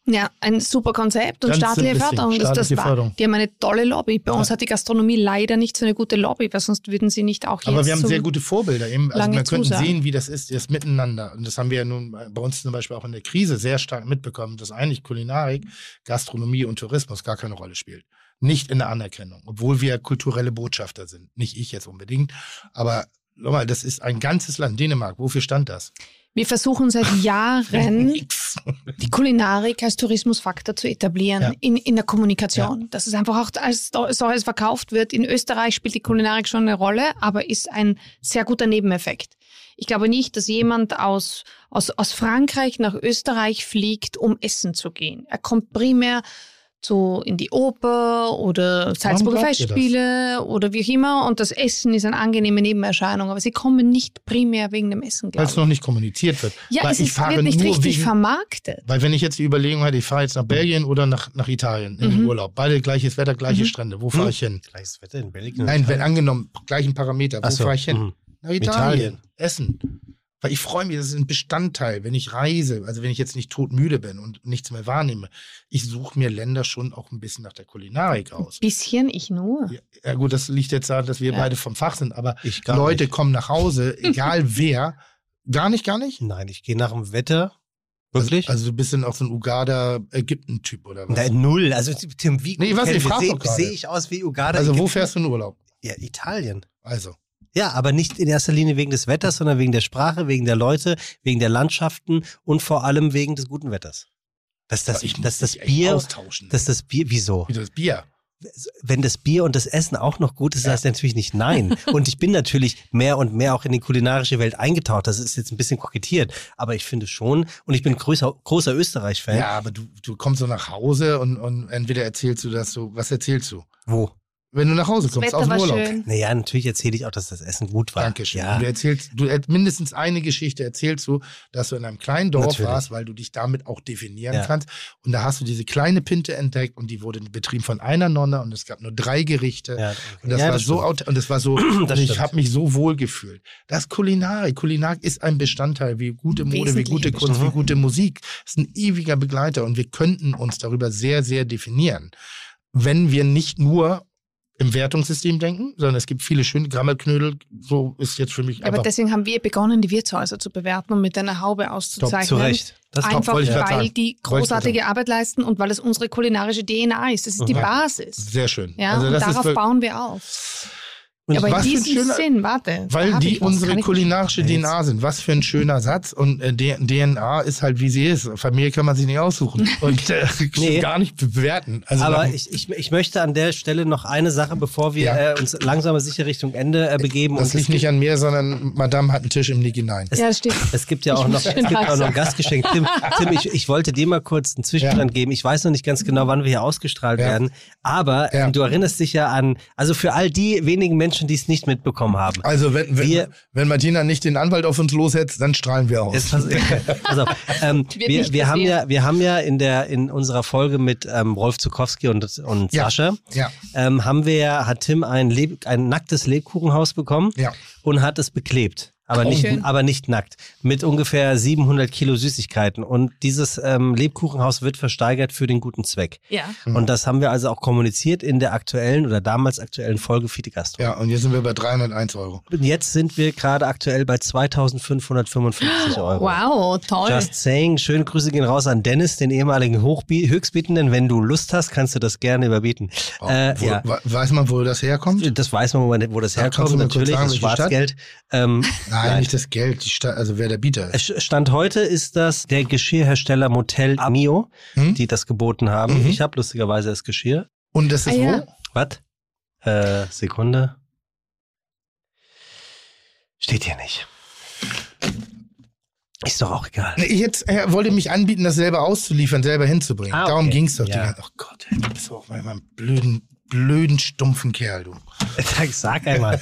Ja, ein super Konzept und Ganz staatliche Förderung. Das, das staatliche war, Förderung. Die haben eine tolle Lobby. Bei uns Ja. hat die Gastronomie leider nicht so eine gute Lobby, weil sonst würden sie nicht auch jetzt Aber wir haben so sehr gute Vorbilder. Eben. Also wir könnten sehen, wie das ist, das Miteinander. Und das haben wir ja nun bei uns zum Beispiel auch in der Krise sehr stark mitbekommen, dass eigentlich Kulinarik, Gastronomie und Tourismus gar keine Rolle spielt. Nicht in der Anerkennung, obwohl wir kulturelle Botschafter sind. Nicht ich jetzt unbedingt, aber nochmal, das ist ein ganzes Land, Dänemark. Wofür stand das? Wir versuchen seit Jahren [laughs] die Kulinarik als Tourismusfaktor zu etablieren Ja. in, in der Kommunikation. Dass es einfach auch als solches verkauft wird. In Österreich spielt die Kulinarik schon eine Rolle, aber ist ein sehr guter Nebeneffekt. Ich glaube nicht, dass jemand aus, aus, aus Frankreich nach Österreich fliegt, um essen zu gehen. Er kommt primär so in die Oper oder Salzburger? Festspiele oder wie auch immer. Und das Essen ist eine angenehme Nebenerscheinung. Aber sie kommen nicht primär wegen dem Essen, Weil es noch nicht kommuniziert wird. Ja, weil es ich ist, fahre wird nicht richtig wegen, vermarktet. Weil wenn ich jetzt die Überlegung hatte, ich fahre jetzt nach Belgien oder nach, nach Italien in den Mhm. Urlaub, beide gleiches Wetter, gleiche Mhm. Strände, wo fahre ich hin? Gleiches Wetter in Belgien. Nein, wenn angenommen, gleichen Parameter, wo so, fahre ich hin? mhm. Nach Italien. Italien. Essen. Weil ich freue mich, das ist ein Bestandteil, wenn ich reise, also wenn ich jetzt nicht todmüde bin und nichts mehr wahrnehme. Ich suche mir Länder schon auch ein bisschen nach der Kulinarik aus. Bisschen, ich nur. Ja, ja gut, das liegt jetzt daran, dass wir Ja. beide vom Fach sind, aber Ich Leute nicht. kommen nach Hause, [laughs] egal wer. Gar nicht, gar nicht? Nein, ich gehe nach dem Wetter. Wirklich? Also, also du bist dann auch so ein Uganda-Ägypten-Typ oder was? Nein, null. Also Tim, wie Nee, ich weiß nicht, sehe seh ich aus wie Uganda? also wo fährst du in Urlaub? Ja, Italien. Also. Ja, aber nicht in erster Linie wegen des Wetters, sondern wegen der Sprache, wegen der Leute, wegen der Landschaften und vor allem wegen des guten Wetters. Dass das, Aber ich dass das Bier, austauschen. dass das Bier, wieso? Wie das Bier. Wenn das Bier und das Essen auch noch gut ist, heißt natürlich nicht nein. [laughs] Und ich bin natürlich mehr und mehr auch in die kulinarische Welt eingetaucht. Das ist jetzt ein bisschen kokettiert, aber ich finde schon, und ich bin größer, großer Österreich-Fan. Ja, aber du, du kommst so nach Hause und, und entweder erzählst du das so, was erzählst du? Wo? Wenn du nach Hause Das kommst, aus dem Urlaub. schön. Naja, natürlich erzähle ich auch, dass das Essen gut war. Dankeschön. Ja. Du erzählst, du er- mindestens eine Geschichte erzählst du, dass du in einem kleinen Dorf Natürlich. warst, weil du dich damit auch definieren Ja. kannst. Und da hast du diese kleine Pinte entdeckt und die wurde betrieben von einer Nonne und es gab nur drei Gerichte. Ja, Und das ja, war so stimmt. auth- und das war so [clears throat] und ich habe mich so wohl gefühlt. Das Kulinarik, Kulinarik ist ein Bestandteil, wie gute Mode, wie gute Kunst, wie Bestandteil. gute Musik. Es ist ein ewiger Begleiter und wir könnten uns darüber sehr sehr definieren, wenn wir nicht nur im Wertungssystem denken, sondern es gibt viele schöne Grammelknödel, so ist jetzt für mich Ja, aber deswegen haben wir begonnen, die Wirtshäuser zu bewerten und mit einer Haube auszuzeichnen. Zu Recht. Das ist top, Einfach, grad weil sagen. die großartige Arbeit leisten und weil es unsere kulinarische DNA ist. Das ist die. Basis. sehr schön. Ja, also und darauf bauen wir auf. Und Aber in was für ein diesem schöner- Sinn, warte. Weil die was, unsere kulinarische DNA sind. Was für ein schöner Satz. Und äh, DNA ist halt, wie sie ist. Familie kann man sich nicht aussuchen. [laughs] Und äh, Nee. gar nicht bewerten. Also Aber dann- ich, ich, ich möchte an der Stelle noch eine Sache, bevor wir Ja. äh, uns langsam aber sicher Richtung Ende äh, begeben. das und liegt es nicht an mir, sondern Madame hat einen Tisch im Nick hinein. Ja, das stimmt. Es gibt ja auch Ich noch, es gibt auch noch ein. Gastgeschenk. Tim, Tim ich, ich wollte dir mal kurz einen Zwischenstand geben. Ich weiß noch nicht ganz genau, wann wir hier ausgestrahlt Ja. werden. Aber Ja. du erinnerst dich ja an, also für all die wenigen Menschen, die es nicht mitbekommen haben. Also wenn, wenn, Wir- wenn Martina nicht den Anwalt auf uns lossetzt, dann strahlen wir aus. Pass, [laughs] pass auf. Ähm, [laughs] wir, wir haben ja, wir haben ja in der in unserer Folge mit ähm, Rolf Zukowski und, und Ja. Sascha ja, ähm, haben wir ja, hat Tim ein, Leb, ein nacktes Lebkuchenhaus bekommen ja. und hat es beklebt. Aber Oh, nicht, schön. aber nicht nackt. Mit ungefähr 700 Kilo Süßigkeiten. Und dieses ähm, Lebkuchenhaus wird versteigert für den guten Zweck. Ja. Und das haben wir also auch kommuniziert in der aktuellen oder damals aktuellen Folge Fide Gastro. Ja, und jetzt sind wir bei 301 Euro. Und jetzt sind wir gerade aktuell bei 2555 Euro. Wow, toll. Just saying, schöne Grüße gehen raus an Dennis, den ehemaligen Hochbi Höchstbietenden. Wenn du Lust hast, kannst du das gerne überbieten. äh, wo, ja. we- Weiß man, wo das herkommt? Das weiß man, wo das herkommt. Natürlich, sagen, Stadt? Schwarzgeld. Ähm, [laughs] Nein, nicht das Geld, also wer der Bieter ist. Es Stand heute ist das der Geschirrhersteller Motel Amio, Hm? die das geboten haben. Mhm. Ich habe lustigerweise das Geschirr. Und das ist Ah, wo? ja. Was? Äh, Sekunde. Steht hier nicht. Ist doch auch egal. Ich jetzt, er wollte mich anbieten, das selber auszuliefern, selber hinzubringen. Ah, Darum okay. ging's doch. Ja. Die ganze- oh Gott, ey, du bist auch mal ein blöden, blöden, stumpfen Kerl, du. [laughs] Sag einmal.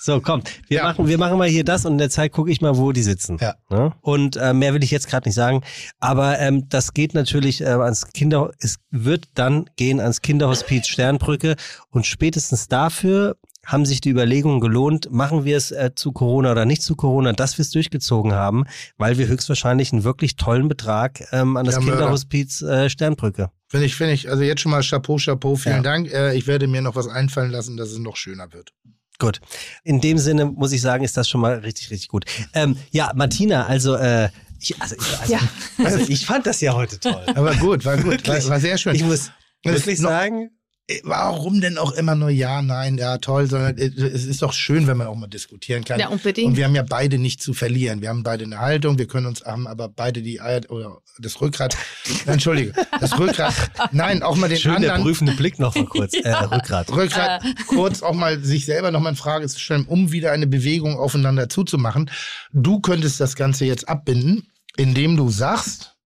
So, komm. Wir, Ja. machen, wir machen mal hier das und in der Zeit gucke ich mal, wo die sitzen. Ja. Ne? Und äh, mehr will ich jetzt gerade nicht sagen. Aber ähm, das geht natürlich äh, ans Kinder, es wird dann gehen ans Kinderhospiz Sternbrücke und spätestens dafür haben sich die Überlegungen gelohnt, machen wir es äh, zu Corona oder nicht zu Corona, dass wir es durchgezogen haben, weil wir höchstwahrscheinlich einen wirklich tollen Betrag ähm, an das Ja. Kinderhospiz äh, Sternbrücke. Finde ich, finde ich, also jetzt schon mal Chapeau, Chapeau, vielen Ja. Dank. Äh, ich werde mir noch was einfallen lassen, dass es noch schöner wird. Gut. In dem Sinne muss ich sagen, ist das schon mal richtig, richtig gut. Ähm, ja, Martina, also, äh, ich, also, ich- also, Ja. also ich fand das ja heute toll. Aber gut, war gut, war, war sehr schön. Ich muss wirklich sagen, Warum denn auch immer nur ja, nein, ja, toll, sondern äh, es ist doch schön, wenn man auch mal diskutieren kann. Ja, unbedingt. Und wir haben ja beide nicht zu verlieren. Wir haben beide eine Haltung, wir können uns, haben aber beide die Eier oder das Rückgrat. Entschuldige, das Rückgrat. Nein, auch mal den schön der anderen. prüfende Blick noch mal kurz. Äh, Rückgrat. Rückgrat, kurz auch mal sich selber noch mal in Frage zu stellen, um wieder eine Bewegung aufeinander zuzumachen. Du könntest das Ganze jetzt abbinden, indem du sagst,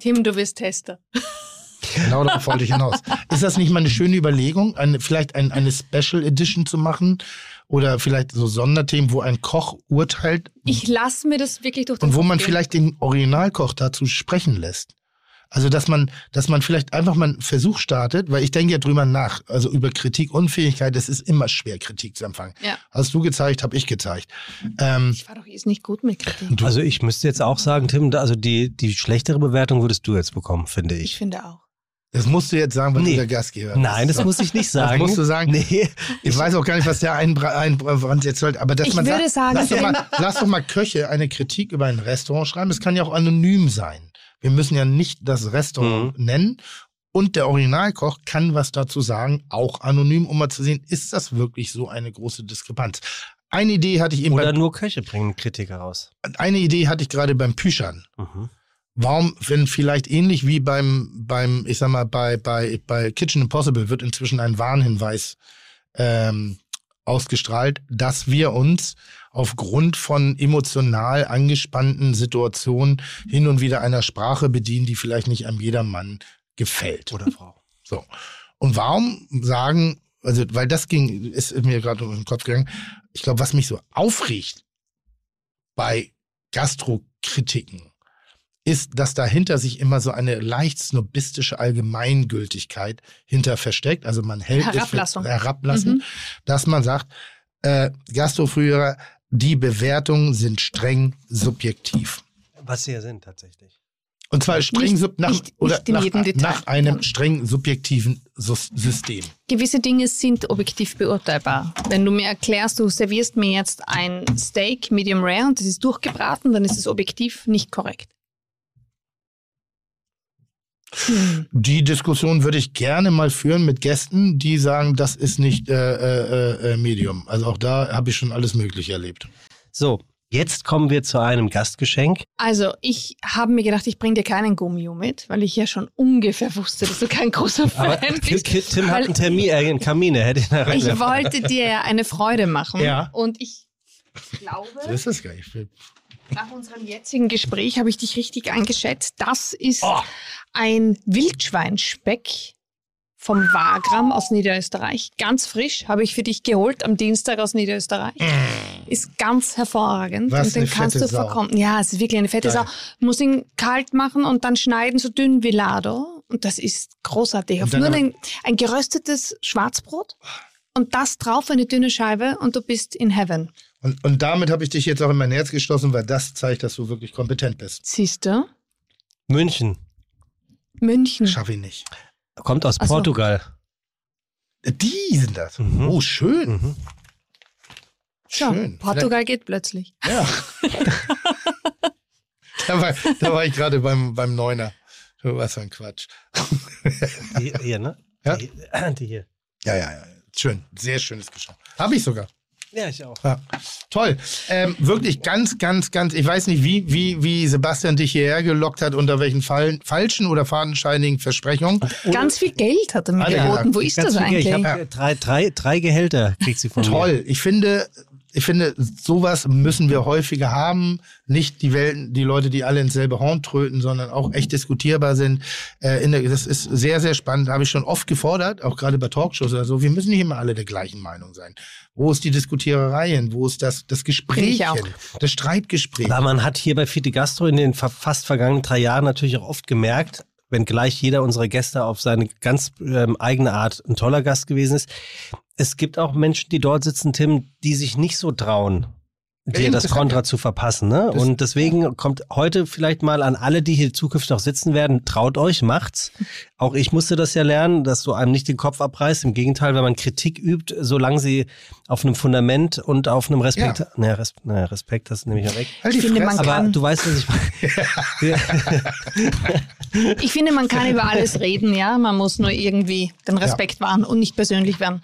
Tim, du bist Tester. Genau darauf wollte ich hinaus. Ist das nicht mal eine schöne Überlegung, eine, vielleicht ein, eine Special Edition zu machen? Oder vielleicht so Sonderthemen, wo ein Koch urteilt Ich lasse mir das wirklich durch den und wo man gehen. vielleicht den Originalkoch dazu sprechen lässt. Also dass man, dass man vielleicht einfach mal einen Versuch startet, weil ich denke ja drüber nach. Also über Kritikunfähigkeit, es ist immer schwer, Kritik zu empfangen. Ja. Hast du gezeigt, habe ich gezeigt. Ähm, Ich war doch jetzt nicht gut mit Kritik. Also ich müsste jetzt auch sagen, Tim, also die, die schlechtere Bewertung würdest du jetzt bekommen, finde Ich ich. finde auch. Das musst du jetzt sagen, weil Nee. du der Gastgeber bist. Nein, das So. muss ich nicht [laughs] sagen. musst du sagen. Nee. Ich weiß auch gar nicht, was der Einbra- Einbrand jetzt soll, aber dass Ich man würde sagt, sagen, lass, doch mal, lass doch mal Köche eine Kritik über ein Restaurant schreiben. Es kann ja auch anonym sein. Wir müssen ja nicht das Restaurant nennen. Und der Originalkoch kann was dazu sagen, auch anonym, um mal zu sehen, ist das wirklich so eine große Diskrepanz? Eine Idee hatte ich eben Oder nur Köche bringen Kritiker raus. eine Idee hatte ich gerade beim Püschern. Mhm. Warum, wenn vielleicht ähnlich wie beim, beim, ich sag mal, bei, bei, bei Kitchen Impossible wird inzwischen ein Warnhinweis ähm, ausgestrahlt, dass wir uns aufgrund von emotional angespannten Situationen hin und wieder einer Sprache bedienen, die vielleicht nicht einem jedermann gefällt. Oder Frau. So. Und warum sagen, also, weil das ging, ist mir gerade durch den Kopf gegangen, ich glaube, was mich so aufregt bei Gastrokritiken, ist, dass dahinter sich immer so eine leicht snobistische Allgemeingültigkeit hinter versteckt. Also man hält Herablassung. es für herablassen, Mhm. dass man sagt, äh, Gastroführer, die Bewertungen sind streng subjektiv. Was sie ja sind tatsächlich. Und zwar streng Nicht- sub nach, nicht- oder nicht nach, nach einem Ja. streng subjektiven System. Gewisse Dinge sind objektiv beurteilbar. Wenn du mir erklärst, du servierst mir jetzt ein Steak Medium Rare und das ist durchgebraten, dann ist es objektiv nicht korrekt. Hm. Die Diskussion würde ich gerne mal führen mit Gästen, die sagen, das ist nicht äh, äh, äh, Medium. Also auch da habe ich schon alles Mögliche erlebt. So, jetzt kommen wir zu einem Gastgeschenk. Also, ich habe mir gedacht, ich bringe dir keinen Gummio mit, weil ich ja schon ungefähr wusste, dass du kein großer [laughs] Aber Fan Tim, bist. Tim hat einen Termin, äh, einen Kamin, er hätte ihn da Ich wollte dir ja eine Freude machen. Ja. Und ich glaube, So ist das gar nicht. Nach unserem jetzigen Gespräch habe ich dich richtig eingeschätzt. Das ist Oh. ein Wildschweinspeck vom Wagram aus Niederösterreich. Ganz frisch, habe ich für dich geholt am Dienstag aus Niederösterreich. Ist ganz hervorragend. Mm. Was und den kannst du verkommen. Ja, es ist wirklich eine fette Geil. Sau. Muss ihn kalt machen und dann schneiden, so dünn wie Lado. Und das ist großartig. Auf nur ein, ein geröstetes Schwarzbrot und das drauf eine dünne Scheibe und du bist in heaven. Und, und damit habe ich dich jetzt auch in mein Herz geschlossen, weil das zeigt, dass du wirklich kompetent bist. Siehst du? München. München. Schaffe ich nicht. Kommt aus Ach so. Portugal. Die sind das. Mhm. Oh, schön. Mhm. So, Schön. Portugal geht plötzlich. Ja. [laughs] da, war, da war ich gerade beim, beim Neuner. Was für ein Quatsch. Die hier, ne? Ja. Die, die hier. Ja, ja, ja. Schön. Sehr schönes Geschenk. Habe ich sogar. Ja, ich auch. Ja. Toll. Ähm, wirklich ganz, ganz, ganz, ich weiß nicht, wie, wie, wie Sebastian dich hierher gelockt hat, unter welchen Fall, falschen oder fadenscheinigen Versprechungen. Ganz viel Geld hat er mir geboten. Wo ist Ganz das eigentlich? Ich habe drei, drei, drei Gehälter, kriegt sie von mir. Toll. Ich finde, ich finde, sowas müssen wir häufiger haben. Nicht die Welten, die Leute, die alle ins selbe Horn tröten, sondern auch echt diskutierbar sind. Äh, in der, das ist sehr, sehr spannend. Habe ich schon oft gefordert, auch gerade bei Talkshows oder so. Wir müssen nicht immer alle der gleichen Meinung sein. Wo ist die Diskutiererei hin? Wo ist das, das Gespräch hin? Das Streitgespräch. Aber man hat hier bei Fide Gastro in den fa- fast vergangenen drei Jahren natürlich auch oft gemerkt, wenn gleich jeder unserer Gäste auf seine ganz ähm, eigene Art ein toller Gast gewesen ist. Es gibt auch Menschen, die dort sitzen, Tim, die sich nicht so trauen, dir das Kontra zu verpassen. Ne? Das- Und deswegen kommt heute vielleicht mal an alle, die hier zukünftig auch sitzen werden, traut euch, macht's. Auch ich musste das ja lernen, dass du einem nicht den Kopf abreißt. Im Gegenteil, wenn man Kritik übt, solange sie auf einem Fundament und auf einem Respekt, Ja. naja, Res, naja, Respekt, das nehme ich ja weg. Halt die Ich finde, man Aber kann- du weißt, was ich meine. [laughs] Ich finde, man kann über alles reden, ja. Man muss nur irgendwie den Respekt wahren und nicht persönlich werden.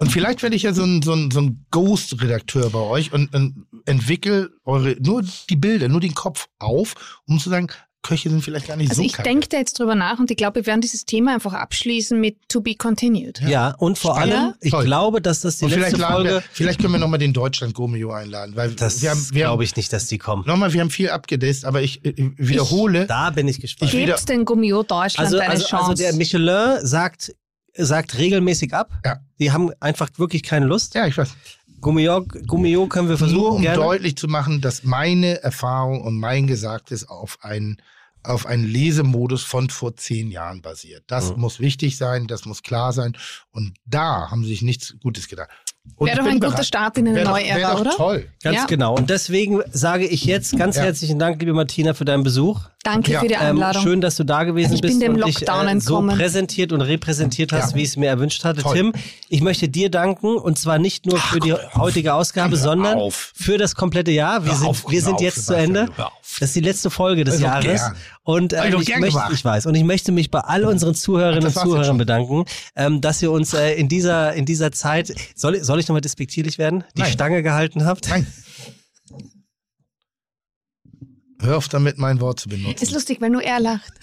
Und vielleicht werde ich ja so ein, so ein, so ein Ghost-Redakteur bei euch und, und entwickle eure, nur die Bilder, nur den Kopf auf, um zu sagen, Köche sind vielleicht gar nicht Also so ich denke da jetzt drüber nach und ich glaube, wir werden dieses Thema einfach abschließen mit To Be Continued. Ja, und vor allem, ich Toll. glaube, dass das die Und letzte Folge. wir, vielleicht können wir nochmal den Deutschland Gomeo einladen, weil Das wir haben, glaube ich nicht, dass die kommen. nochmal, wir haben viel abgedisst, aber ich äh, wiederhole, Da bin ich gespannt. Ich wieder- Gebt den Gummio Deutschland Also, eine also, Chance. also der Michelin sagt, sagt regelmäßig ab. Ja. Die haben einfach wirklich keine Lust. ja, ich weiß, Gummio, Gummio können wir versuchen. nur um gerne. deutlich zu machen, dass meine Erfahrung und mein Gesagtes auf einen auf einen Lesemodus von vor zehn Jahren basiert. Das Mhm. muss wichtig sein, das muss klar sein. Und da haben sie sich nichts Gutes gedacht. Wäre ich doch bin ein guter. Start in eine Wär neue wär Ära, doch oder? toll. Ganz Ja. genau. Und deswegen sage ich jetzt ganz Ja. herzlichen Dank, liebe Martina, für deinen Besuch. Danke Ja. für die Ähm, Einladung. schön, dass du da gewesen Ich bin bist dem und dich Lockdown äh, so präsentiert und repräsentiert hast, Ja. wie ich es mir erwünscht hatte. Toll. Tim, ich möchte dir danken und zwar nicht nur für die heutige Ausgabe, sondern auf. für das komplette Jahr. Wir sind, auf, wir sind auf, jetzt zu Ende. Das ist die letzte Folge des Also Jahres. gern. Und Hab ich möchte, gemacht. ich weiß. Und ich möchte mich bei all unseren Zuhörerinnen und Zuhörern bedanken, ähm, dass ihr uns äh, in dieser in dieser Zeit soll, soll ich nochmal despektierlich werden? Die Nein. Stange gehalten habt. Nein. Hör auf damit, mein Wort zu benutzen. ist lustig, weil nur er lacht. [laughs]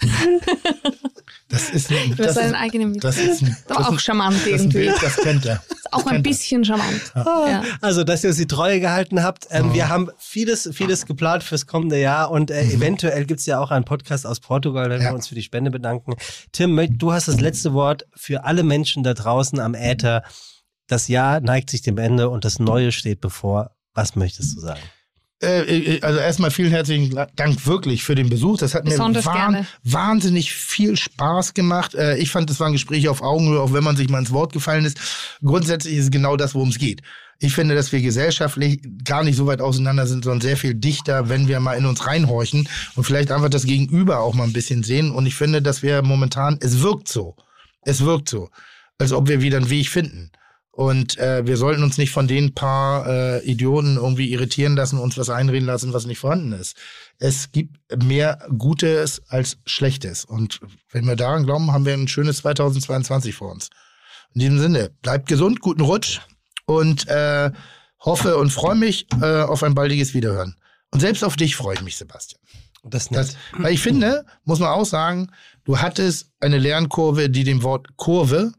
Das ist ein, das seinen ist, eigenen Witz. das ist ein, Aber das auch ist, charmant das ist ein irgendwie. Bild, das kennt er. [laughs] Auch ein kennt er. bisschen charmant. Ja. Also, dass ihr uns die Treue gehalten habt. Ähm, Wir haben vieles, vieles geplant fürs kommende Jahr und äh, eventuell gibt's ja auch einen Podcast aus Portugal, wenn Ja. wir uns für die Spende bedanken. Tim, du hast das letzte Wort für alle Menschen da draußen am Äther. Das Jahr neigt sich dem Ende und das Neue steht bevor. Was möchtest du sagen? Äh, äh, also erstmal vielen herzlichen Dank wirklich für den Besuch. Das hat mir gerne. wahnsinnig viel Spaß gemacht. Äh, Ich fand, das war ein Gespräch auf Augenhöhe, auch wenn man sich mal ins Wort gefallen ist. Grundsätzlich ist es genau das, worum es geht. Ich finde, dass wir gesellschaftlich gar nicht so weit auseinander sind, sondern sehr viel dichter, wenn wir mal in uns reinhorchen und vielleicht einfach das Gegenüber auch mal ein bisschen sehen. Und ich finde, dass wir momentan, es wirkt so. Es wirkt so, als ob wir wieder einen Weg finden. Und äh, wir sollten uns nicht von den paar äh, Idioten irgendwie irritieren lassen, uns was einreden lassen, was nicht vorhanden ist. Es gibt mehr Gutes als Schlechtes. Und wenn wir daran glauben, haben wir ein schönes 2022 vor uns. In diesem Sinne, bleibt gesund, guten Rutsch und äh, hoffe und freue mich äh, auf ein baldiges Wiederhören. Und selbst auf dich freue ich mich, Sebastian. Das Das, weil ich finde, muss man auch sagen, du hattest eine Lernkurve, die dem Wort Kurve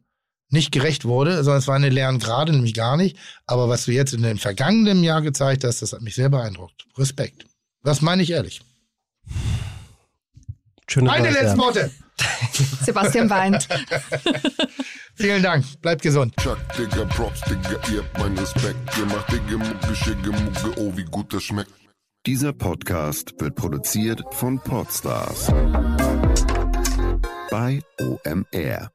nicht gerecht wurde, sondern es war eine Lerngrade, nämlich gar nicht. Aber was du jetzt in dem vergangenen Jahr gezeigt hast, das hat mich sehr beeindruckt. Respekt. Das meine ich ehrlich. Schöne Meine letzten Worte. [laughs] Sebastian weint. [laughs] Vielen Dank. Bleibt gesund. Chuck, Digga, Props, Digga, ihr habt meinen Respekt. Ihr macht Digga, Mucke, Schicke, Mucke, oh, wie gut das schmeckt. Dieser Podcast wird produziert von Podstars bei OMR.